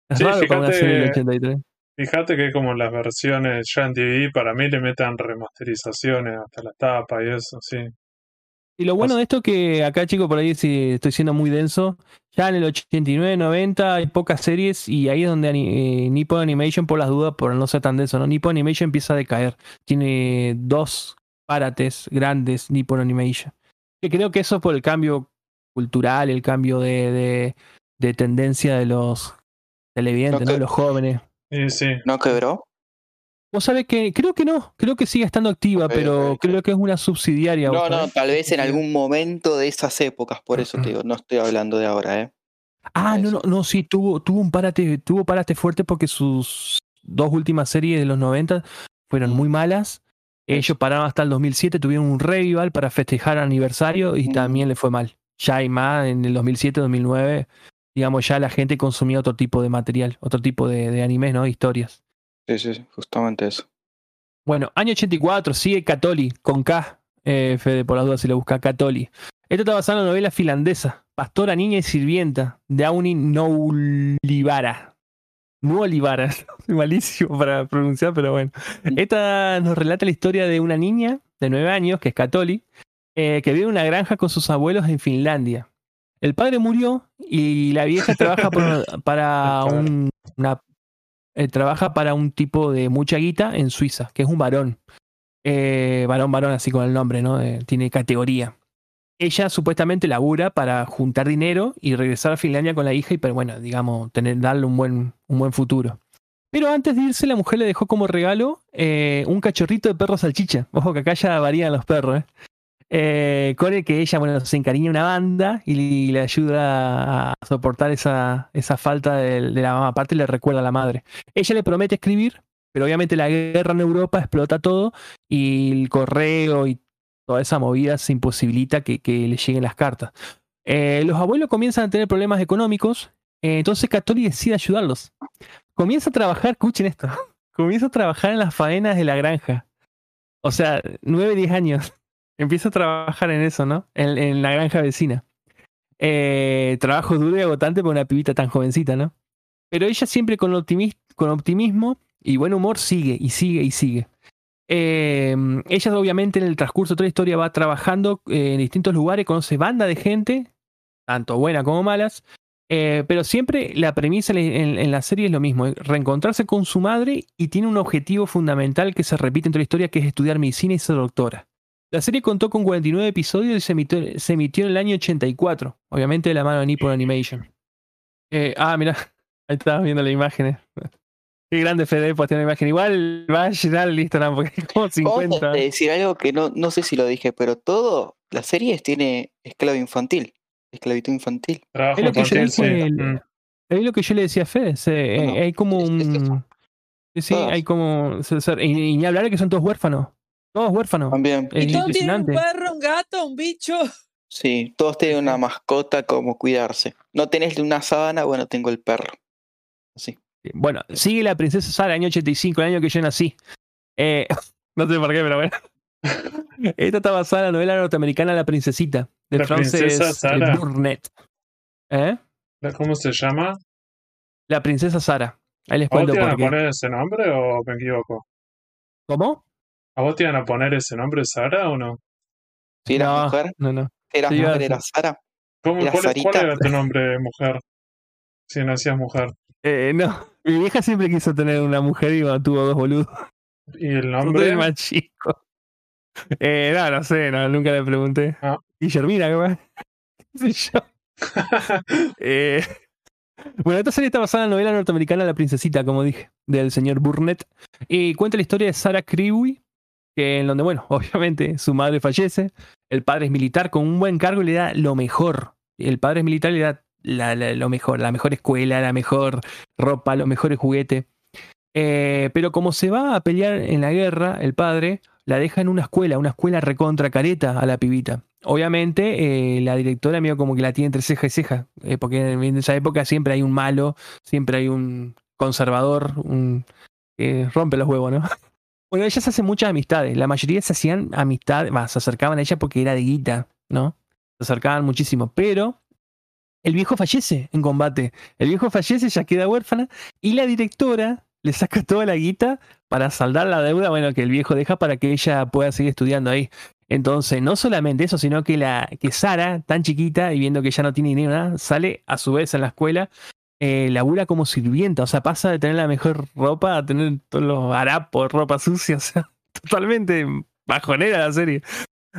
Es Sí, raro para una fíjate- serie del 83. Fíjate que como las versiones ya en DVD, para mí le metan remasterizaciones hasta la tapa y eso, sí. Y lo bueno de esto que acá, chicos, por ahí si estoy siendo muy denso, ya en el 89, 90 hay pocas series y ahí es donde eh, Nippon Animation, por las dudas, por no ser tan denso, ¿no? Nippon Animation empieza a decaer. Tiene dos parates grandes Nippon Animation. Que creo que eso es por el cambio cultural, el cambio de, de, de tendencia de los televidentes, No ¿no? que- Los jóvenes. Y sí, ¿No quebró? Vos sabés que creo que no, creo que sigue estando activa, pero creo que es una subsidiaria. No, no, sabés. tal vez en algún momento de esas épocas, por eso te digo, no estoy hablando de ahora, ¿eh? Ah, no, no, no, sí, tuvo, tuvo un parate, tuvo parate fuerte porque sus dos últimas series de los 90 fueron Mm. muy malas. Ellos pararon hasta el 2007, tuvieron un revival para festejar aniversario y Mm. también le fue mal. Ya hay más en el 2007, 2009, digamos, ya la gente consumía otro tipo de material, otro tipo de, de animes, ¿no? Historias. Sí, sí, justamente eso. Bueno, año 84, sigue Catoli, con K, eh, Fede, por las dudas si lo busca, Catoli. Esto está basado en la novela finlandesa, Pastora, Niña y Sirvienta, de Auni Noulivara. Nuolivara, soy malísimo para pronunciar, pero bueno. Esta nos relata la historia de una niña de 9 años, que es Catoli, eh, que vive en una granja con sus abuelos en Finlandia. El padre murió y la vieja trabaja por- para un, una eh, trabaja para un tipo de mucha guita en Suiza, que es un varón. Eh, varón, varón, así con el nombre, ¿no? Eh, tiene categoría. Ella supuestamente labura para juntar dinero y regresar a Finlandia con la hija y, pero bueno, digamos, tener, darle un buen, un buen futuro. Pero antes de irse, la mujer le dejó como regalo un cachorrito de perro salchicha. Ojo que acá ya varían los perros, ¿eh? Eh, con el que ella, bueno, se encariña en una banda y le ayuda a soportar esa, esa falta de, la mamá. Aparte le recuerda a la madre. Ella le promete escribir, pero obviamente la guerra en Europa explota todo y el correo y toda esa movida se imposibilita que, que le lleguen las cartas. Eh, los abuelos comienzan a tener problemas económicos, eh, entonces Catori decide ayudarlos. Comienza a trabajar, escuchen esto, comienza a trabajar en las faenas de la granja. O sea, 9, 10 años. Empieza a trabajar en eso, ¿no? En, la granja vecina. Eh, trabajo duro y agotante para una pibita tan jovencita, ¿no? Pero ella siempre con, optimis- con optimismo y buen humor sigue y sigue y sigue. Eh, ella obviamente en el transcurso de toda la historia va trabajando eh, en distintos lugares, conoce banda de gente, tanto buena como malas, eh, pero siempre la premisa en, en- la serie es lo mismo, reencontrarse con su madre y tiene un objetivo fundamental que se repite en toda la historia, que es estudiar medicina y ser doctora. La serie contó con 49 episodios y se emitió, se emitió en el año 84, obviamente de la mano de Nippon Animation. Eh, ah, mira, ahí estabas viendo las imágenes. Qué grande Fede postear una imagen. Igual va a llenar el Instagram porque hay como Vamos 50. a decir algo que no, no sé si lo dije, pero todo, las series tiene esclavo infantil, esclavitud infantil. trabajo Es lo que yo dije, el- Mm. Es lo que yo le decía a Fede. se- No, eh, hay como es- es un. eso. Sí, sí, Todas. hay como. se- se- Y, y ni hablar de que son todos huérfanos. Todos huérfanos. También, Es Y todos tienen un perro, un gato, un bicho. sí, todos tienen una mascota como cuidarse. No tenés una sábana, bueno, tengo el perro. Así. Bueno, sigue la princesa Sara, año 85, el año que yo nací. Eh, no sé por qué, pero bueno. Esta está basada en la novela norteamericana La Princesita, de La Frances princesa Sara. Burnett. ¿Eh? ¿Cómo se llama? La princesa Sara. Ahí les ¿A vos cuento por qué. poner ese nombre o me equivoco? ¿Cómo? ¿A vos te iban a poner ese nombre Sara o no? Si eras no, mujer, no, no. eras Sí, mujer, eras Sara. ¿Cómo, Era cuál, cuál Sarita. era tu nombre, mujer? Si nacías mujer. Eh, no. Mi vieja siempre quiso tener una mujer y tuvo dos boludos. ¿Y el nombre? el más chico. Eh, no, no sé, no, nunca le pregunté. Ah. Guillermina, ¿qué más? ¿Qué sé yo? Eh, bueno, esta serie está basada en la novela norteamericana La Princesita, como dije, del señor Burnett. Y cuenta la historia de Sarah Crewe, que en donde, bueno, obviamente su madre fallece, el padre es militar con un buen cargo y le da lo mejor. El padre es militar y le da la- lo mejor, la mejor escuela, la mejor ropa, los mejores juguetes. Eh, pero como se va a pelear en la guerra, el padre la deja en una escuela, una escuela recontra careta a la pibita. Obviamente, eh, la directora medio como que la tiene entre ceja y ceja, eh, porque en esa época siempre hay un malo, siempre hay un conservador, un rompe los huevos, ¿no? Bueno, ella se hace muchas amistades. La mayoría se hacían amistades, más, se acercaban a ella porque era de guita, ¿no? Se acercaban muchísimo. Pero el viejo fallece en combate. El viejo fallece, ella queda huérfana. Y la directora le saca toda la guita para saldar la deuda, bueno, que el viejo deja para que ella pueda seguir estudiando ahí. Entonces, no solamente eso, sino que la que Sara, tan chiquita y viendo que ya no tiene dinero, nada, sale a su vez en la escuela eh, labura como sirvienta, o sea, pasa de tener la mejor ropa a tener todos los harapos, ropa sucia, o sea, totalmente bajonera la serie.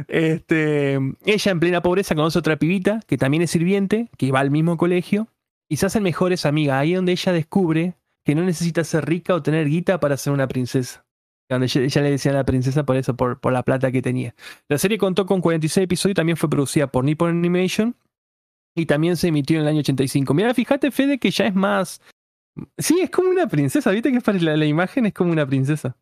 Este, ella en plena pobreza conoce otra pibita que también es sirviente, que va al mismo colegio, y se hacen mejores amigas. Ahí es donde ella descubre que no necesita ser rica o tener guita para ser una princesa. Donde ella, ella le decía a la princesa por eso, por, por la plata que tenía. La serie contó con 46 episodios y también fue producida por Nippon Animation y también se emitió en el año 85. Mira, fíjate, Fede, que ya es más. Sí, es como una princesa, ¿viste? Que para la, la imagen es como una princesa.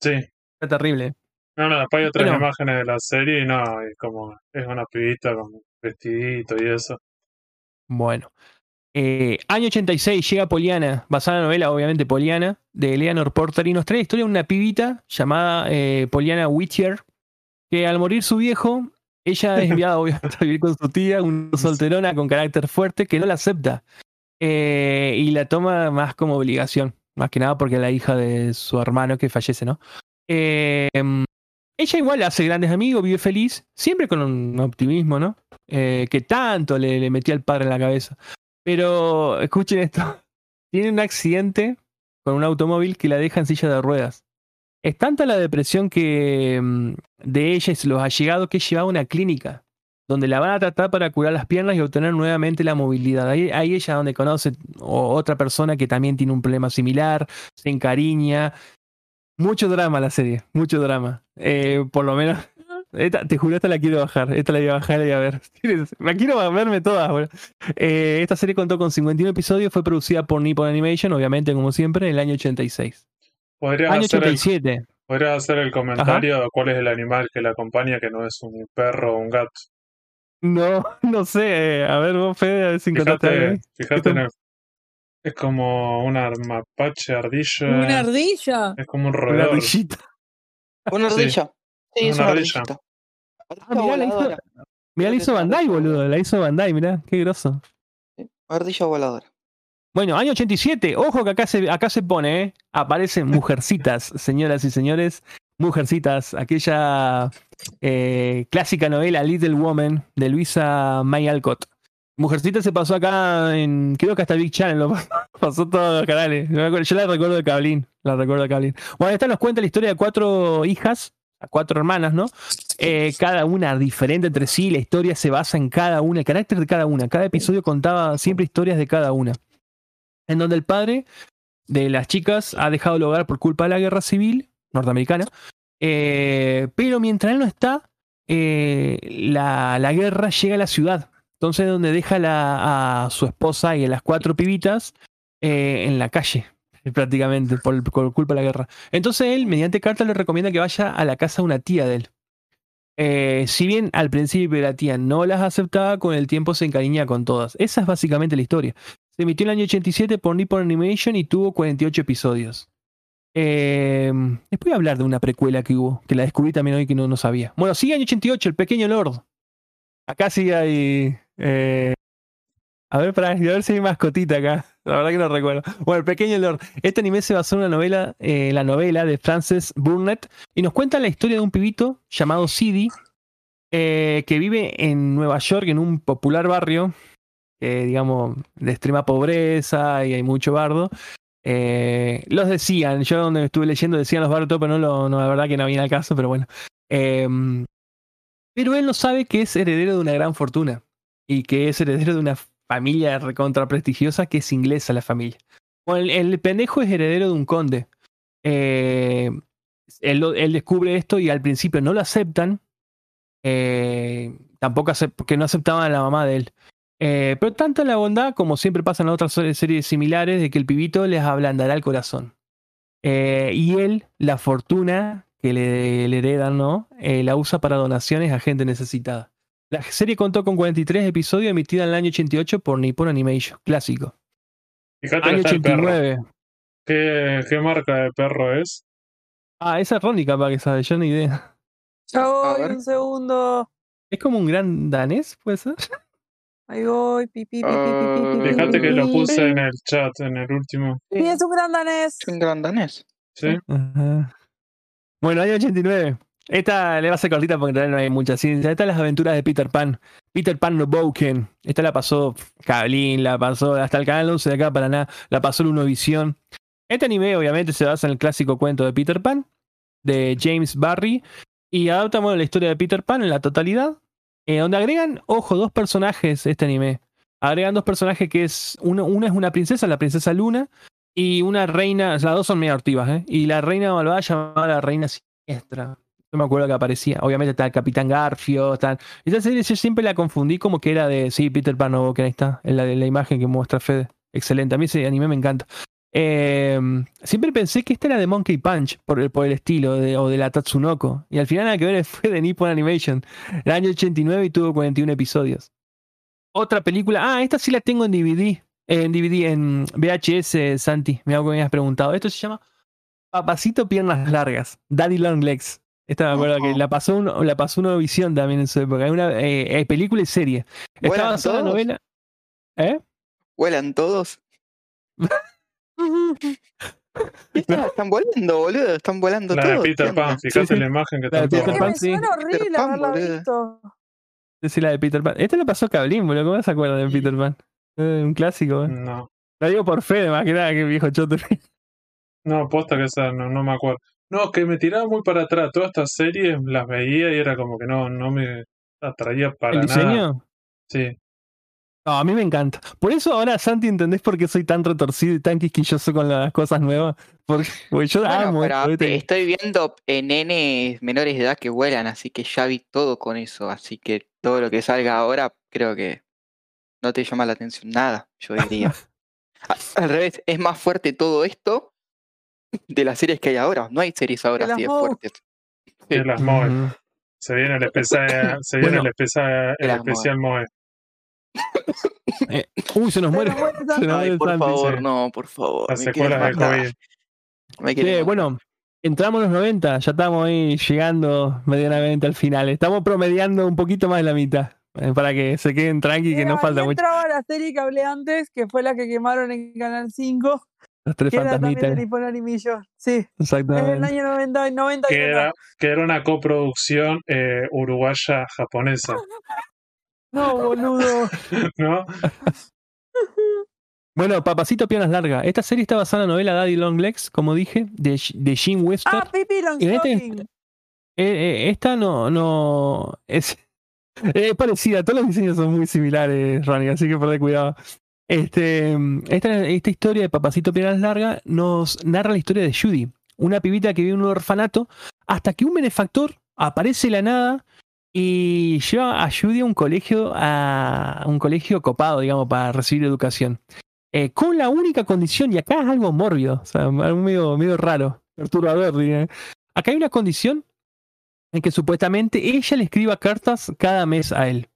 Sí. Está terrible. No, no, después hay otras Bueno. imágenes de la serie y no, es como, es una pibita con vestidito y eso. Bueno. Eh, año 86 llega Poliana, basada en la novela, obviamente, Poliana, de Eleanor Porter, y nos trae la historia de una pibita llamada eh, Poliana Whittier, que al morir su viejo, ella es enviada obviamente a vivir con su tía, una solterona con carácter fuerte que no la acepta eh, y la toma más como obligación, más que nada porque es la hija de su hermano que fallece, ¿no? Eh, ella igual hace grandes amigos, vive feliz, siempre con un optimismo, ¿no? Eh, que tanto le, le metía el padre en la cabeza. Pero escuchen esto, tiene un accidente con un automóvil que la deja en silla de ruedas. Es tanta la depresión que mm, de ella y los allegados que lleva a una clínica donde la van a tratar para curar las piernas y obtener nuevamente la movilidad. Ahí, ahí ella donde conoce otra persona que también tiene un problema similar, se encariña. Mucho drama la serie, mucho drama. Eh, por lo menos, esta- te juro, esta la quiero bajar. Esta la voy a bajar y a ver. La quiero verme todas. boludo. Eh, esta serie contó con 51 episodios, fue producida por Nippon Animation, obviamente, como siempre, en el año 86. Podrías Año hacer, el, 87. podrías hacer el comentario de cuál es el animal que la acompaña, que no es un perro o un gato. No, no sé. A ver, vos, Fede, a ver si Fíjate, fíjate en el- es como una mapache ardilla. Una ardilla. es como un Una roedor. ardillita. Una Sí. ardilla. Sí, es Una una ardilla. Ah, mirá, la hizo, mirá, la hizo Bandai, boludo. La hizo Bandai, mirá, qué grosso. Ardilla voladora. Bueno, año 87. Ojo que acá se, acá se pone, ¿eh? Aparecen mujercitas, señoras y señores. Mujercitas, aquella eh, clásica novela Little Woman de Luisa May Alcott. Mujercitas se pasó acá en. Creo que hasta Big Channel lo pasó, pasó todos los canales. Yo la recuerdo de Cablín. La recuerdo de Cablín. Bueno, esta nos cuenta la historia de cuatro hijas, cuatro hermanas, ¿no? Eh, cada una diferente entre sí. La historia se basa en cada una, el carácter de cada una. Cada episodio contaba siempre historias de cada una en donde el padre de las chicas ha dejado el hogar por culpa de la guerra civil norteamericana, eh, pero mientras él no está, eh, la, guerra llega a la ciudad, entonces es donde deja a su esposa y a las cuatro pibitas eh, en la calle, prácticamente, por, culpa de la guerra. Entonces él, mediante carta, le recomienda que vaya a la casa de una tía de él. Si bien al principio la tía no las aceptaba, con el tiempo se encariña con todas. Esa es básicamente la historia. Se emitió en el año 87 por Nippon Animation y tuvo 48 episodios. Eh, les voy a hablar de una precuela que hubo, que la descubrí también hoy que no, no sabía. Bueno, sigue año 88, El Pequeño Lord. Acá sí hay... eh, a ver, para, a ver si hay mascotita acá. La verdad que no recuerdo. Bueno, El Pequeño Lord. Este anime se basó en una novela, eh, la novela de Frances Burnett y nos cuenta la historia de un pibito llamado Sidi eh, que vive en Nueva York, en un popular barrio eh, digamos, de extrema pobreza y hay mucho bardo. Eh, los decían, yo donde estuve leyendo decían los bardos, pero no, lo, no la verdad que no viene al caso, pero bueno. Eh, pero él no sabe que es heredero de una gran fortuna y que es heredero de una familia recontra prestigiosa que es inglesa la familia. El, pendejo es heredero de un conde. Eh, él, descubre esto y al principio no lo aceptan. eh, tampoco acep- porque no aceptaban a la mamá de él. Eh, pero tanto la bondad, como siempre pasa en otras se- series similares, de que el pibito les ablandará el corazón. Eh, y él, la fortuna que le, le heredan, ¿no? Eh, la usa para donaciones a gente necesitada. La serie contó con 43 episodios emitida en el año 88 por Nippon Animation, clásico. Fíjate que Año está el perro. 89. ¿Qué, ¿Qué marca de perro es? Ah, esa es Ronnie capaz que sabe, yo ni idea. Ya voy, un segundo. ¿Es como un gran danés, puede ser? Ahí voy, pi, pi, pi, pi, pi, pi, Ah, pi, pi, Fíjate que lo puse en el chat, en el último. Sí, es un gran danés. Es un gran danés. ¿Sí? Ajá. Bueno, año 89. Esta le va a ser cortita porque en realidad no hay mucha ciencia. Esta es las aventuras de Peter Pan. Peter Pan no Boken. Esta la pasó Cablín, la pasó hasta el canal 11 de acá para nada, la pasó Lunovisión. Este anime obviamente se basa en el clásico cuento de Peter Pan, de James Barry, y adapta bueno, la historia de Peter Pan en la totalidad, eh, donde agregan, ojo, dos personajes este anime. Agregan dos personajes que es, uno, una es una princesa, la princesa Luna, y una reina, las dos son medio activas, ¿eh? Y la reina malvada llamada la reina siniestra. No me acuerdo que aparecía. Obviamente está el Capitán Garfio. Está... Esta serie yo siempre la confundí como que era de. Sí, Peter Pan que ahí está. En la, en la imagen que muestra Fede. Excelente. A mí ese anime me encanta. Eh, siempre pensé que esta era de Monkey Punch por el, por el estilo de- o de la Tatsunoko. Y al final nada que ver fue de Nippon Animation. El año 89 y tuvo 41 episodios. Otra película. Ah, esta sí la tengo en DVD. en DVD, en VHS, Santi. Me hago que me habías preguntado. Esto se llama Papacito Piernas Largas. Daddy Long Legs. Esta me acuerdo que la pasó, uno, la pasó una visión también en su época. Hay una eh, eh, película y serie. Está ¿Vuelan basada en la novela. ¿Eh? ¿Vuelan todos? ¿Qué están, volando, boludo? Están volando La de. Peter. Pan, fíjate Sí, sí. la imagen que La de está Peter Pan, sí. suena horrible Pan, haberla boludo. visto. Es la de Peter Pan. Esta la pasó Cablín, boludo. ¿Cómo se acuerdan de Peter Pan? Eh, un clásico, eh. No, La digo por fe, más que nada, que viejo choto. no, posta que esa no, no me acuerdo. No, que me tiraba muy para atrás. Todas estas series las veía y era como que no, no me atraía para ¿El nada. diseño? Sí. No, a mí me encanta. Por eso ahora, Santi, ¿entendés por qué soy tan retorcido y tan quisquilloso con las cosas nuevas? Porque, porque yo Bueno, amo pero esto, ¿viste? estoy viendo eh, nenes menores de edad que vuelan, así que ya vi todo con eso. Así que todo lo que salga ahora creo que no te llama la atención nada, yo diría. Al revés, es más fuerte todo esto de las series que hay ahora. No hay series ahora así de fuertes. De las Moe. Se viene el especial, se viene Bueno. el especial, el especial Moe. Uy, se nos muere. Se nos Ay, por favor, no, por favor. Las me secuelas de COVID. bueno, entramos en los 90, ya estamos ahí llegando medianamente al final. Estamos promediando un poquito más de la mitad. eh, Para que se queden tranqui, que no falta mucho. entraba la serie que hablé antes, que fue la que quemaron en Canal 5, Los tres que era también de fantasmitas. Sí, es del Exactamente. año 90, 91. Que era, que era una coproducción eh, uruguaya-japonesa, No, boludo. ¿no? Bueno, Papacito Piernas Largas. Esta serie está basada en la novela Daddy Long Legs, como dije, de, de Jim Webster. Ah, Pipi Y en este- Longstocking. Eh, eh, esta no, no es, es parecida, todos los diseños son muy similares, Ronnie, así que por cuidado. Este, esta, esta historia de Papacito Piernas Larga nos narra la historia de Judy, una pibita que vive en un orfanato, hasta que un benefactor aparece de la nada y lleva a Judy a un colegio, a un colegio copado, digamos, para recibir educación. Eh, con la única condición, y acá es algo mórbido, o sea, algo medio, raro, perturbador, diría. Acá hay una condición en que supuestamente ella le escriba cartas cada mes a él.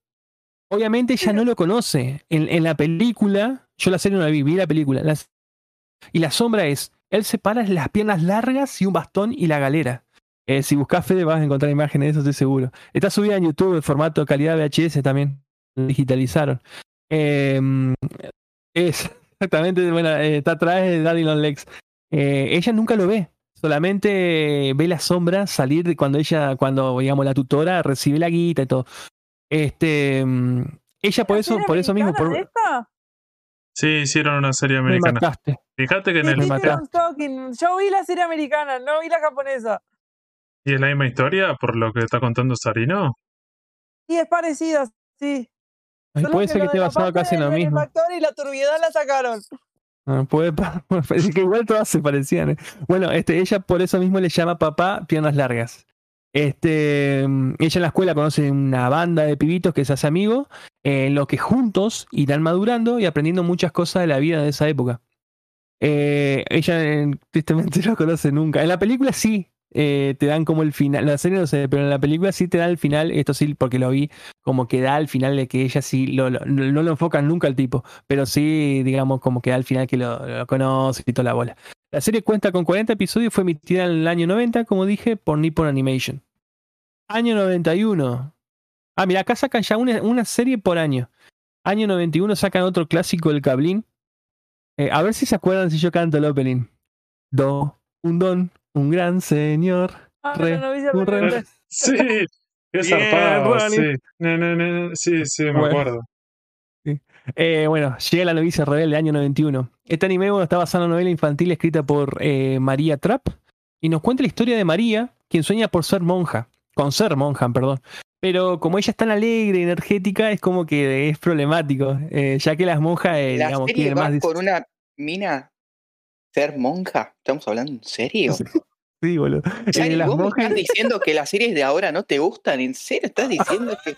Obviamente ella no lo conoce. En, en la película, yo la serie no la vi, vi la película. y la sombra es, él separa las piernas largas y un bastón y la galera. Eh, si buscas Fede vas a encontrar imágenes de eso, estoy seguro. Está subida en YouTube en formato calidad VHS también. Digitalizaron. Eh, es exactamente, bueno, eh, está atrás de Daddy Long Legs. Eh, ella nunca lo ve. Solamente ve la sombra salir de cuando ella, cuando digamos la tutora recibe la guita y todo. Este, mm, ella por ¿La eso, por eso mismo, por, esta? Sí, hicieron una serie me americana. mataste. Fíjate que en Sí, el Me. Yo vi la serie americana, no vi la japonesa. Y es la misma historia por lo que está contando Sarino. Y es parecida, sí. Ay, puede ser que esté la parte casi en mismo. benefactor y la turbiedad la sacaron. Ah, puede pa- es que igual todas se parecían. ¿eh? Bueno, este, ella por eso mismo le llama papá piernas largas. Este, mm, ella en la escuela conoce una banda de pibitos que se hace amigo, eh, en lo que juntos irán madurando y aprendiendo muchas cosas de la vida de esa época. Eh, ella eh, tristemente no conoce nunca. En la película sí eh, te dan como el final. La serie no sé, pero en la película sí te da el final. Esto sí, porque lo vi, como que da el final de que ella sí lo, lo- no lo enfocan nunca al tipo, pero sí, digamos, como que da el final que lo, conoce y toda la bola. La serie cuenta con 40 episodios y fue emitida en el año 90, como dije, por Nippon Animation. Año 91. Ah, mira, acá sacan ya una, una serie por año. Año 91 sacan otro clásico del Cablín. Eh, a ver si se acuerdan si yo canto el opening. Do, un don, un gran señor. Ah, Re, un re-. Sí, qué Bien, zarpado, sí. No, no, no, no, sí, sí, me Bueno. acuerdo. Eh, bueno, llega la novicia rebelde año 91. Este anime bueno, está basado en una novela infantil escrita por eh, María Trapp y nos cuenta la historia de María, quien sueña por ser monja, con ser monja, perdón. Pero como ella es tan alegre y energética, es como que es problemático, eh, ya que las monjas, eh, La digamos, serie quieren va más... con una mina ser monja. ¿Estamos hablando en serio? Sí, boludo. Eh, las vos me estás diciendo que las series de ahora no te gustan. ¿En serio estás diciendo que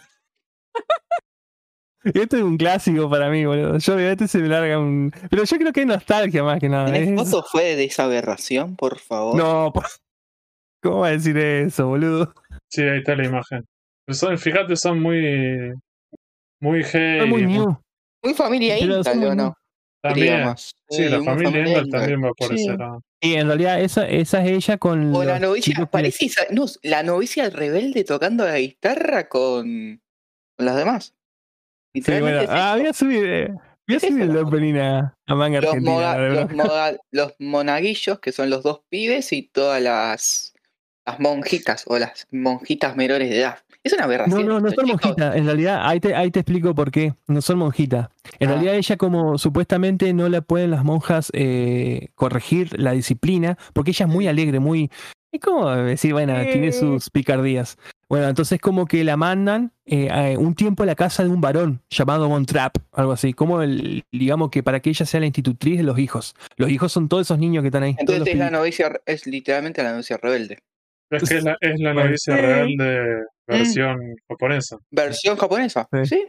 Esto es un clásico para mí, boludo. Yo obviamente se me larga un... Pero yo creo que es nostalgia más que nada. ¿Tenés es- foto fue de esa aberración, por favor? No, ¿cómo va a decir eso, boludo? Sí, ahí está la imagen. Pero son, fíjate, son muy. Muy. Es muy new. Muy familia Pero Incal, son ¿o muy- no? También. Digamos. Sí, la familia Engel también va por Sí. ese lado. Y en realidad esa, esa es ella con O la novicia, parece esa- no, la novicia rebelde tocando la guitarra con, con las demás. Sí, Literalmente bueno. es Ah, voy a subir, eh, voy a subir el opening a, manga los, argentina. moga- la verdad. los, moga- los monaguillos, que son los dos pibes, y todas las, las monjitas o las monjitas menores de edad. Es una No, aberración. no, no esto, son monjitas. En realidad, ahí te, ahí te explico por qué. No son monjitas. En Ah. realidad, ella, como supuestamente no la pueden las monjas eh, corregir la disciplina, porque ella es muy alegre, muy. Es como decir, bueno, tiene sus picardías. Bueno, entonces, como que la mandan eh, un tiempo a la casa de un varón llamado Von Trapp, algo así. Como, el, digamos, que para que ella sea la institutriz de los hijos. Los hijos son todos esos niños que están ahí. Entonces es la novicia, es literalmente la novicia rebelde. Es que es la, es la Bueno, novicia sí. rebelde versión japonesa. Versión japonesa. Sí. Sí.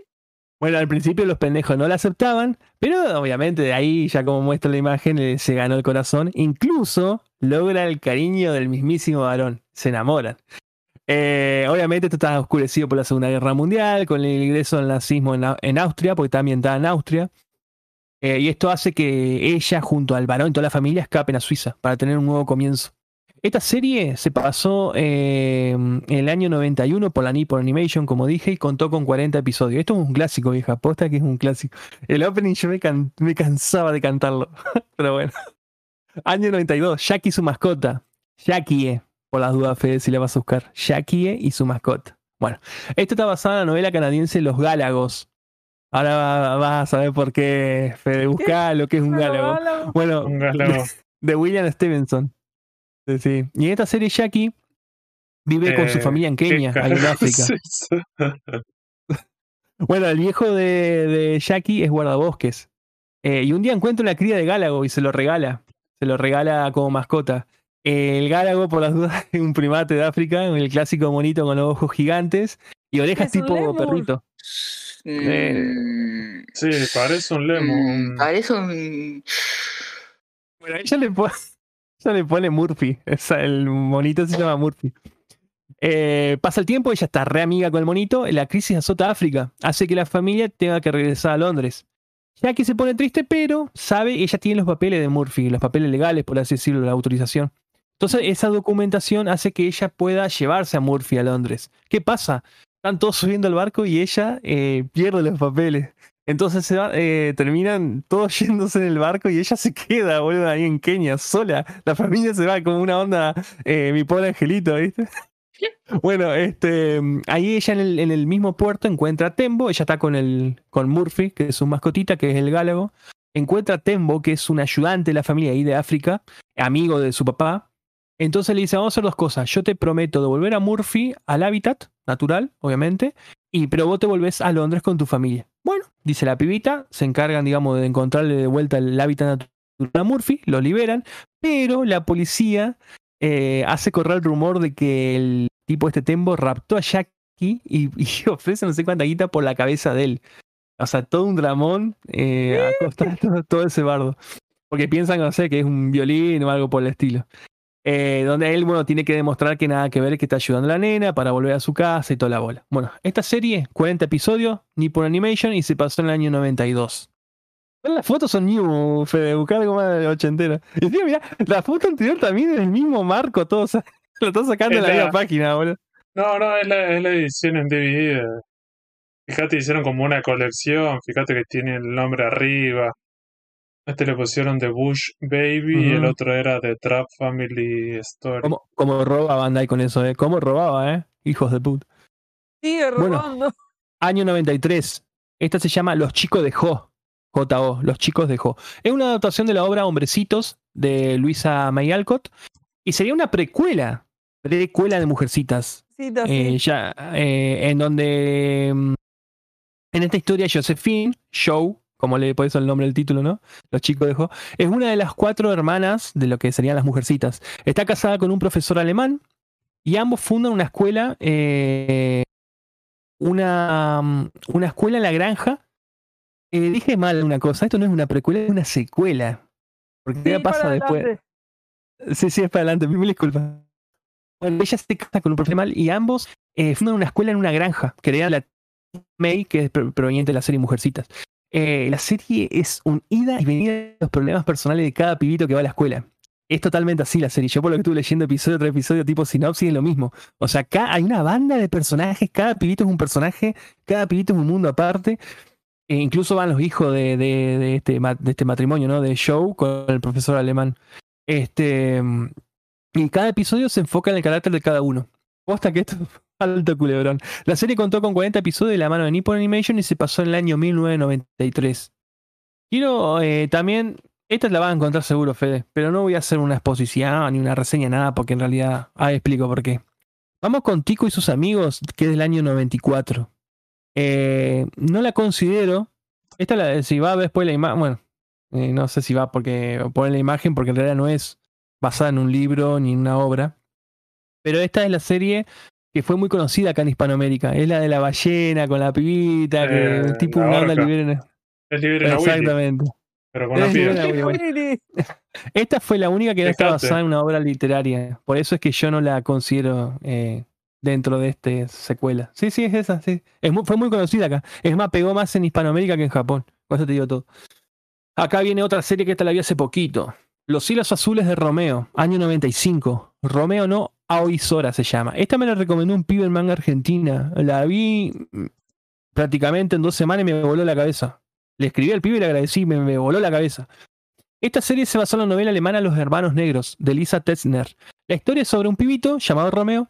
Bueno, al principio los pendejos no la aceptaban, pero obviamente de ahí, ya como muestra la imagen, eh, se ganó el corazón. Incluso logra el cariño del mismísimo varón. Se enamoran. Eh, obviamente esto está oscurecido por la Segunda Guerra Mundial, con el ingreso del nazismo en, en Austria, porque está ambientada en Austria. Eh, y esto hace que ella, junto al varón y toda la familia, escapen a Suiza para tener un nuevo comienzo. Esta serie se pasó eh, en el año 91 por la Nippon Animation, como dije, y contó con 40 episodios. Esto es un clásico, vieja. Aposta que es un clásico. El opening yo me, can- me cansaba de cantarlo. Pero bueno. Año 92, Jackie y su mascota. Jackie, por las dudas, Fede, si la vas a buscar. Jackie y su mascota. Bueno, esto está basado en la novela canadiense Los Gálagos. Ahora va- vas a saber por qué, Fede. Busca lo que es un gálago. Bueno, Un galago. de William Stevenson. Sí, sí. Y en esta serie Jackie vive con su Eh, familia en Kenia, ahí en África. es? Bueno, el viejo de, de Jackie es guardabosques. Eh, y un día encuentra una cría de gálago y se lo regala. Se lo regala como mascota. El gálago, por las dudas, es un primate de África, el clásico monito con los ojos gigantes y orejas tipo perrito. Mm, Sí, parece un lemo. mm, parece un. Bueno, ella le pone, ella le pone Murphy. El monito se llama Murphy. Eh, pasa el tiempo, ella está re amiga con el monito. La crisis azota África, hace que la familia tenga que regresar a Londres. Jackie se pone triste, pero sabe, ella tiene los papeles de Murphy, los papeles legales, por así decirlo, la autorización. Entonces, esa documentación hace que ella pueda llevarse a Murphy a Londres. ¿Qué pasa? Están todos subiendo al barco y ella eh, pierde los papeles. Entonces se eh, terminan todos yéndose en el barco y ella se queda, boludo, ahí en Kenia, sola. La familia se va como una onda, eh, mi pobre angelito, ¿viste? Bueno, este, ahí ella en el, en el mismo puerto encuentra a Tembo, ella está con, el, con Murphy, que es su mascotita, que es el gálago. Encuentra a Tembo, que es un ayudante de la familia ahí de África, amigo de su papá. Entonces le dice, vamos a hacer dos cosas. Yo te prometo devolver a Murphy al hábitat natural, obviamente, y pero vos te volvés a Londres con tu familia. Bueno, dice la pibita, se encargan, digamos, de encontrarle de vuelta el hábitat a Murphy, lo liberan, pero la policía eh, hace correr el rumor de que el tipo este Tembo raptó a Jackie y, y ofrece no sé cuánta guita por la cabeza de él. O sea, todo un dramón eh, a costa de todo, todo ese bardo. Porque piensan, no sé, que es un violín o algo por el estilo. Eh, donde él, bueno, tiene que demostrar que nada que ver, que está ayudando a la nena para volver a su casa y toda la bola. Bueno, esta serie, 40 episodios, Nippon Animation, y se pasó en el año 92. Las fotos son new, Fede, buscar algo más de ochentera. Y sí, mira, la foto anterior también es el mismo marco, todo, lo están sacando de la Es la- misma página, boludo. No, no, es la, es la edición en DVD. Fíjate, hicieron como una colección. Fíjate que tiene el nombre arriba. Este le pusieron The Bush Baby y el otro era The Trap Family Story. ¿Cómo, cómo roba Bandai con eso, eh? ¿Cómo robaba, eh? Hijos de puta. Sigue Bueno. robando. Año 93. Esta se llama Los chicos de Jo. J.O. Los chicos de Jo. Es una adaptación de la obra Hombrecitos de Luisa May Alcott. Y sería una precuela. Precuela de Mujercitas. Sí, está Eh, así. ya, eh, en donde mm, en esta historia Josephine Show, como le por eso el nombre del título, ¿no? Los chicos de Jo, es una de las cuatro hermanas de lo que serían las mujercitas. Está casada con un profesor alemán y ambos fundan una escuela, eh, una, mm, una escuela en la granja. Eh, dije mal una cosa, esto no es una precuela, es una secuela. Porque Sí, ya pasa después. adelante. Sí, sí, es para adelante, mil disculpas. Bueno, ella se casa con un profesor mal y ambos eh, fundan una escuela en una granja, que era la May, que es pro- proveniente de la serie Mujercitas. Eh, la serie es un ida y venida de los problemas personales de cada pibito que va a la escuela. Es totalmente así la serie. Yo por lo que estuve leyendo episodio tras episodio, tipo sinopsis, es lo mismo. O sea, acá hay una banda de personajes, cada pibito es un personaje, cada pibito es un mundo aparte. E incluso van los hijos de, este, de este matrimonio, ¿no? De Show con el profesor alemán. Este. mm, Y cada episodio se enfoca en el carácter de cada uno. Posta que esto es alto culebrón. La serie contó con 40 episodios de la mano de Nippon Animation y se pasó en el año 1993. Quiero eh, también. Esta la vas a encontrar seguro, Fede, pero no voy a hacer una exposición ni una reseña, nada, porque en realidad. Ah, explico por qué. Vamos con Tico y sus amigos, que es del año 94. Eh, no la considero. Esta la, si va después la imagen. Bueno, eh, no sé si va porque poner la imagen, porque en realidad no es basada en un libro ni en una obra. Pero esta es la serie que fue muy conocida acá en Hispanoamérica. Es la de la ballena con la pibita, que Eh, tipo la una onda liberen. Es Exactamente. pero con Es bueno. Willy. Esta fue la única que no está basada en una obra literaria. Por eso es que yo no la considero eh, dentro de este secuela. Sí, sí, es esa, sí. Es muy- fue muy conocida acá. Es más, pegó más en Hispanoamérica que en Japón. Con eso te digo todo. Acá viene otra serie que esta la vi hace poquito. Los hilos azules de Romeo, año 95. Romeo no, Aoi Sora se llama. Esta me la recomendó un pibe en manga argentina. La vi prácticamente en dos semanas y me voló la cabeza. Le escribí al pibe y le agradecí, me, me voló la cabeza. Esta serie se basó en la novela alemana Los Hermanos Negros, de Lisa Tetzner. La historia es sobre un pibito llamado Romeo,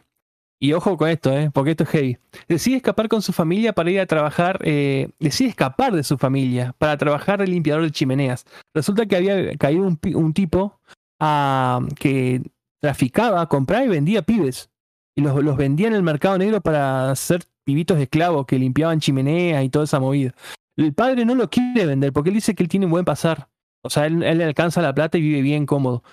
y ojo con esto, ¿eh? porque esto es heavy. Decide escapar con su familia para ir a trabajar, eh, decide escapar de su familia para trabajar de limpiador de chimeneas. Resulta que había caído un, un tipo ah, que traficaba, compraba y vendía pibes. Y los, los vendía en el mercado negro para hacer pibitos esclavos que limpiaban chimeneas y toda esa movida. El padre no lo quiere vender porque él dice que él tiene un buen pasar. O sea, él, le alcanza la plata y vive bien cómodo.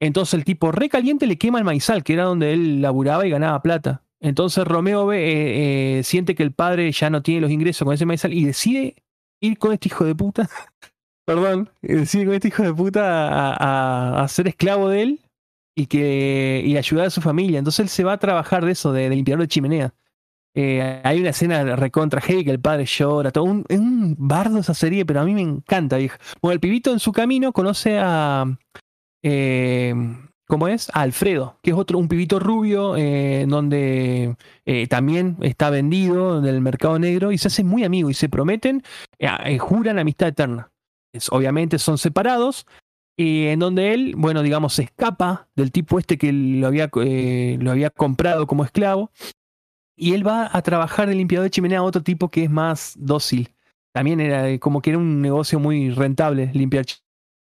Entonces el tipo recaliente le quema el maizal, que era donde él laburaba y ganaba plata. Entonces Romeo eh, eh, siente que el padre ya no tiene los ingresos con ese maizal y decide ir con este hijo de puta. Perdón, decide con este hijo de puta a- a ser esclavo de él y que y ayudar a su familia. Entonces él se va a trabajar de eso, de, de limpiador de chimenea. Eh, hay una escena recontra heavy que el padre llora, todo un, es un bardo esa serie, pero a mí me encanta, vieja. Bueno, el pibito en su camino conoce a. eh, ¿Cómo es? A Alfredo, que es otro, un pibito rubio, eh, donde también está vendido en el mercado negro y se hacen muy amigos y se prometen, juran amistad eterna. Es- obviamente son separados, y en donde él, bueno, digamos, se escapa del tipo este que lo había, eh, lo había comprado como esclavo, y él va a trabajar de limpiador de chimenea a otro tipo que es más dócil. También era eh, como que era un negocio muy rentable limpiar ch-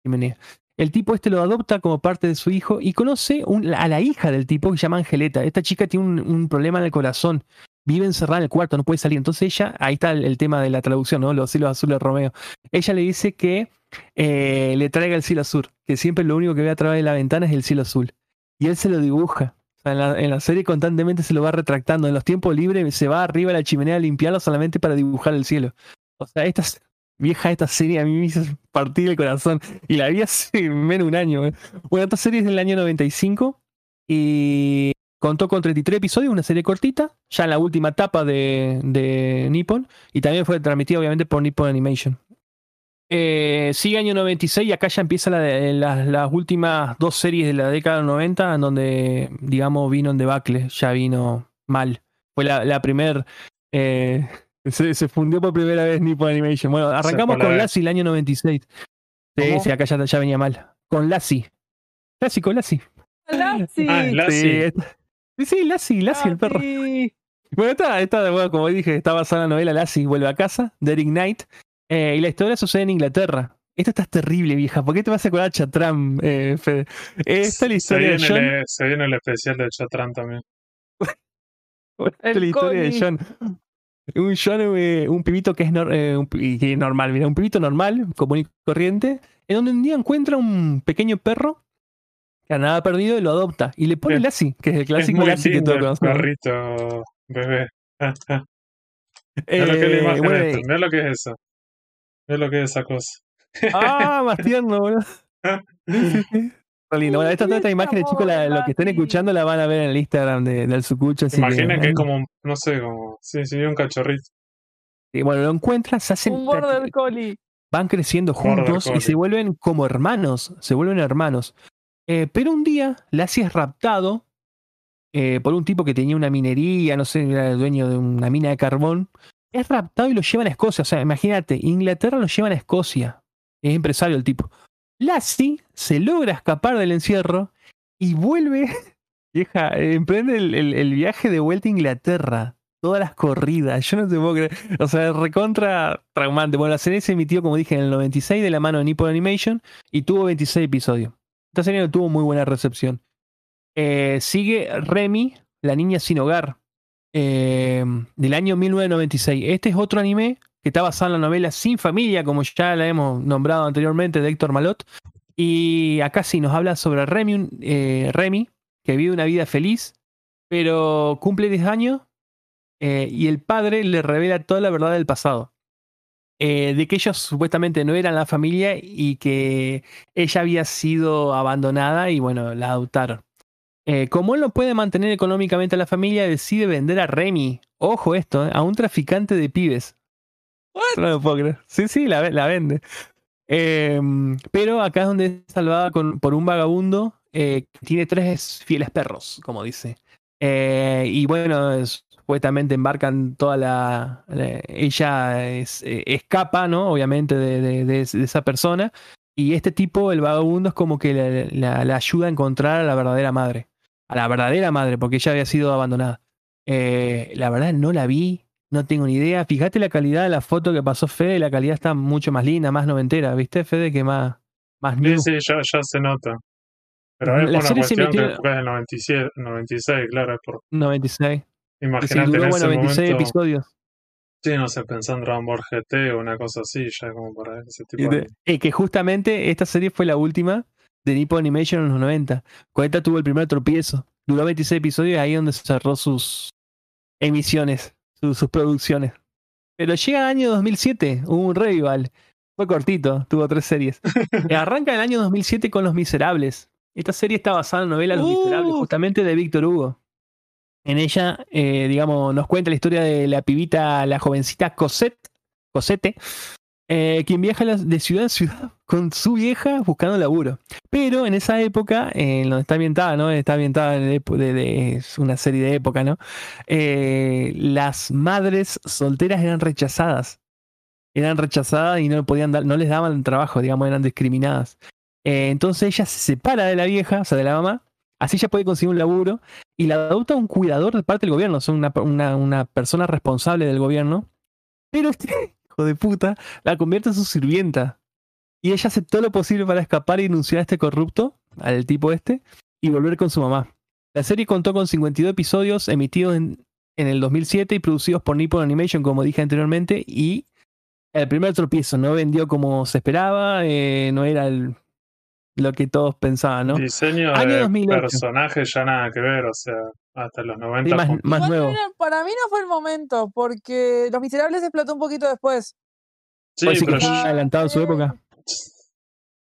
chimenea. El tipo este lo adopta como parte de su hijo y conoce a la hija del tipo que se llama Angeleta. Esta chica tiene un, un problema en el corazón vive encerrada en el cuarto, no puede salir. Entonces ella, ahí está el, tema de la traducción, ¿no? Los cielos azules de Romeo. Ella le dice que eh, le traiga el cielo azul, que siempre lo único que ve a través de la ventana es el cielo azul. Y él se lo dibuja. En, la, en la serie constantemente se lo va retractando. En los tiempos libres se va arriba a la chimenea a limpiarlo solamente para dibujar el cielo. O sea, esta vieja, esta serie a mí me hizo partir el corazón. Y la vi hace menos un año. ¿eh? Bueno, esta serie es del año 95 y contó con 33 episodios, una serie cortita, ya en la última etapa de, de Nippon. Y también fue transmitida obviamente por Nippon Animation. Eh, sigue año 96 y acá ya empieza la las, las últimas dos series de la década del 90 en donde, digamos, vino en debacle, ya vino mal. Fue la, la primer... eh, se, se fundió por primera vez Nippon Animation. Bueno, arrancamos con. Lassie el año 96. Sí, sí, acá ya, ya venía mal. Con Lassie. Lassie, con Lassie. Lassie. Ah, Lassie. Sí, sí, sí, Lassie, Lassie, el perro. Bueno, esta, esta, bueno, como dije, está basada en la novela Lassie vuelve a casa, de Eric Knight. eh, y la historia sucede en Inglaterra. Esta está terrible, vieja. ¿Por qué te vas a acordar de Chatram, eh, Fede? Esta es la se, historia de John. el, se viene el especial de Chatran también. Esta es la historia de. John. Un John, eh, un pibito que es, nor- eh, un, normal, mira, un pibito normal, común y corriente, en donde un día encuentra un pequeño perro a nada perdido y lo adopta. Y le pone Es- Lassie, que es el Es clásico muy Lassie que todos el conocemos. perrito bebé. Mira lo que es la Eh, imagen bueno, esta, mira lo que es eso. Mira lo que es esa cosa. Ah, más tierno, boludo. Lindo. Bueno, esta, Uy, esta imagen, chicos, la- los que estén escuchando la van a ver en el Instagram de, del Sucucho. así Imaginen que es como, no sé, como, sí, sí, un cachorrito. y bueno, lo encuentran, se hacen, Un border collie. van creciendo juntos y se vuelven como hermanos, se vuelven hermanos. Eh, pero un día, Lassie es raptado eh, por un tipo que tenía una minería, no sé, era el dueño de una mina de carbón. Es raptado y lo llevan a Escocia. O sea, imagínate, Inglaterra lo llevan a Escocia. Es empresario el tipo. Lassie se logra escapar del encierro y vuelve, vieja, emprende el, el- el viaje de vuelta a Inglaterra. Todas las corridas, yo no te puedo creer. O sea, recontra traumante. Bueno, la serie se emitió, como dije, en el 96 de la mano de Nippon Animation y tuvo 26 episodios. Esta serie no tuvo muy buena recepción. Eh, sigue Remy, la niña sin hogar, eh, del año 1996. Este es otro anime que está basado en la novela Sin Familia, como ya la hemos nombrado anteriormente, de Héctor Malot. Y acá sí nos habla sobre eh, Remy que vive una vida feliz, pero cumple 10 años eh, y el padre le revela toda la verdad del pasado. Eh, de que ellos supuestamente no eran la familia y que ella había sido abandonada y bueno, la adoptaron. Eh, como él no puede mantener económicamente a la familia, decide vender a Remy, ojo esto, eh, a un traficante de pibes. No lo puedo creer. Sí, sí, la, ve- la vende. Eh, pero acá es donde es salvada con- por un vagabundo que tiene tres fieles perros, como dice. Y bueno, es- supuestamente embarcan toda la. la- ella es- eh, escapa, ¿no? Obviamente, de, de- de- de esa persona. Y este tipo, el vagabundo, es como que la, ayuda a encontrar a la verdadera madre. A la verdadera madre, porque ella había sido abandonada. Eh, la verdad, no la vi, no tengo ni idea. Fíjate la calidad de la foto que pasó Fede, la calidad está mucho más linda, más noventera, ¿viste, Fede? Que más, más Sí, sí, ya, ya se nota. Pero es la por una serie se cuestión que porque es del 97, 96, claro, es por, 96. Imagínate en duró, ese bueno, 26 momento, episodios. sí, no sé, pensando en Dragon Ball GT o una cosa así, ya como para ese tipo de- eh, que justamente esta serie fue la última de Nippon Animation en los 90. Con esta tuvo el primer tropiezo. Duró 26 episodios y ahí donde cerró sus emisiones, sus, sus producciones. Pero llega el año 2007, hubo un revival. Fue cortito, tuvo tres series. Eh, Arranca el año 2007 con Los Miserables. Esta serie está basada en la novela Los Uh. Miserables, justamente de Víctor Hugo. En ella, eh, digamos, nos cuenta la historia de la pibita, la jovencita Cosette, Cosette, eh, quien viaja de ciudad en ciudad con su vieja buscando laburo. Pero en esa época, en donde está ambientada, ¿no? Está ambientada en de- es una serie de época, ¿no? Eh, las madres solteras eran rechazadas. Eran rechazadas y no podían dar, no les daban trabajo, digamos, eran discriminadas. Eh, entonces ella se separa de la vieja, o sea, de la mamá, así ella puede conseguir un laburo y la adopta un cuidador de parte del gobierno, una, una, una persona responsable del gobierno. Pero este hijo de puta la convierte en su sirvienta. Y ella hace todo lo posible para escapar y denunciar a este corrupto, al tipo este, y volver con su mamá. La serie contó con 52 episodios emitidos en en el 2007 y producidos por Nippon Animation, como dije anteriormente, y el primer tropiezo no vendió como se esperaba, eh, no era el- lo que todos pensaban, ¿no? Diseño Año de 2008. personajes ya nada que ver, o sea, hasta los 90. Sí, más, nuevo. era- para mí no fue el momento, porque Los Miserables explotó un poquito después. Sí, decir pero que yo- adelantado a su Eh, época.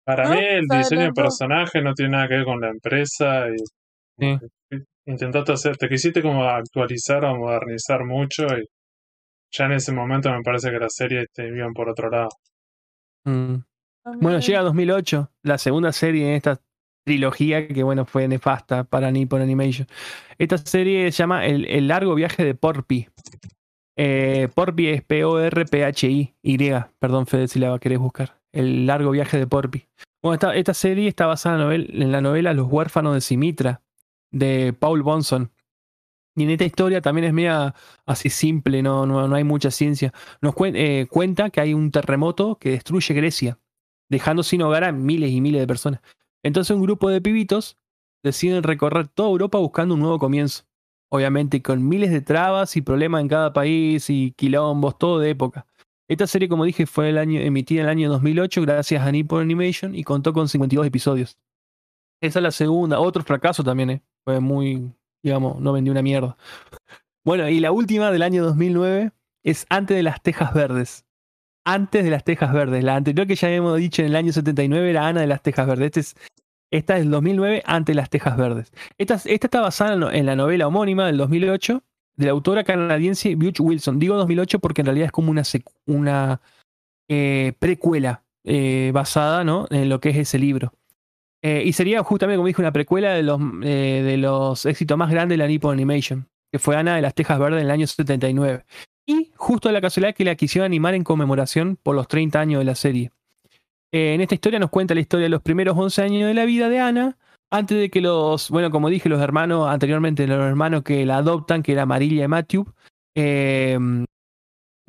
para ¿No? mí el Se diseño de personaje no tiene nada que ver con la empresa y Sí. intentaste hacer, te quisiste como actualizar o modernizar mucho y ya en ese momento me parece que las series te iban por otro lado. Mm. Bueno, llega 2008, la segunda serie en esta trilogía que, bueno, fue nefasta para Nippon Animation. Esta serie se llama El, El largo viaje de Porpi. Eh, Porpi es P-O-R-P-H-I, Y, perdón, Fede, si la querés buscar. El largo viaje de Porpi. Bueno, esta, esta serie está basada en la, novel- en la novela Los huérfanos de Simitra, de Paul Bonson. Y en esta historia también es media así simple, no, no, no hay mucha ciencia. Nos cuen- eh, cuenta que hay un terremoto que destruye Grecia dejando sin hogar a miles y miles de personas. Entonces un grupo de pibitos deciden recorrer toda Europa buscando un nuevo comienzo. Obviamente con miles de trabas y problemas en cada país y quilombos, todo de época. Esta serie, como dije, fue el año, emitida en el año 2008 gracias a Nippon Animation y contó con 52 episodios. Esa es la segunda, otro fracaso también, ¿eh? fue muy, digamos, no vendió una mierda. Bueno, y la última del año 2009 es Antes de las Tejas Verdes antes de las Tejas Verdes. La anterior que ya habíamos dicho en el año 79 era Ana de las Tejas Verdes. Este es, esta es del 2009, antes de las Tejas Verdes. Esta, esta está basada en, la novela homónima del 2008 de la autora canadiense Butch Wilson. Digo 2008 porque en realidad es como una, una eh, precuela eh, basada ¿no? en lo que es ese libro. Eh, y sería justamente, como dije, una precuela de los, de los éxitos más grandes de la Nippon Animation, que fue Ana de las Tejas Verdes en el año 79. Y justo la casualidad que la quisieron animar en conmemoración por los 30 años de la serie. Eh, en esta historia nos cuenta la historia de los primeros 11 años de la vida de Ana, antes de que los, bueno, como dije, los hermanos, anteriormente los hermanos que la adoptan, que era Marilla y Matthew, eh,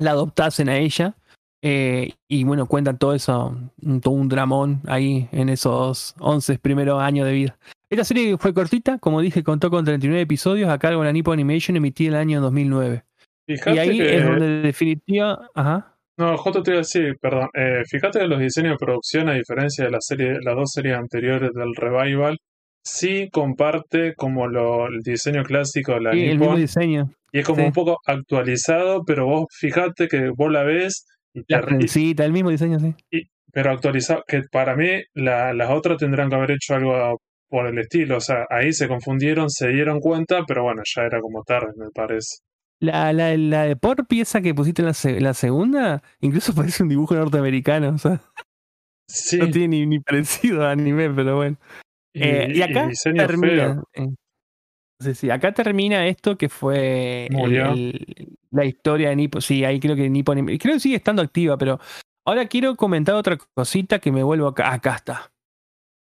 la adoptasen a ella. Eh, y bueno, cuentan todo eso, todo un dramón ahí en esos 11 primeros años de vida. Esta serie fue cortita, como dije, contó con 39 episodios a cargo de la Nippon Animation emitida en el año 2009. Fíjate Y ahí que, es donde definitiva, ajá, No, Joto te iba a decir, perdón. eh, fíjate que los diseños de producción, a diferencia de la serie, las dos series anteriores del Revival, sí comparte como lo, el diseño clásico de la sí, el mismo diseño. y es como sí. un poco actualizado, pero vos fíjate que vos la ves y te La re- trencita, el mismo diseño, sí. y- pero actualizado, que para mí la- las otras tendrán que haber hecho algo por el estilo, o sea, ahí se confundieron, se dieron cuenta, pero bueno, ya era como tarde, me parece. La, la, la de por pieza que pusiste en la, se- la segunda, incluso parece un dibujo norteamericano, o sea, Sí, no tiene ni, ni parecido a anime, pero bueno. y, Eh, y acá termina. eh, sí, sí, acá termina esto que fue el- la historia de Nippon. Sí, ahí creo que Nippon. Creo que sigue estando activa, pero ahora quiero comentar otra cosita que me vuelvo acá. Acá está.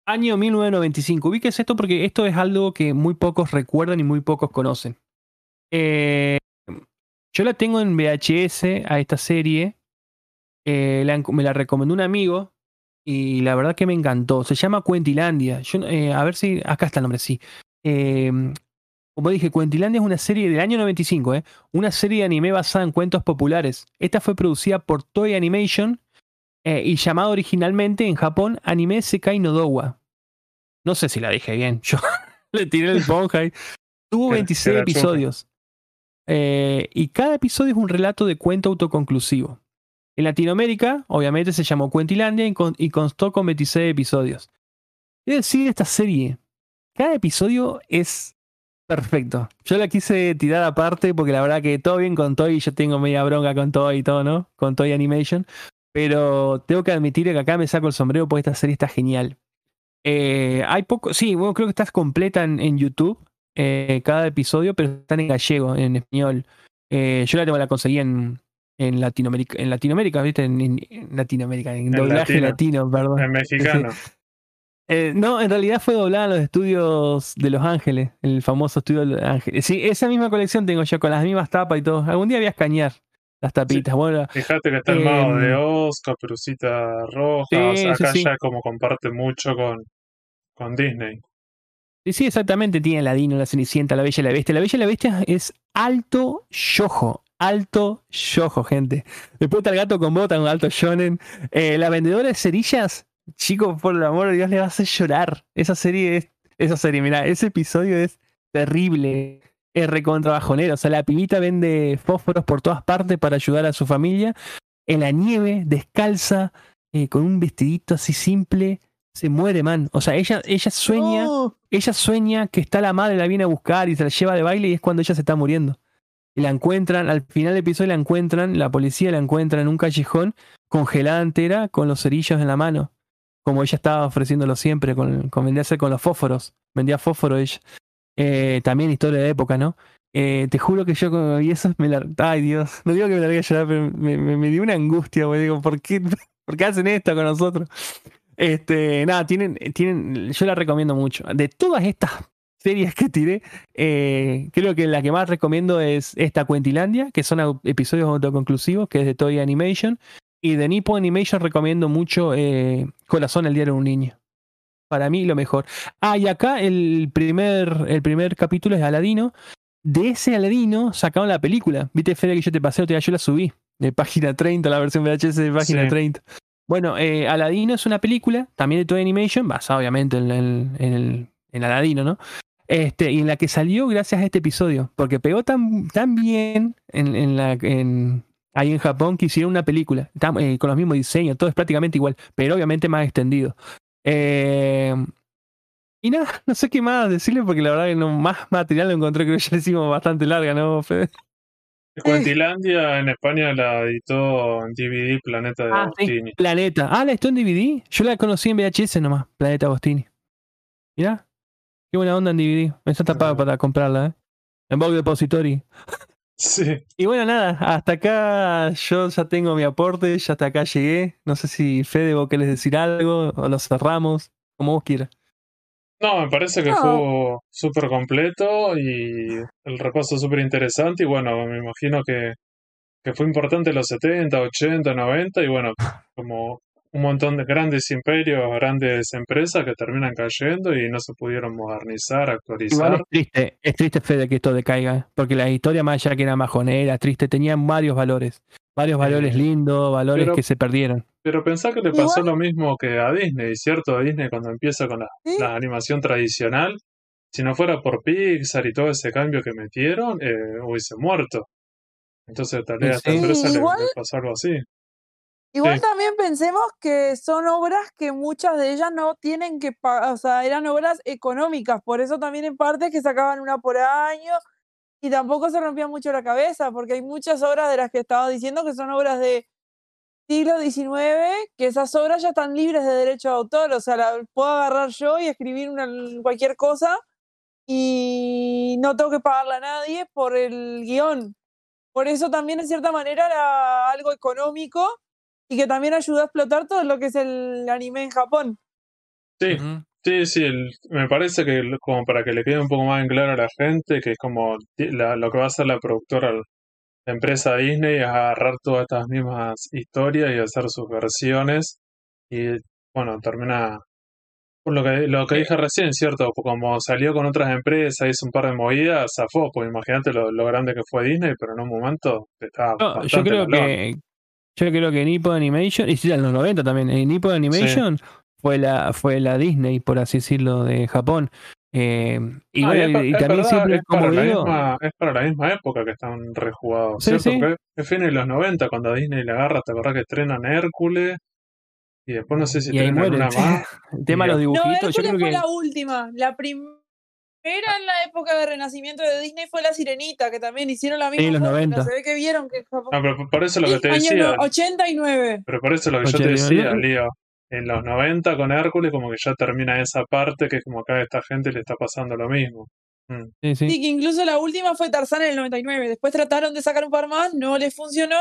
Año 1995. Ubíquese esto porque esto es algo que muy pocos recuerdan y muy pocos conocen. Eh, yo la tengo en VHS a esta serie. Eh, la- me la recomendó un amigo y la verdad que me encantó. Se llama Cuentilandia. Yo, eh, a ver si. Acá está el nombre, sí. Eh, como dije, Cuentilandia es una serie del año 95, ¿eh? Una serie de anime basada en cuentos populares. Esta fue producida por Toei Animation eh, y llamada originalmente en Japón Anime Sekai no Dowa. No sé si la dije bien. Yo le tiré el ponja ahí. Tuvo Que- 26 que la chupe. episodios. Eh, y cada episodio es un relato de cuento autoconclusivo. En Latinoamérica, obviamente, se llamó Cuentilandia y, con- y constó con 26 episodios. Es decir, esta serie, cada episodio es perfecto. Yo la quise tirar aparte porque la verdad que todo bien con Toy, yo tengo media bronca con Toy y todo, ¿no? Con Toy Animation. Pero tengo que admitir que acá me saco el sombrero porque esta serie está genial. Eh, hay poco, sí, bueno, creo que está completa en YouTube, eh, cada episodio, pero están en gallego, en español. Eh, yo la, tengo- la conseguí en, en Latinoamérica, en Latinoamérica, ¿viste? En, en- en Latinoamérica, en, En doblaje latino. latino, perdón. En mexicano. Eh, no, en realidad fue doblada en los estudios de Los Ángeles, el famoso estudio de Los Ángeles. Sí, esa misma colección tengo yo con las mismas tapas y todo. Algún día voy a escanear las tapitas. Bueno, Fíjate que está el mago de Oz, Caperucita Roja, sí, o sea, acá sí. ya como comparte mucho con, con Disney. Sí, sí, exactamente. Tiene Ladino, la Cenicienta, la Bella y la Bestia. La Bella y la Bestia es alto yojo. Alto yojo, gente. Después está el gato con bota, un alto shonen. Eh, la vendedora de cerillas, chicos, por el amor de Dios, le va a llorar. Esa serie es. Esa serie, mira, ese episodio es terrible. Es recontra bajonero. O sea, la pibita vende fósforos por todas partes para ayudar a su familia. En la nieve, descalza, eh, con un vestidito así simple. Se muere, man. O sea, ella, ella sueña No. ella sueña que está la madre, la viene a buscar y se la lleva de baile y es cuando ella se está muriendo. Y la encuentran, al final del episodio la encuentran, la policía la encuentra en un callejón congelada entera con los cerillos en la mano. Como ella estaba ofreciéndolo siempre, con, con hacer con los fósforos. Vendía fósforo ella. Eh, también historia de época, ¿no? Eh, te juro que yo cuando vi eso me la... Ay Dios, no digo que me largué a llorar, pero me, me- me dio una angustia, güey. Digo, ¿por qué, ¿por qué hacen esto con nosotros? Este, nada, tienen, tienen, yo la recomiendo mucho. De todas estas series que tiré, eh, creo que la que más recomiendo es esta Cuentilandia, que son episodios autoconclusivos, que es de Toy Animation. Y de Nippon Animation recomiendo mucho eh, Corazón, el diario de un niño. Para mí lo mejor. Ah, y acá el primer, el primer capítulo es Aladino. De ese Aladino sacaron la película. ¿Viste, Fede, que yo te pasé? Yo la subí. De página 30, la versión VHS de página Sí. 30. Bueno, eh, Aladino es una película, también de Toy Animation, basada obviamente en, el- Aladino, ¿no? Este, y en la que salió gracias a este episodio, porque pegó tan, tan bien en, en la, ahí en Japón que hicieron una película, eh, con los mismos diseños, todo es prácticamente igual, pero obviamente más extendido. Eh, y nada, no sé qué más decirle, porque la verdad que no, más material lo encontré, creo que ya le hicimos bastante larga, ¿no, Fede? Cuentilandia en España la editó en DVD Planeta de Ah, sí. Agostini. Planeta. Ah, la estoy en DVD. Yo la conocí en VHS nomás, Planeta Agostini. Mirá, qué buena onda en DVD. Esa está Ah. para comprarla, ¿eh? En Vogue Depository. Sí. Y bueno, nada, hasta acá yo ya tengo mi aporte, ya hasta acá llegué. No sé si Fede, vos querés decir algo o lo cerramos, como vos quieras. No, me parece que No. fue súper completo y el repaso súper interesante. Y bueno, me imagino que, que fue importante en los 70, 80, 90 y bueno, como un montón de grandes imperios, grandes empresas que terminan cayendo y no se pudieron modernizar, Igual actualizar. es triste, es triste Fede que esto decaiga, porque la historia más allá que era majonera, triste, tenían varios valores. Varios valores Eh, lindos, valores pero- que se perdieron. Pero pensá que le pasó Igual- lo mismo que a Disney, ¿cierto? A Disney cuando empieza con la, Sí. la animación tradicional, si no fuera por Pixar y todo ese cambio que metieron, eh, hubiese muerto. Entonces tal vez a esta Sí, empresa le- pasó algo así. Igual Sí. también pensemos que son obras que muchas de ellas no tienen que pagar, o sea, eran obras económicas, por eso también en parte que sacaban una por año y tampoco se rompía mucho la cabeza, porque hay muchas obras de las que estaba diciendo que son obras de siglo XIX, que esas obras ya están libres de derecho de autor, o sea, la puedo agarrar yo y escribir una, cualquier cosa y no tengo que pagarle a nadie por el guion. Por eso también, en cierta manera, era algo económico y que también ayudó a explotar todo lo que es el anime en Japón. Sí, sí, sí, el- me parece que como para que le quede un poco más en claro a la gente, que es como la- lo que va a hacer la productora, la empresa Disney, es agarrar todas estas mismas historias y hacer sus versiones y bueno, termina por lo que, lo que dije recién, ¿cierto? Como salió con otras empresas, hizo un par de movidas, zafó, pues imagínate lo, lo grande que fue Disney, pero en un momento estaba No, yo creo que yo creo que Nippon Animation, y sí, en los 90 también, en Nippon Animation fue la fue la Disney, por así decirlo, de Japón. Eh, y, No, bueno, es, y, y es también verdad, siempre, es como para, la digo, misma, es para la misma época que están rejugados, Sí, ¿cierto? sí. Porque es fines de los 90 cuando a Disney le agarra, te acordás que estrenan Hércules y después no sé si y ahí estrenan mueren. una más. El tema de los y- No, dibujitos, yo Hércules creo fue que la última. La primera en la época de renacimiento de Disney fue La Sirenita, que también hicieron la misma en los fórmula. 90. Se ve que vieron que. No, pero por- eso lo que Sí, te año decía, no- 89. pero por eso lo que yo te 89. decía, Lío, en los 90 con Hércules como que ya termina esa parte que es como acá a esta gente le está pasando lo mismo. Mm. sí, sí. Sí, que incluso la última fue Tarzán en el 99. Después trataron de sacar un par más, no les funcionó.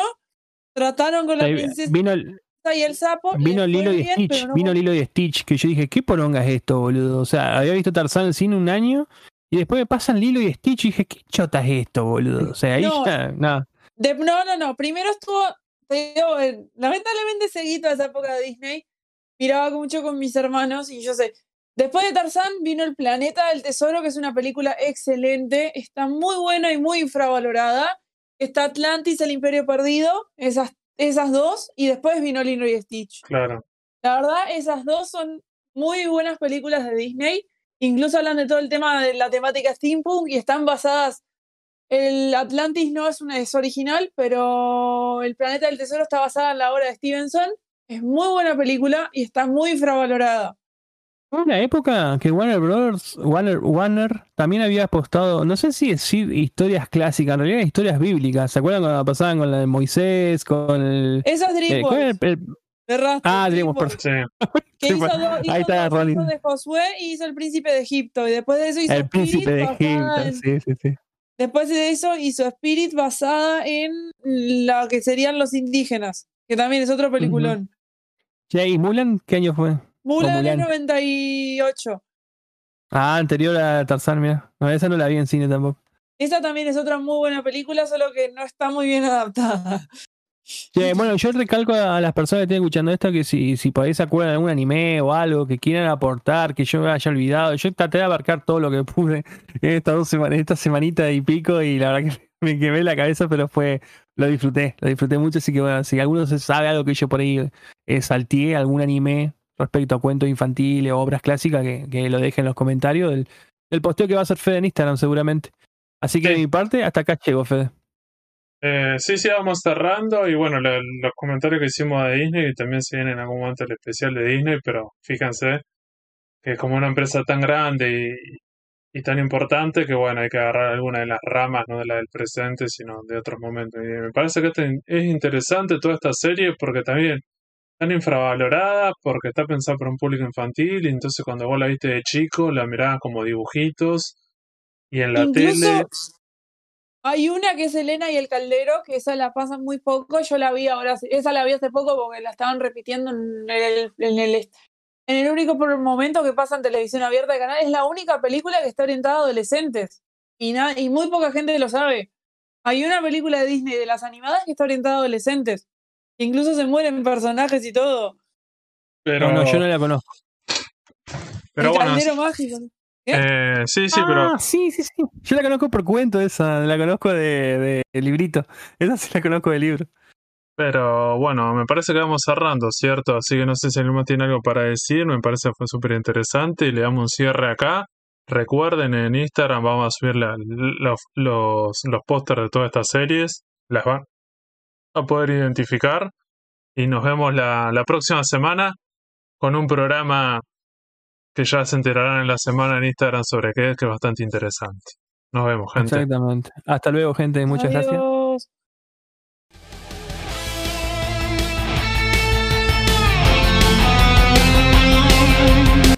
Trataron con la Ahí princesa vino el, y el sapo. vino Lilo y bien, Stitch, no vino Lilo y Stitch, que yo dije, ¿qué poronga es esto, boludo? O sea, había visto Tarzán en el cine un año y después me pasan Lilo y Stitch y dije, ¿qué chota es esto, boludo? O sea, ahí No. ya, nada. De- no, no, no. Primero estuvo. te digo, eh, lamentablemente seguí toda esa época de Disney. Miraba mucho con mis hermanos y yo sé. Después de Tarzán vino El Planeta del Tesoro, que es una película excelente, está muy buena y muy infravalorada. Está Atlantis, El Imperio Perdido, esas, esas dos, y después vino Lilo y Stitch. Claro. La verdad, esas dos son muy buenas películas de Disney. Incluso hablan de todo el tema de la temática steampunk y están basadas. El Atlantis no es, una, es original, pero El Planeta del Tesoro está basada en la obra de Stevenson. Es muy buena película y está muy infravalorada. Hubo una época que Warner Brothers, Warner, Warner también había apostado, no sé si decir historias clásicas, en realidad historias bíblicas. ¿Se acuerdan cuando pasaban con la de Moisés, con el. Esa es eh, ¿cuál era DreamWorks. ah, DreamWorks. Que Sí, hizo, pues, hizo ahí está dos Ronnie. de Josué y hizo El Príncipe de Egipto. Y después de eso hizo El príncipe de Spirit, Egipto, en- sí, sí, sí. Después de eso hizo Spirit basada en la que serían los indígenas, que también es otro peliculón. Che, ¿y Mulan qué año fue? Mulan Mulan. 98. Ah, anterior a Tarzán, mira. No, esa no la vi en cine tampoco. Esa también es otra muy buena película, solo que no está muy bien adaptada. Che, bueno, yo recalco a las personas que estén escuchando esto que si, si por ahí se acuerdan de algún anime o algo que quieran aportar, que yo me haya olvidado, yo traté de abarcar todo lo que pude en estas dos semanas, esta semanita y pico, y la verdad que me quemé la cabeza, pero fue, lo disfruté, lo disfruté mucho, así que bueno, si alguno se sabe algo que yo por ahí eh, salteé, algún anime respecto a cuentos infantiles o obras clásicas, que, que lo dejen en los comentarios del, del posteo que va a hacer Fede en Instagram seguramente. Así que Sí. de mi parte, hasta acá llego, Fede. Eh, sí, sí, vamos cerrando. Y bueno, lo- los comentarios que hicimos de Disney, y también se viene en algún momento el especial de Disney, pero fíjense que es como una empresa tan grande y, tan importante que bueno, hay que agarrar alguna de las ramas, no de la del presente, sino de otros momentos. Y me parece que este- es interesante toda esta serie porque también tan infravalorada, porque está pensada para un público infantil, y entonces cuando vos la viste de chico, la mirabas como dibujitos, y en la Incluso tele, hay una que es Elena y el Caldero, que esa la pasan muy poco. Yo la vi ahora, esa la vi hace poco porque la estaban repitiendo en el, en el, en el único por- momento que pasa en televisión abierta de canal. Es la única película que está orientada a adolescentes. Y, y muy poca gente lo sabe. Hay una película de Disney de las animadas que está orientada a adolescentes. Incluso se mueren personajes y todo. pero, No, no, yo no la conozco. pero el bueno, Caldero Mágico. eh, sí, sí, pero Ah, sí, sí, sí. Yo la conozco por cuento esa, la conozco de, de librito. Esa sí la conozco de libro. Pero bueno, me parece que vamos cerrando, ¿cierto? Así que no sé si alguno tiene algo para decir, me parece que fue súper interesante y le damos un cierre acá. Recuerden, en Instagram vamos a subir la- los, los, los pósters de todas estas series, las van a poder identificar y nos vemos la, la próxima semana con un programa que ya se enterarán en la semana en Instagram sobre qué es, que es bastante interesante. Nos vemos, gente. Exactamente. Hasta luego, gente. Muchas gracias.